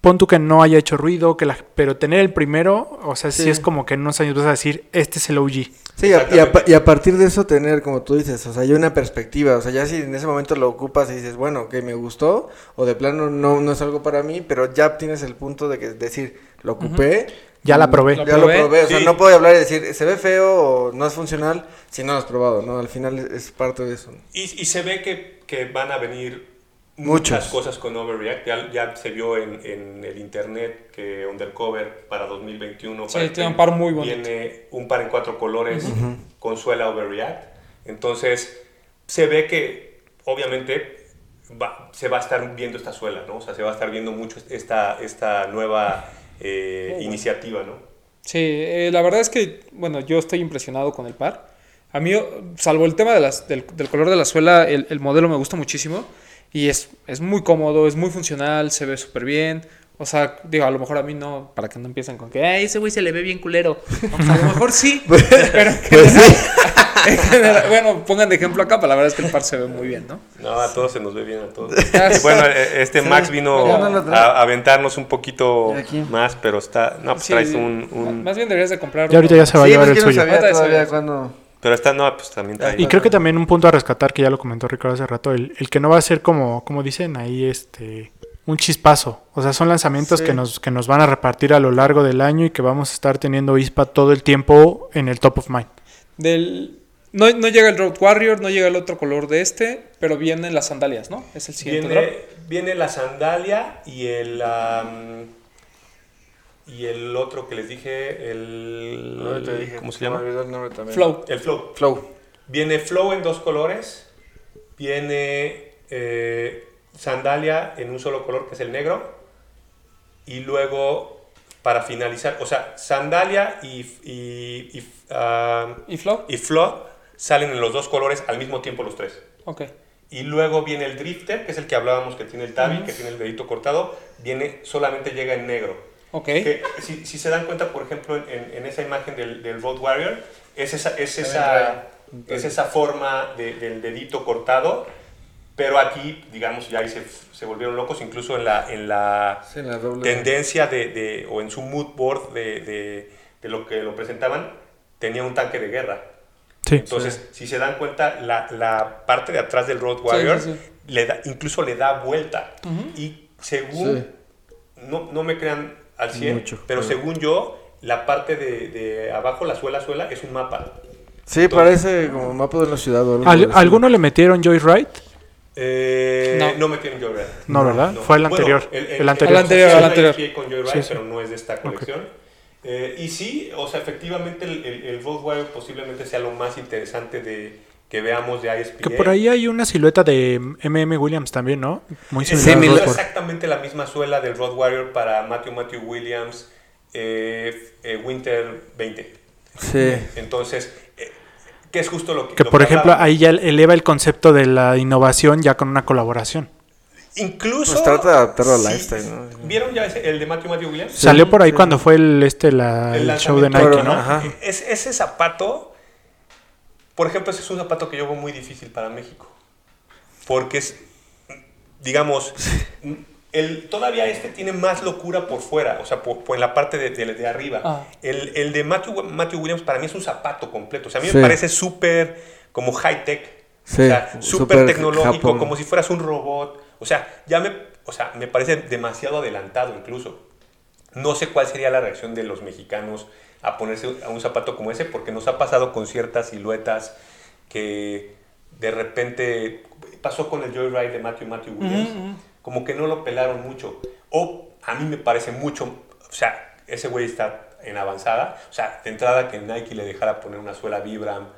S3: Pon tú que no haya hecho ruido, que la, pero tener el primero, o sea, sí.
S5: Sí.
S3: es como que en unos años vas a decir, este es el OG.
S5: Sí, y a, y a
S4: Exactamente.
S5: pa- y a partir de eso tener, como tú dices, o sea, ya una perspectiva, o sea, ya si en ese momento lo ocupas y dices, bueno, que me gustó, o de plano no, no es algo para mí, pero ya tienes el punto de que decir, lo ocupé.
S3: Ya la probé.
S5: Ya lo
S2: probé,
S5: o sea,
S4: sí.
S5: no puedo hablar y decir, se ve feo o no es funcional si no lo has probado, ¿no? Al final es- es parte de eso.
S4: Y, y se ve que, que van a venir
S5: Muchos.
S4: muchas cosas con Overreact. Ya, ya se vio en, en el internet que Undercover para 2021
S2: Sí, tiene un par muy bonito.
S4: Viene un par en cuatro colores con suela Overreact. Entonces, se ve que obviamente va- se va a estar viendo esta suela, ¿no? O sea, se va a estar viendo mucho esta, esta nueva eh, iniciativa, ¿no?
S2: Sí, eh, la verdad es que, bueno, yo estoy impresionado con el par. A mí, salvo el tema de las, del, del color de la suela, el, el modelo me gusta muchísimo. Y es, es muy cómodo, es muy funcional, se ve súper bien. O sea, digo, a lo mejor a mí no, para que no empiecen con que, ay, ese güey se le ve bien culero. Pues, a lo mejor sí, pero en general- en general- bueno, pongan de ejemplo acá, pero la verdad es que el par se ve muy bien, ¿no?
S4: No, a todos se nos ve bien, a todos.
S2: Ah,
S4: bueno, eh, este Max vino
S5: Ya
S4: a aventarnos un poquito más, pero está... No, pues
S2: Sí,
S4: traes un... un-
S2: Más bien deberías de comprar.
S3: Y ahorita ya se va a llevar el
S5: que no
S3: suyo.
S5: sabía todavía.
S4: Pero está, no, pues también trae...
S3: Y creo que también un punto a rescatar, que ya lo comentó Ricardo hace rato, el, el que no va a ser como, como dicen ahí, este un chispazo. O sea, son lanzamientos
S5: Sí.
S3: que, nos, que nos van a repartir a lo largo del año y que vamos a estar teniendo ISPA todo el tiempo en el top of mind.
S2: Del... No, no llega el Road Warrior, no llega el otro color de este, pero vienen las sandalias, ¿no? Es el siguiente drop.
S4: Viene, viene la sandalia y el... am, y el otro que les dije, el...
S5: No, te dije,
S4: ¿Cómo se llama?
S5: el nombre también.
S2: Flow.
S4: El flow.
S5: Flow.
S4: Viene flow en dos colores. Viene eh, sandalia en un solo color, que es el negro. Y luego, para finalizar, o sea, sandalia y, y, y, ah,
S2: ¿Y Flow?
S4: y flow salen en los dos colores al mismo tiempo los tres.
S2: Ok.
S4: Y luego viene el drifter, que es el que hablábamos que tiene el tabi, que tiene el dedito cortado. Viene, solamente llega en negro.
S2: Ok.
S4: Que, si, si se dan cuenta, por ejemplo, en, en- esa imagen del, del Road Warrior, es esa, es esa, es esa forma de- del dedito cortado, pero aquí, digamos, ya ahí se, se volvieron locos, incluso en la, en la
S5: Sí, en la doble.
S4: tendencia de, de- o en su mood board de, de- de lo que lo presentaban, tenía un tanque de guerra.
S3: Sí.
S4: Entonces, si se dan cuenta, la, la parte de atrás del Road Warrior
S2: sí, sí.
S4: Le da, incluso le da vuelta. Y según,
S5: Sí.
S4: no, no me crean al 100,
S5: Mucho,
S4: pero según yo, la parte de, de abajo, la suela, suela, es un mapa.
S5: Sí, parece como mapa de una ciudad o algo
S3: ¿Al-
S5: así.
S3: ¿Alguno le metieron Joyride?
S4: Eh,
S2: No.
S4: no. me tienen Joyride.
S3: No, ¿verdad? Fue el anterior. el, anterior.
S2: El anterior, el anterior.
S4: pie con Joyride,
S3: Sí, sí.
S4: pero no es de esta colección. Eh, y sí, o sea, efectivamente el, el, el Warrior posiblemente sea lo más interesante de, que veamos de ISPA.
S3: Que por ahí hay una silueta de MM Williams también, ¿no? Muy similar. Roadwork.
S4: exactamente la misma suela del Road Warrior para Matthew Matthew Williams eh, eh, Winter 20.
S5: Sí.
S4: Entonces, eh, que es justo lo que...
S3: Que
S4: lo
S3: por ejemplo
S4: hablaba.
S3: ahí ya eleva el concepto de la innovación ya con una colaboración.
S4: Incluso...
S5: Pues trata de adaptarlo al
S4: sí,
S5: lifestyle, ¿no?
S4: ¿Vieron ya ese- el de Matthew Matthew Williams?
S3: Salió por ahí
S5: sí.
S3: cuando fue el este la,
S4: El
S3: el show de. Nike, ¿no?
S5: Ajá.
S4: Es, ese zapato, por ejemplo, ese es un zapato que yo veo muy difícil para México. Porque es, digamos, el, todavía este tiene más locura por fuera, o sea, por, por en la parte de, de- de arriba.
S2: Ah.
S4: El, el de Matthew, Matthew Williams para mí es un zapato completo. O sea, a mí
S5: Sí.
S4: me parece súper como high-tech.
S5: Sí,
S4: o sea, súper tecnológico,
S5: Japón.
S4: como si fueras un robot. O sea, ya me, o sea, me parece demasiado adelantado incluso. No sé cuál sería la reacción de los mexicanos a ponerse a un zapato como ese, porque nos ha pasado con ciertas siluetas que de repente pasó con el Joyride de Matthew Matthew Williams, como que no lo pelaron mucho. O a mí me parece mucho, o sea, ese güey está en avanzada. O sea, de entrada que Nike le dejara poner una suela Vibram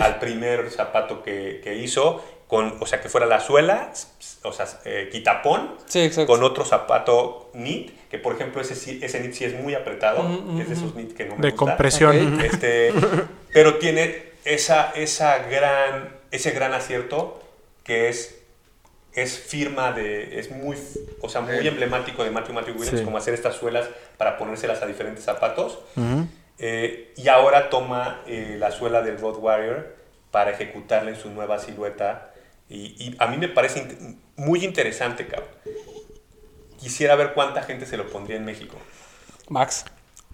S4: al primer zapato que, que hizo, con, o sea, que fuera la suela, o sea, eh, quitapón,
S2: Sí,
S4: con otro zapato knit, que por ejemplo ese, sí- ese knit sí es muy apretado, es de esos knit que no me
S3: De
S4: gusta.
S3: compresión.
S2: Ok.
S4: Este, pero tiene esa, esa gran, ese gran acierto que es, es firma de, es muy, o sea, muy emblemático de Matthew Matthew Williams,
S5: Sí.
S4: como hacer estas suelas para ponérselas a diferentes zapatos. Eh, y ahora toma eh, la suela del Road Warrior para ejecutarla en su nueva silueta. Y, y a mí me parece in- muy interesante, cabrón. Quisiera ver cuánta gente se lo pondría en México.
S2: Max.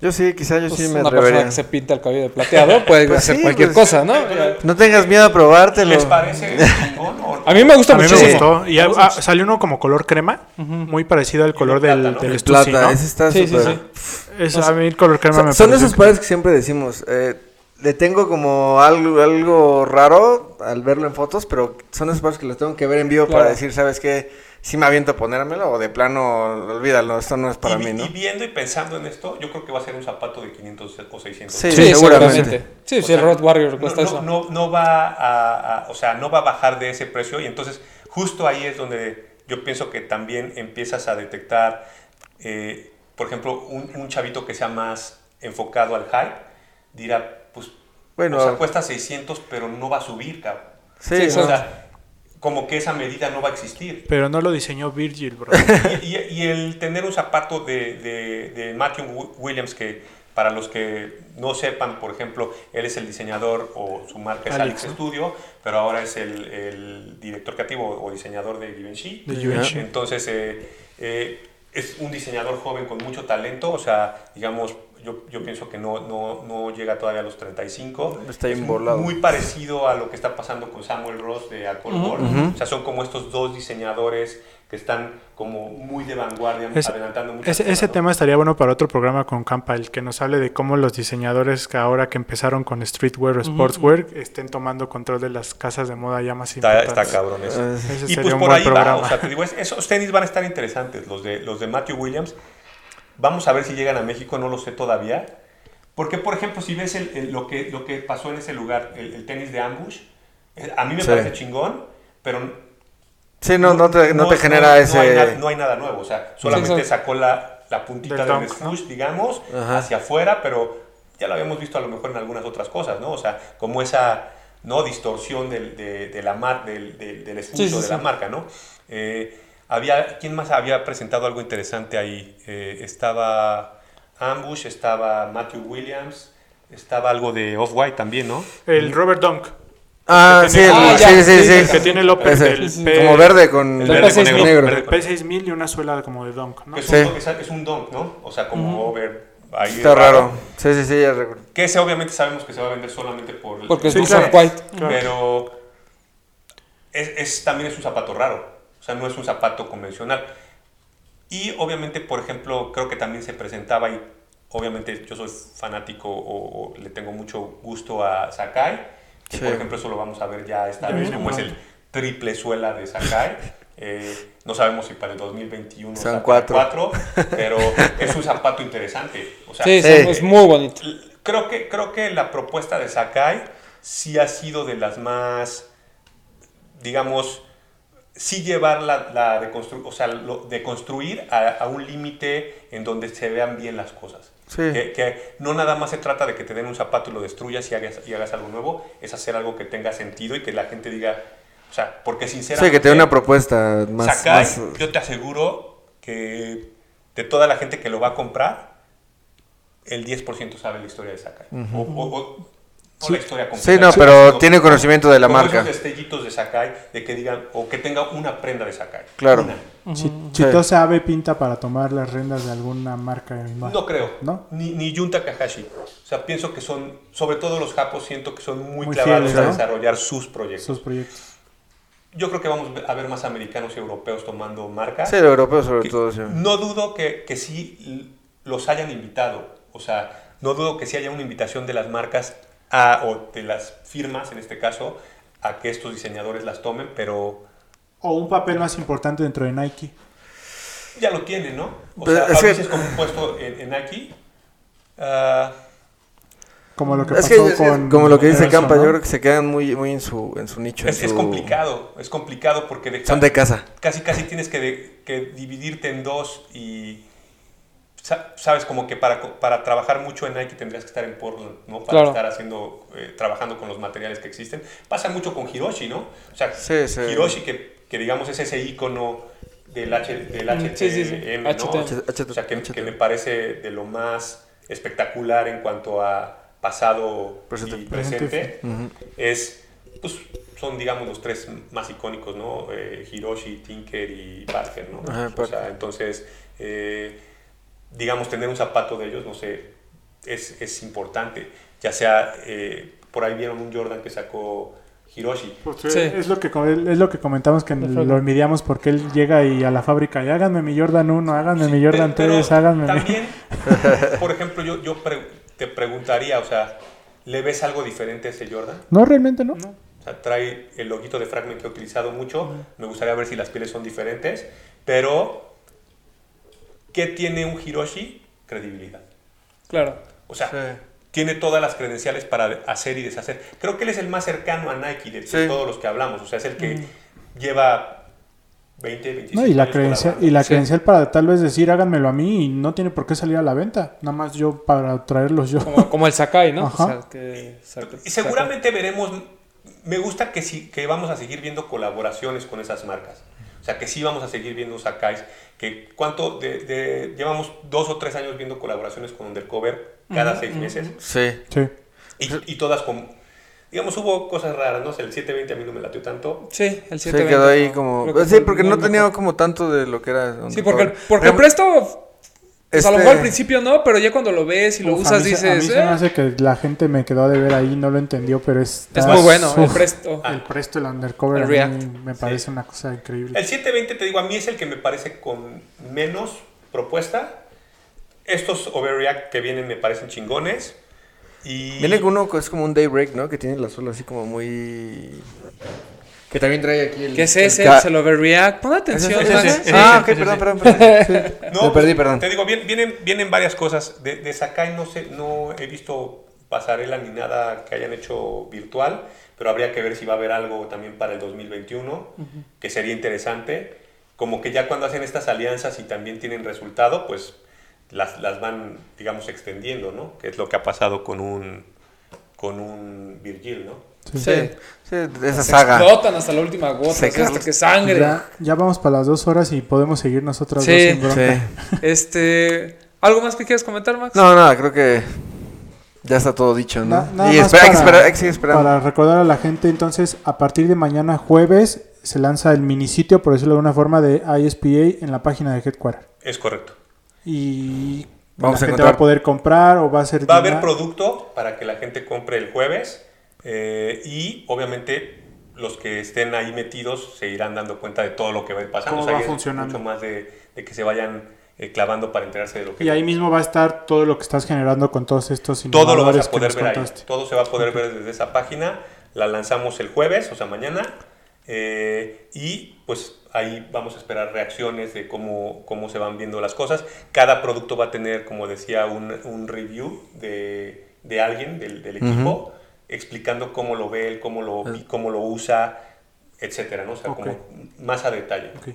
S5: Yo sí, quizá yo
S2: Pues
S5: sí me
S2: una persona
S5: atrevería.
S2: que se pinta el cabello de plateado puede
S5: Pues
S2: hacer
S5: sí,
S2: cualquier
S5: pues,
S2: cosa, ¿no?
S5: No tengas miedo a probártelo.
S4: ¿Les parece chingón o-
S2: A mí me gusta
S3: A mí me gustó. Y
S2: Me
S3: ah,
S2: gusta muchísimo.
S3: salió uno como color crema, muy parecido al color
S4: plata,
S3: del,
S4: ¿no?
S3: del
S5: Plata,
S3: ¿no?
S5: ese está
S2: Sí, sí,
S5: súper.
S2: sí.
S3: Es- a mí el color crema me
S5: Son, son esos pares que siempre decimos. eh, le tengo como algo, algo raro al verlo en fotos, pero son esos pares que los tengo que ver en vivo
S2: Claro.
S5: para decir, ¿sabes qué? Si me aviento a ponérmelo o de plano, olvídalo, esto no es para
S4: y,
S5: mí, ¿no?
S4: y viendo y pensando en esto, yo creo que va a ser un zapato de 500 o 600.
S5: Sí,
S2: Sí,
S5: seguramente.
S2: Sí,
S4: O
S2: sí, el Road Warrior
S4: no,
S2: cuesta
S4: no,
S2: eso.
S4: no- no va a, a- o sea, no va a bajar de ese precio y entonces justo ahí es donde yo pienso que también empiezas a detectar, eh, por ejemplo, un, un chavito que sea más enfocado al hype, dirá, pues,
S5: Bueno,
S4: o sea, cuesta 600 pero no va a subir, cabrón.
S5: sí,
S2: sí,
S5: ¿no?
S4: O sea, como que esa medida no va a existir.
S3: Pero no lo diseñó Virgil, bro.
S4: Y, y- y el tener un zapato de, de- de Matthew Wi- Williams, que para los que no sepan, por ejemplo, él es el diseñador o su marca es
S3: Alex,
S4: Alex,
S3: ¿no?
S4: Studio, pero ahora es el, el director creativo o diseñador de Givenchy.
S3: De Givenchy.
S4: Entonces, eh, eh, es un diseñador joven con mucho talento, o sea, digamos, yo, yo pienso que no, no, no llega todavía a los 35.
S5: Está
S4: Es. Muy parecido a lo que está pasando con Samuel Ross de Alcohol World. O sea, son como estos dos diseñadores que están como muy de vanguardia,
S3: Ese-
S4: adelantando muchas
S3: Ese, ese
S4: ¿no?
S3: tema estaría bueno para otro programa con Campa, el que nos hable de cómo los diseñadores que ahora que empezaron con streetwear o sportswear estén tomando control de las casas de moda ya más
S4: Está,
S3: importantes.
S4: está cabrón eso.
S5: Eh,
S3: Ese
S4: Y
S3: sería
S4: pues
S3: un
S4: por
S3: buen
S4: ahí va,
S3: programa.
S4: o sea, te digo, es- esos tenis van a estar interesantes, los de, los de Matthew Williams. Vamos a ver si llegan a México, no lo sé todavía. Porque, por ejemplo, si ves el- el- lo, que, lo que pasó en ese lugar, el, el tenis de Ambush, eh, a mí me
S5: Sí.
S4: parece chingón, pero
S5: Sí, no, no te, no te genera
S4: no
S5: ese...
S4: hay, na- no hay nada nuevo, o sea, solamente
S2: exacto.
S4: sacó la, la puntita
S3: Del
S4: swoosh, digamos,
S5: Ajá.
S4: hacia afuera, pero ya lo habíamos visto a lo mejor en algunas otras cosas, ¿no? O sea, como esa no distorsión del, de, de la mar, del, del, del
S2: Sí, sí,
S4: de la
S2: sí.
S4: marca, ¿no? Eh, había, ¿Quién más había presentado algo interesante ahí? Eh, estaba Ambush, estaba Matthew Williams, estaba algo de Off-White también, ¿no?
S3: El Robert Dunk,
S5: Ah, sí, el-
S2: Ah,
S5: sí, sí,
S2: sí,
S5: sí.
S3: el que tiene el
S2: sí,
S5: Como verde con
S4: El verde con
S2: P6000.
S4: negro.
S5: negro.
S4: con-
S3: P6000 y una suela como de Dunk, ¿no?
S4: es,
S5: Sí.
S4: un, dunk, es- un dunk, ¿no? O sea, como over... ahí
S5: Está raro. Sí, sí, sí, ya recuerdo.
S4: Que ese obviamente sabemos que se va a vender solamente por...
S2: Porque
S3: Sí,
S2: es
S3: claro.
S2: off-white.
S3: Claro.
S4: Pero es, es- también es un zapato raro. O sea, no es un zapato convencional. Y obviamente, por ejemplo, creo que también se presentaba y obviamente yo soy fanático o, o le tengo mucho gusto a Sakai. Que
S5: Sí.
S4: por ejemplo eso lo vamos a ver ya esta
S3: Ya
S4: vez, como es el triple suela de Sakai. Eh, no sabemos si para el 2021
S5: Son cuatro.
S4: cuatro, pero es un zapato interesante. O sea,
S2: Sí, sí,
S5: Sí.
S2: es muy bonito.
S4: creo que, creo que la propuesta de Sakai sí ha sido de las más, digamos, sí llevar la, la de, constru- o sea, lo- de construir a, a un límite en donde se vean bien las cosas.
S5: Sí.
S4: Que, que no nada más se trata de que te den un zapato y lo destruyas y hagas, y hagas algo nuevo, es hacer algo que tenga sentido y que la gente diga, o sea, porque sinceramente...
S5: Sí, que te dé una propuesta más...
S4: Sakai,
S5: más-
S4: yo te aseguro que de toda la gente que lo va a comprar, el 10% sabe la historia de Sakai. O, o- o- no la historia completa.
S5: Sí, no, pero tiene conocimiento de la
S4: como
S5: marca.
S4: esos destellitos de Sakai, de que digan, o que tenga una prenda de Sakai.
S5: Claro.
S4: Una.
S6: Chi- Chitose Abe pinta para tomar las riendas de alguna marca. más.
S4: No creo.
S6: ¿No?
S4: Ni, ni Jun Takahashi. O sea, pienso que son, sobre todo los japos, siento que son muy,
S6: Muy
S4: clavados
S6: fieles,
S4: a
S6: ¿no?
S4: desarrollar sus proyectos.
S6: Sus proyectos.
S4: Yo creo que vamos a ver más americanos y europeos tomando marcas.
S5: Sí, el europeo sobre
S4: que
S5: todo, sí.
S4: No dudo que, que sí los hayan invitado. O sea, no dudo que sí haya una invitación de las marcas a, o de las firmas, en este caso, a que estos diseñadores las tomen, pero
S6: O un papel más importante dentro de Nike.
S4: ya lo tienen, ¿no? O
S5: Pero
S4: sea,
S5: es
S4: a
S5: que-
S4: veces como un puesto en, en Nike. ah,
S6: Como lo que
S5: Es
S6: pasó
S5: que es-
S6: con.
S5: como lo que dice
S6: Universo,
S5: Campa,
S6: ¿no?
S5: yo creo que se quedan muy, muy en su, en su nicho. en
S4: es, es
S5: su-
S4: complicado, es complicado porque de-
S5: Son de casa.
S4: casi casi tienes que, de- que dividirte en dos y sabes como que para, para trabajar mucho en Nike tendrías que estar en Portland, ¿no? Para
S2: Claro.
S4: estar haciendo, eh, trabajando con los materiales que existen. Pasa mucho con Hiroshi, ¿no? O sea,
S5: Sí, sí.
S4: Hiroshi que, que digamos es ese icono del, H, del HTM,
S2: sí, sí.
S4: ¿no?
S2: HTM.
S4: O sea, que, que me parece de lo más espectacular en cuanto a pasado
S5: Presente.
S4: y presente
S5: Ujú.
S4: es, pues, son, digamos, los tres más icónicos, ¿no? Eh, Hiroshi, Tinker y Parker, ¿no?
S5: Ajá,
S4: o sea, entonces, eh, digamos, tener un zapato de ellos, no sé, es, es importante. Ya sea, eh, por ahí vieron un Jordan que sacó Hiroshi.
S6: Pues,
S2: Sí.
S6: Es lo que es lo que comentamos que
S2: Perfecto.
S6: lo envidiamos porque él llega y a la fábrica y háganme mi Jordan 1, háganme
S4: Sí,
S6: mi Jordan
S4: pero-
S6: 3,
S4: pero
S6: háganme mi...
S4: También, por ejemplo, yo, yo pre- te preguntaría, o sea, ¿le ves algo diferente a ese Jordan?
S6: No, realmente no.
S4: O sea, trae el loguito de Fragment que he utilizado mucho. Me gustaría ver si las pieles son diferentes. Pero, ¿qué tiene un Hiroshi? Credibilidad.
S2: Claro.
S4: O sea,
S5: Sí.
S4: tiene todas las credenciales para hacer y deshacer. Creo que él es el más cercano a Nike de,
S5: Sí.
S4: todos los que hablamos. O sea, es el que lleva 20, 25
S6: No, y la,
S4: años
S6: credencial, y la
S2: Sí.
S6: credencial para tal vez decir háganmelo a mí y no tiene por qué salir a la venta. Nada más yo para traerlos yo.
S2: Como, como el Sakai, ¿no?
S6: Ajá.
S2: O sea, que saca-
S4: Y seguramente veremos me gusta que sí, que vamos a seguir viendo colaboraciones con esas marcas. O sea, que sí vamos a seguir viendo Sakais, que cuánto, de, de- llevamos dos o tres años viendo colaboraciones con Undercover cada seis meses.
S5: Sí.
S3: Sí.
S4: Y, y todas con, digamos, hubo cosas raras, ¿no? O sea, el 720 a mí no me latió tanto.
S2: Sí, el
S5: Se
S2: 720.
S5: quedó ahí como...
S2: que
S5: Sí, porque no tenía como tanto de lo que era...
S2: Sí, porque, porque el Pues a lo
S5: este-
S2: mejor al principio no, pero ya cuando lo ves y lo
S3: Uf, a
S2: usas
S3: mí se- A mí
S2: dices,
S3: se me
S2: eh,
S3: hace que la gente me quedó de ver ahí, no lo entendió, pero es...
S2: es muy bueno el presto.
S3: El presto, el undercover,
S2: El
S3: a mí
S2: React.
S3: me parece una cosa increíble.
S4: El 720, te digo, a mí es el que me parece con menos propuesta. Estos Overreact que vienen me parecen chingones. Y
S5: Viene uno que es como un daybreak, ¿no? Que tiene la suela así como muy... Que también trae aquí el...
S2: ¿Qué es
S5: el
S2: ese?
S5: ca-
S2: El overreact. Pon
S5: Ese-
S2: atención,
S5: ese-
S2: Max.
S5: ese-
S4: ese-
S5: Ah,
S4: ese-
S5: ok,
S4: ese-
S5: perdón, perdón, perdón. Sí.
S4: No,
S5: Me
S4: pues,
S5: perdí, perdón.
S4: Te digo, vienen, vienen varias cosas. De, de Sakai no, sé, no he visto pasarela ni nada que hayan hecho virtual, pero habría que ver si va a haber algo también para el 2021, que sería interesante. Como que ya cuando hacen estas alianzas y también tienen resultado, pues las, las van, digamos, extendiendo, ¿no? Que es lo que ha pasado con un, con un Virgil, ¿no?
S2: Sí.
S5: Sí, de esa
S2: Se
S5: saga.
S2: explotan hasta la última gota,
S5: Se
S2: hasta que sangre.
S3: Ya, ya vamos para las dos horas y podemos seguir nosotros
S2: Sí,
S3: dos sin bronca.
S5: Sí.
S2: Este, ¿algo más que quieras comentar, Max?
S5: No, nada, creo que ya está todo dicho, ¿no?
S3: Na- nada
S5: y
S3: más
S5: espera, hay que
S3: para-
S5: esperar, hay que seguir esperando.
S3: Para recordar a la gente, entonces, a partir de mañana jueves se lanza el minisitio, por decirlo de alguna forma, de ISPA en la página de Headquarter.
S4: Es correcto.
S3: Y
S5: Vamos
S3: la
S5: a
S3: gente
S5: encontrar-
S3: va a poder comprar o va a ser...
S4: Va a haber producto para que la gente compre el jueves eh, y obviamente los que estén ahí metidos se irán dando cuenta de todo lo que va a ir pasando. O sea,
S3: va funcionando.
S4: Mucho más de, de que se vayan eh, clavando para enterarse de lo que
S3: Y ahí mismo va a estar todo lo que estás generando con todos estos
S4: todo lo vas a
S3: que
S4: poder ver ahí. Todo se va a poder ver desde esa página. La lanzamos el jueves, o sea, mañana. eh, y pues ahí vamos a esperar reacciones de cómo, cómo se van viendo las cosas. Cada producto va a tener, como decía, un, un review de, de alguien del, del equipo explicando cómo lo ve él, cómo lo, cómo lo usa, etcétera, ¿no? O sea, como más a detalle.
S3: Ok.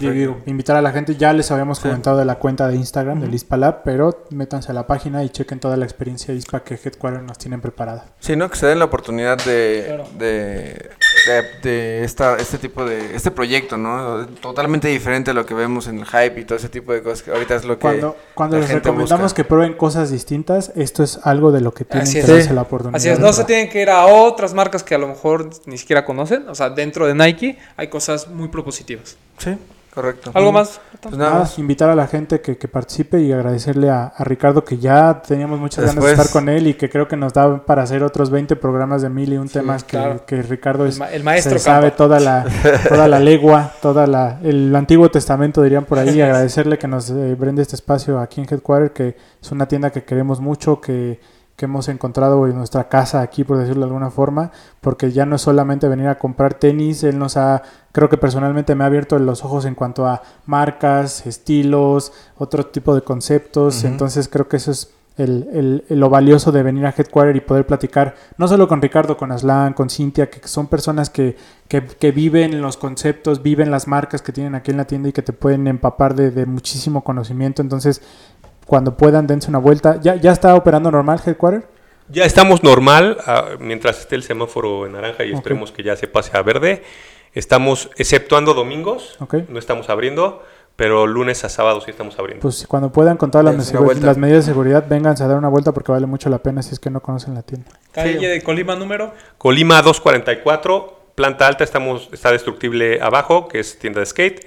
S3: Yo digo, invitar a la gente, ya les habíamos comentado de la cuenta de Instagram del ISPALab, pero métanse a la página y chequen toda la experiencia ISPA que Headquarter nos tienen preparada.
S5: Sí, ¿no? Que se den la oportunidad de,
S2: Claro.
S5: de, de, de esta, este tipo de, este proyecto, ¿no? Totalmente diferente a lo que vemos en el hype y todo ese tipo de cosas que ahorita es lo que
S3: Cuando, cuando
S5: la
S3: les
S5: gente
S3: recomendamos
S5: busca.
S3: que prueben cosas distintas, esto es algo de lo que tienen
S2: Así
S3: que darse
S5: Sí.
S3: la oportunidad.
S2: Así es, no se tienen que ir a otras marcas que a lo mejor ni siquiera conocen. O sea, dentro de Nike hay cosas muy propositivas.
S5: Sí, correcto.
S2: ¿Algo más?
S5: Pues nada
S3: invitar a la gente que, que participe y agradecerle a, a Ricardo que ya teníamos muchas ganas de estar con él y que creo que nos da para hacer otros 20 programas de mil y un temas que,
S2: claro.
S3: que Ricardo
S2: El,
S3: es,
S2: ma- el maestro
S3: se sabe toda la, toda la legua, toda la, el Antiguo Testamento dirían por ahí, y agradecerle que nos eh, brinde este espacio aquí en Headquarter, que es una tienda que queremos mucho, que, que hemos encontrado en nuestra casa aquí, por decirlo de alguna forma, porque ya no es solamente venir a comprar tenis, él nos ha, creo que personalmente me ha abierto los ojos en cuanto a marcas, estilos, otro tipo de conceptos, entonces creo que eso es el, el- el- lo valioso de venir a Headquarter y poder platicar no solo con Ricardo, con Aslan, con Cintia, que son personas que, que, que viven los conceptos, viven las marcas que tienen aquí en la tienda y que te pueden empapar de, de muchísimo conocimiento. Entonces, cuando puedan, dense una vuelta. ¿Ya, ya está operando normal Headquarter?
S4: Ya estamos normal, ah, mientras esté el semáforo en naranja y esperemos que ya se pase a verde. Estamos, exceptuando domingos,
S3: Ok.
S4: no estamos abriendo, pero lunes a sábado sí estamos abriendo.
S3: Pues cuando puedan, con todas las medidas de seguridad, vénganse a dar una vuelta porque vale mucho la pena si es que no conocen la tienda.
S2: Calle de Colima número.
S4: Colima 244, planta alta, estamos, está destructible abajo, que es tienda de skate.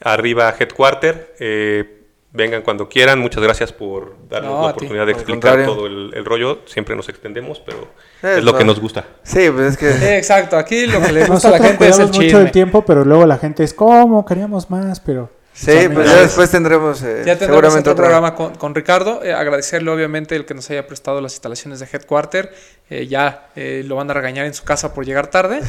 S4: Arriba Headquarter. eh, vengan cuando quieran. Muchas gracias por darnos
S2: No,
S4: la oportunidad de explicar todo el, el rollo. Siempre nos extendemos, pero
S5: Es
S4: es lo que
S5: verdad.
S4: nos gusta.
S5: Sí, pues es que...
S2: Exacto, aquí lo que le gusta a la gente es el
S3: mucho
S2: chisme.
S3: del tiempo, pero luego la gente es, ¿cómo? Queríamos más, pero...
S5: Sí, pues
S3: ya
S5: ya
S3: es-
S5: después tendremos eh,
S2: Ya tendremos
S5: seguramente
S2: otro
S5: otra.
S2: programa con, con Ricardo. Eh, agradecerle obviamente el que nos haya prestado las instalaciones de Headquarter. Eh, ya eh, lo van a regañar en su casa por llegar tarde.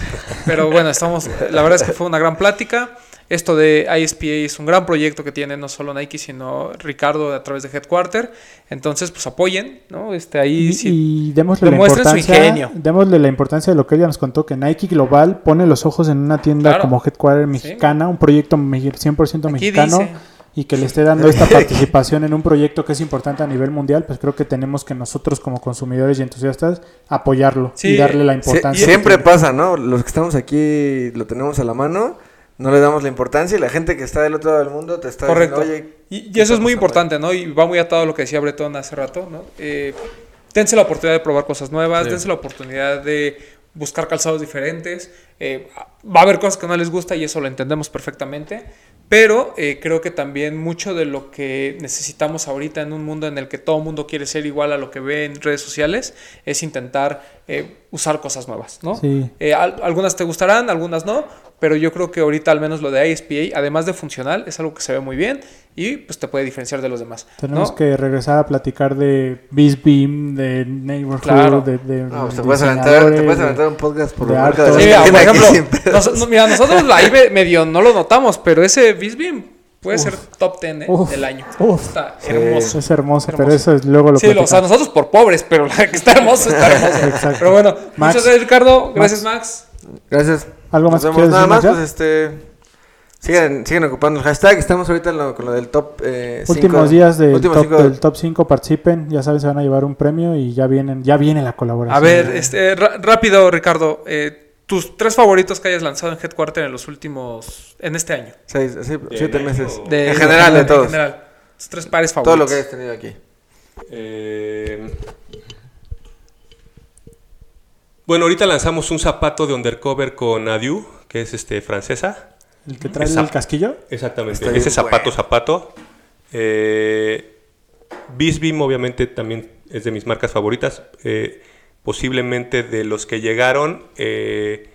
S2: Pero bueno, estamos. La verdad es que fue una gran plática. Esto de ISPA es un gran proyecto que tiene no solo Nike, sino Ricardo a través de Headquarter. Entonces, pues apoyen, ¿no? Este, ahí
S3: Y,
S2: sí.
S3: y démosle la importancia,
S2: ingenio.
S3: démosle la importancia de lo que ella nos contó, que Nike Global pone los ojos en una tienda
S2: Claro.
S3: como Headquarter mexicana, un proyecto me- 100%
S2: Aquí
S3: mexicano.
S2: dice.
S6: y que le esté dando esta participación en un proyecto que es importante a nivel mundial, pues creo que tenemos que nosotros como consumidores y entusiastas apoyarlo
S2: Sí,
S6: y darle la
S5: Sie-
S6: importancia.
S5: siempre
S6: que tiene.
S5: pasa, ¿no? Los que estamos aquí lo tenemos a la mano, no le damos la importancia y la gente que está del otro lado del mundo te está
S2: Correcto.
S5: diciendo, oye,
S2: Y, y
S5: ¿qué
S2: eso es muy importante, ¿no? Y va muy atado a lo que decía Bretón hace rato, ¿no? Eh, dense la oportunidad de probar cosas nuevas, dense la oportunidad de buscar calzados diferentes. Eh, va a haber cosas que no les gusta y eso lo entendemos perfectamente. Pero eh, creo que también mucho de lo que necesitamos ahorita en un mundo en el que todo el mundo quiere ser igual a lo que ve en redes sociales es intentar eh, usar cosas nuevas, ¿no?
S6: Sí.
S2: Eh, al- algunas te gustarán, algunas no, pero yo creo que ahorita al menos lo de ISPA, además de funcional, es algo que se ve muy bien y pues te puede diferenciar de los demás.
S6: Tenemos
S2: ¿no?
S6: que regresar a platicar de Beam, de Neighborhood,
S2: Claro.
S6: de, de
S5: No, pues te
S6: de
S5: puedes aventar, te puedes
S6: de-
S5: aventar un podcast por
S6: de
S5: marca de
S2: Sí,
S5: la
S2: mira, por ejemplo, nos- mira, nosotros ahí me- medio no lo notamos, pero ese Bisbeam puede ser top 10 ¿eh?
S6: Uf.
S2: del año.
S6: Uf.
S2: Está
S5: Sí.
S2: hermoso.
S6: Es hermoso,
S2: Hermoso.
S6: pero eso es, luego lo
S2: Sí, lo- o sea, nosotros por pobres, pero la que está hermoso está hermoso.
S6: Exacto.
S2: Pero bueno,
S6: Max.
S2: muchas gracias Ricardo, gracias Max.
S5: Gracias.
S6: ¿Algo más
S5: Nos
S6: que
S5: vemos. Nada más, pues este... Sigan, sigan ocupando el hashtag. Estamos ahorita en lo- con lo del top eh, cinco-
S6: Últimos días del
S5: últimos
S6: top,
S5: cinco-
S6: del top 5 participen, ya saben, se van a llevar un premio y ya vienen, ya viene la colaboración.
S2: A ver, este, rápido Ricardo, eh, tus tres favoritos que hayas lanzado en Headquarter en los últimos, en este año.
S5: Seis, sí, siete meses.
S2: De-
S5: en general, de
S2: en
S5: todos.
S2: general. Tus tres pares
S5: Todo
S2: favoritos.
S5: lo que hayas tenido aquí.
S4: Eh, bueno, ahorita lanzamos un zapato de undercover con Adieu, que es este francesa.
S6: el que trae
S4: Esa-
S6: el casquillo.
S4: Exactamente. Ese zapato,
S5: bueno.
S4: zapato. Eh, Bisbeam obviamente también es de mis marcas favoritas. Eh, posiblemente de los que llegaron, eh,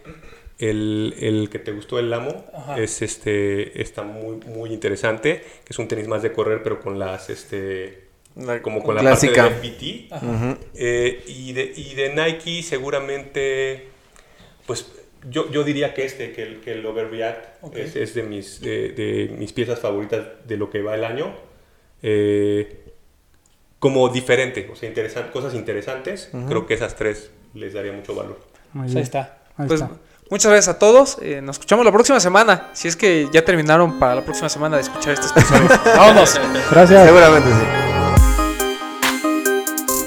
S4: el, el que te gustó el Lamo
S2: Ajá.
S4: es este está muy muy interesante, que es un tenis más de correr pero con las este
S5: La-
S4: como con la
S5: clásica.
S4: parte FPT.
S5: Ujú.
S4: Eh, y, de, y de Nike seguramente, pues yo, yo diría que este, que el, que el Overreact es, es de, mis, de, de mis piezas favoritas de lo que va el año. Eh, como diferente, o sea, interesan- cosas interesantes. Creo que esas tres les daría mucho valor.
S6: Muy
S2: Pues
S6: bien.
S2: ahí está.
S6: Ahí
S2: pues
S6: está.
S2: muchas gracias a todos. eh, nos escuchamos la próxima semana. Si es que ya terminaron para la próxima semana de escuchar este episodio. Vámonos.
S6: Gracias.
S5: Seguramente sí.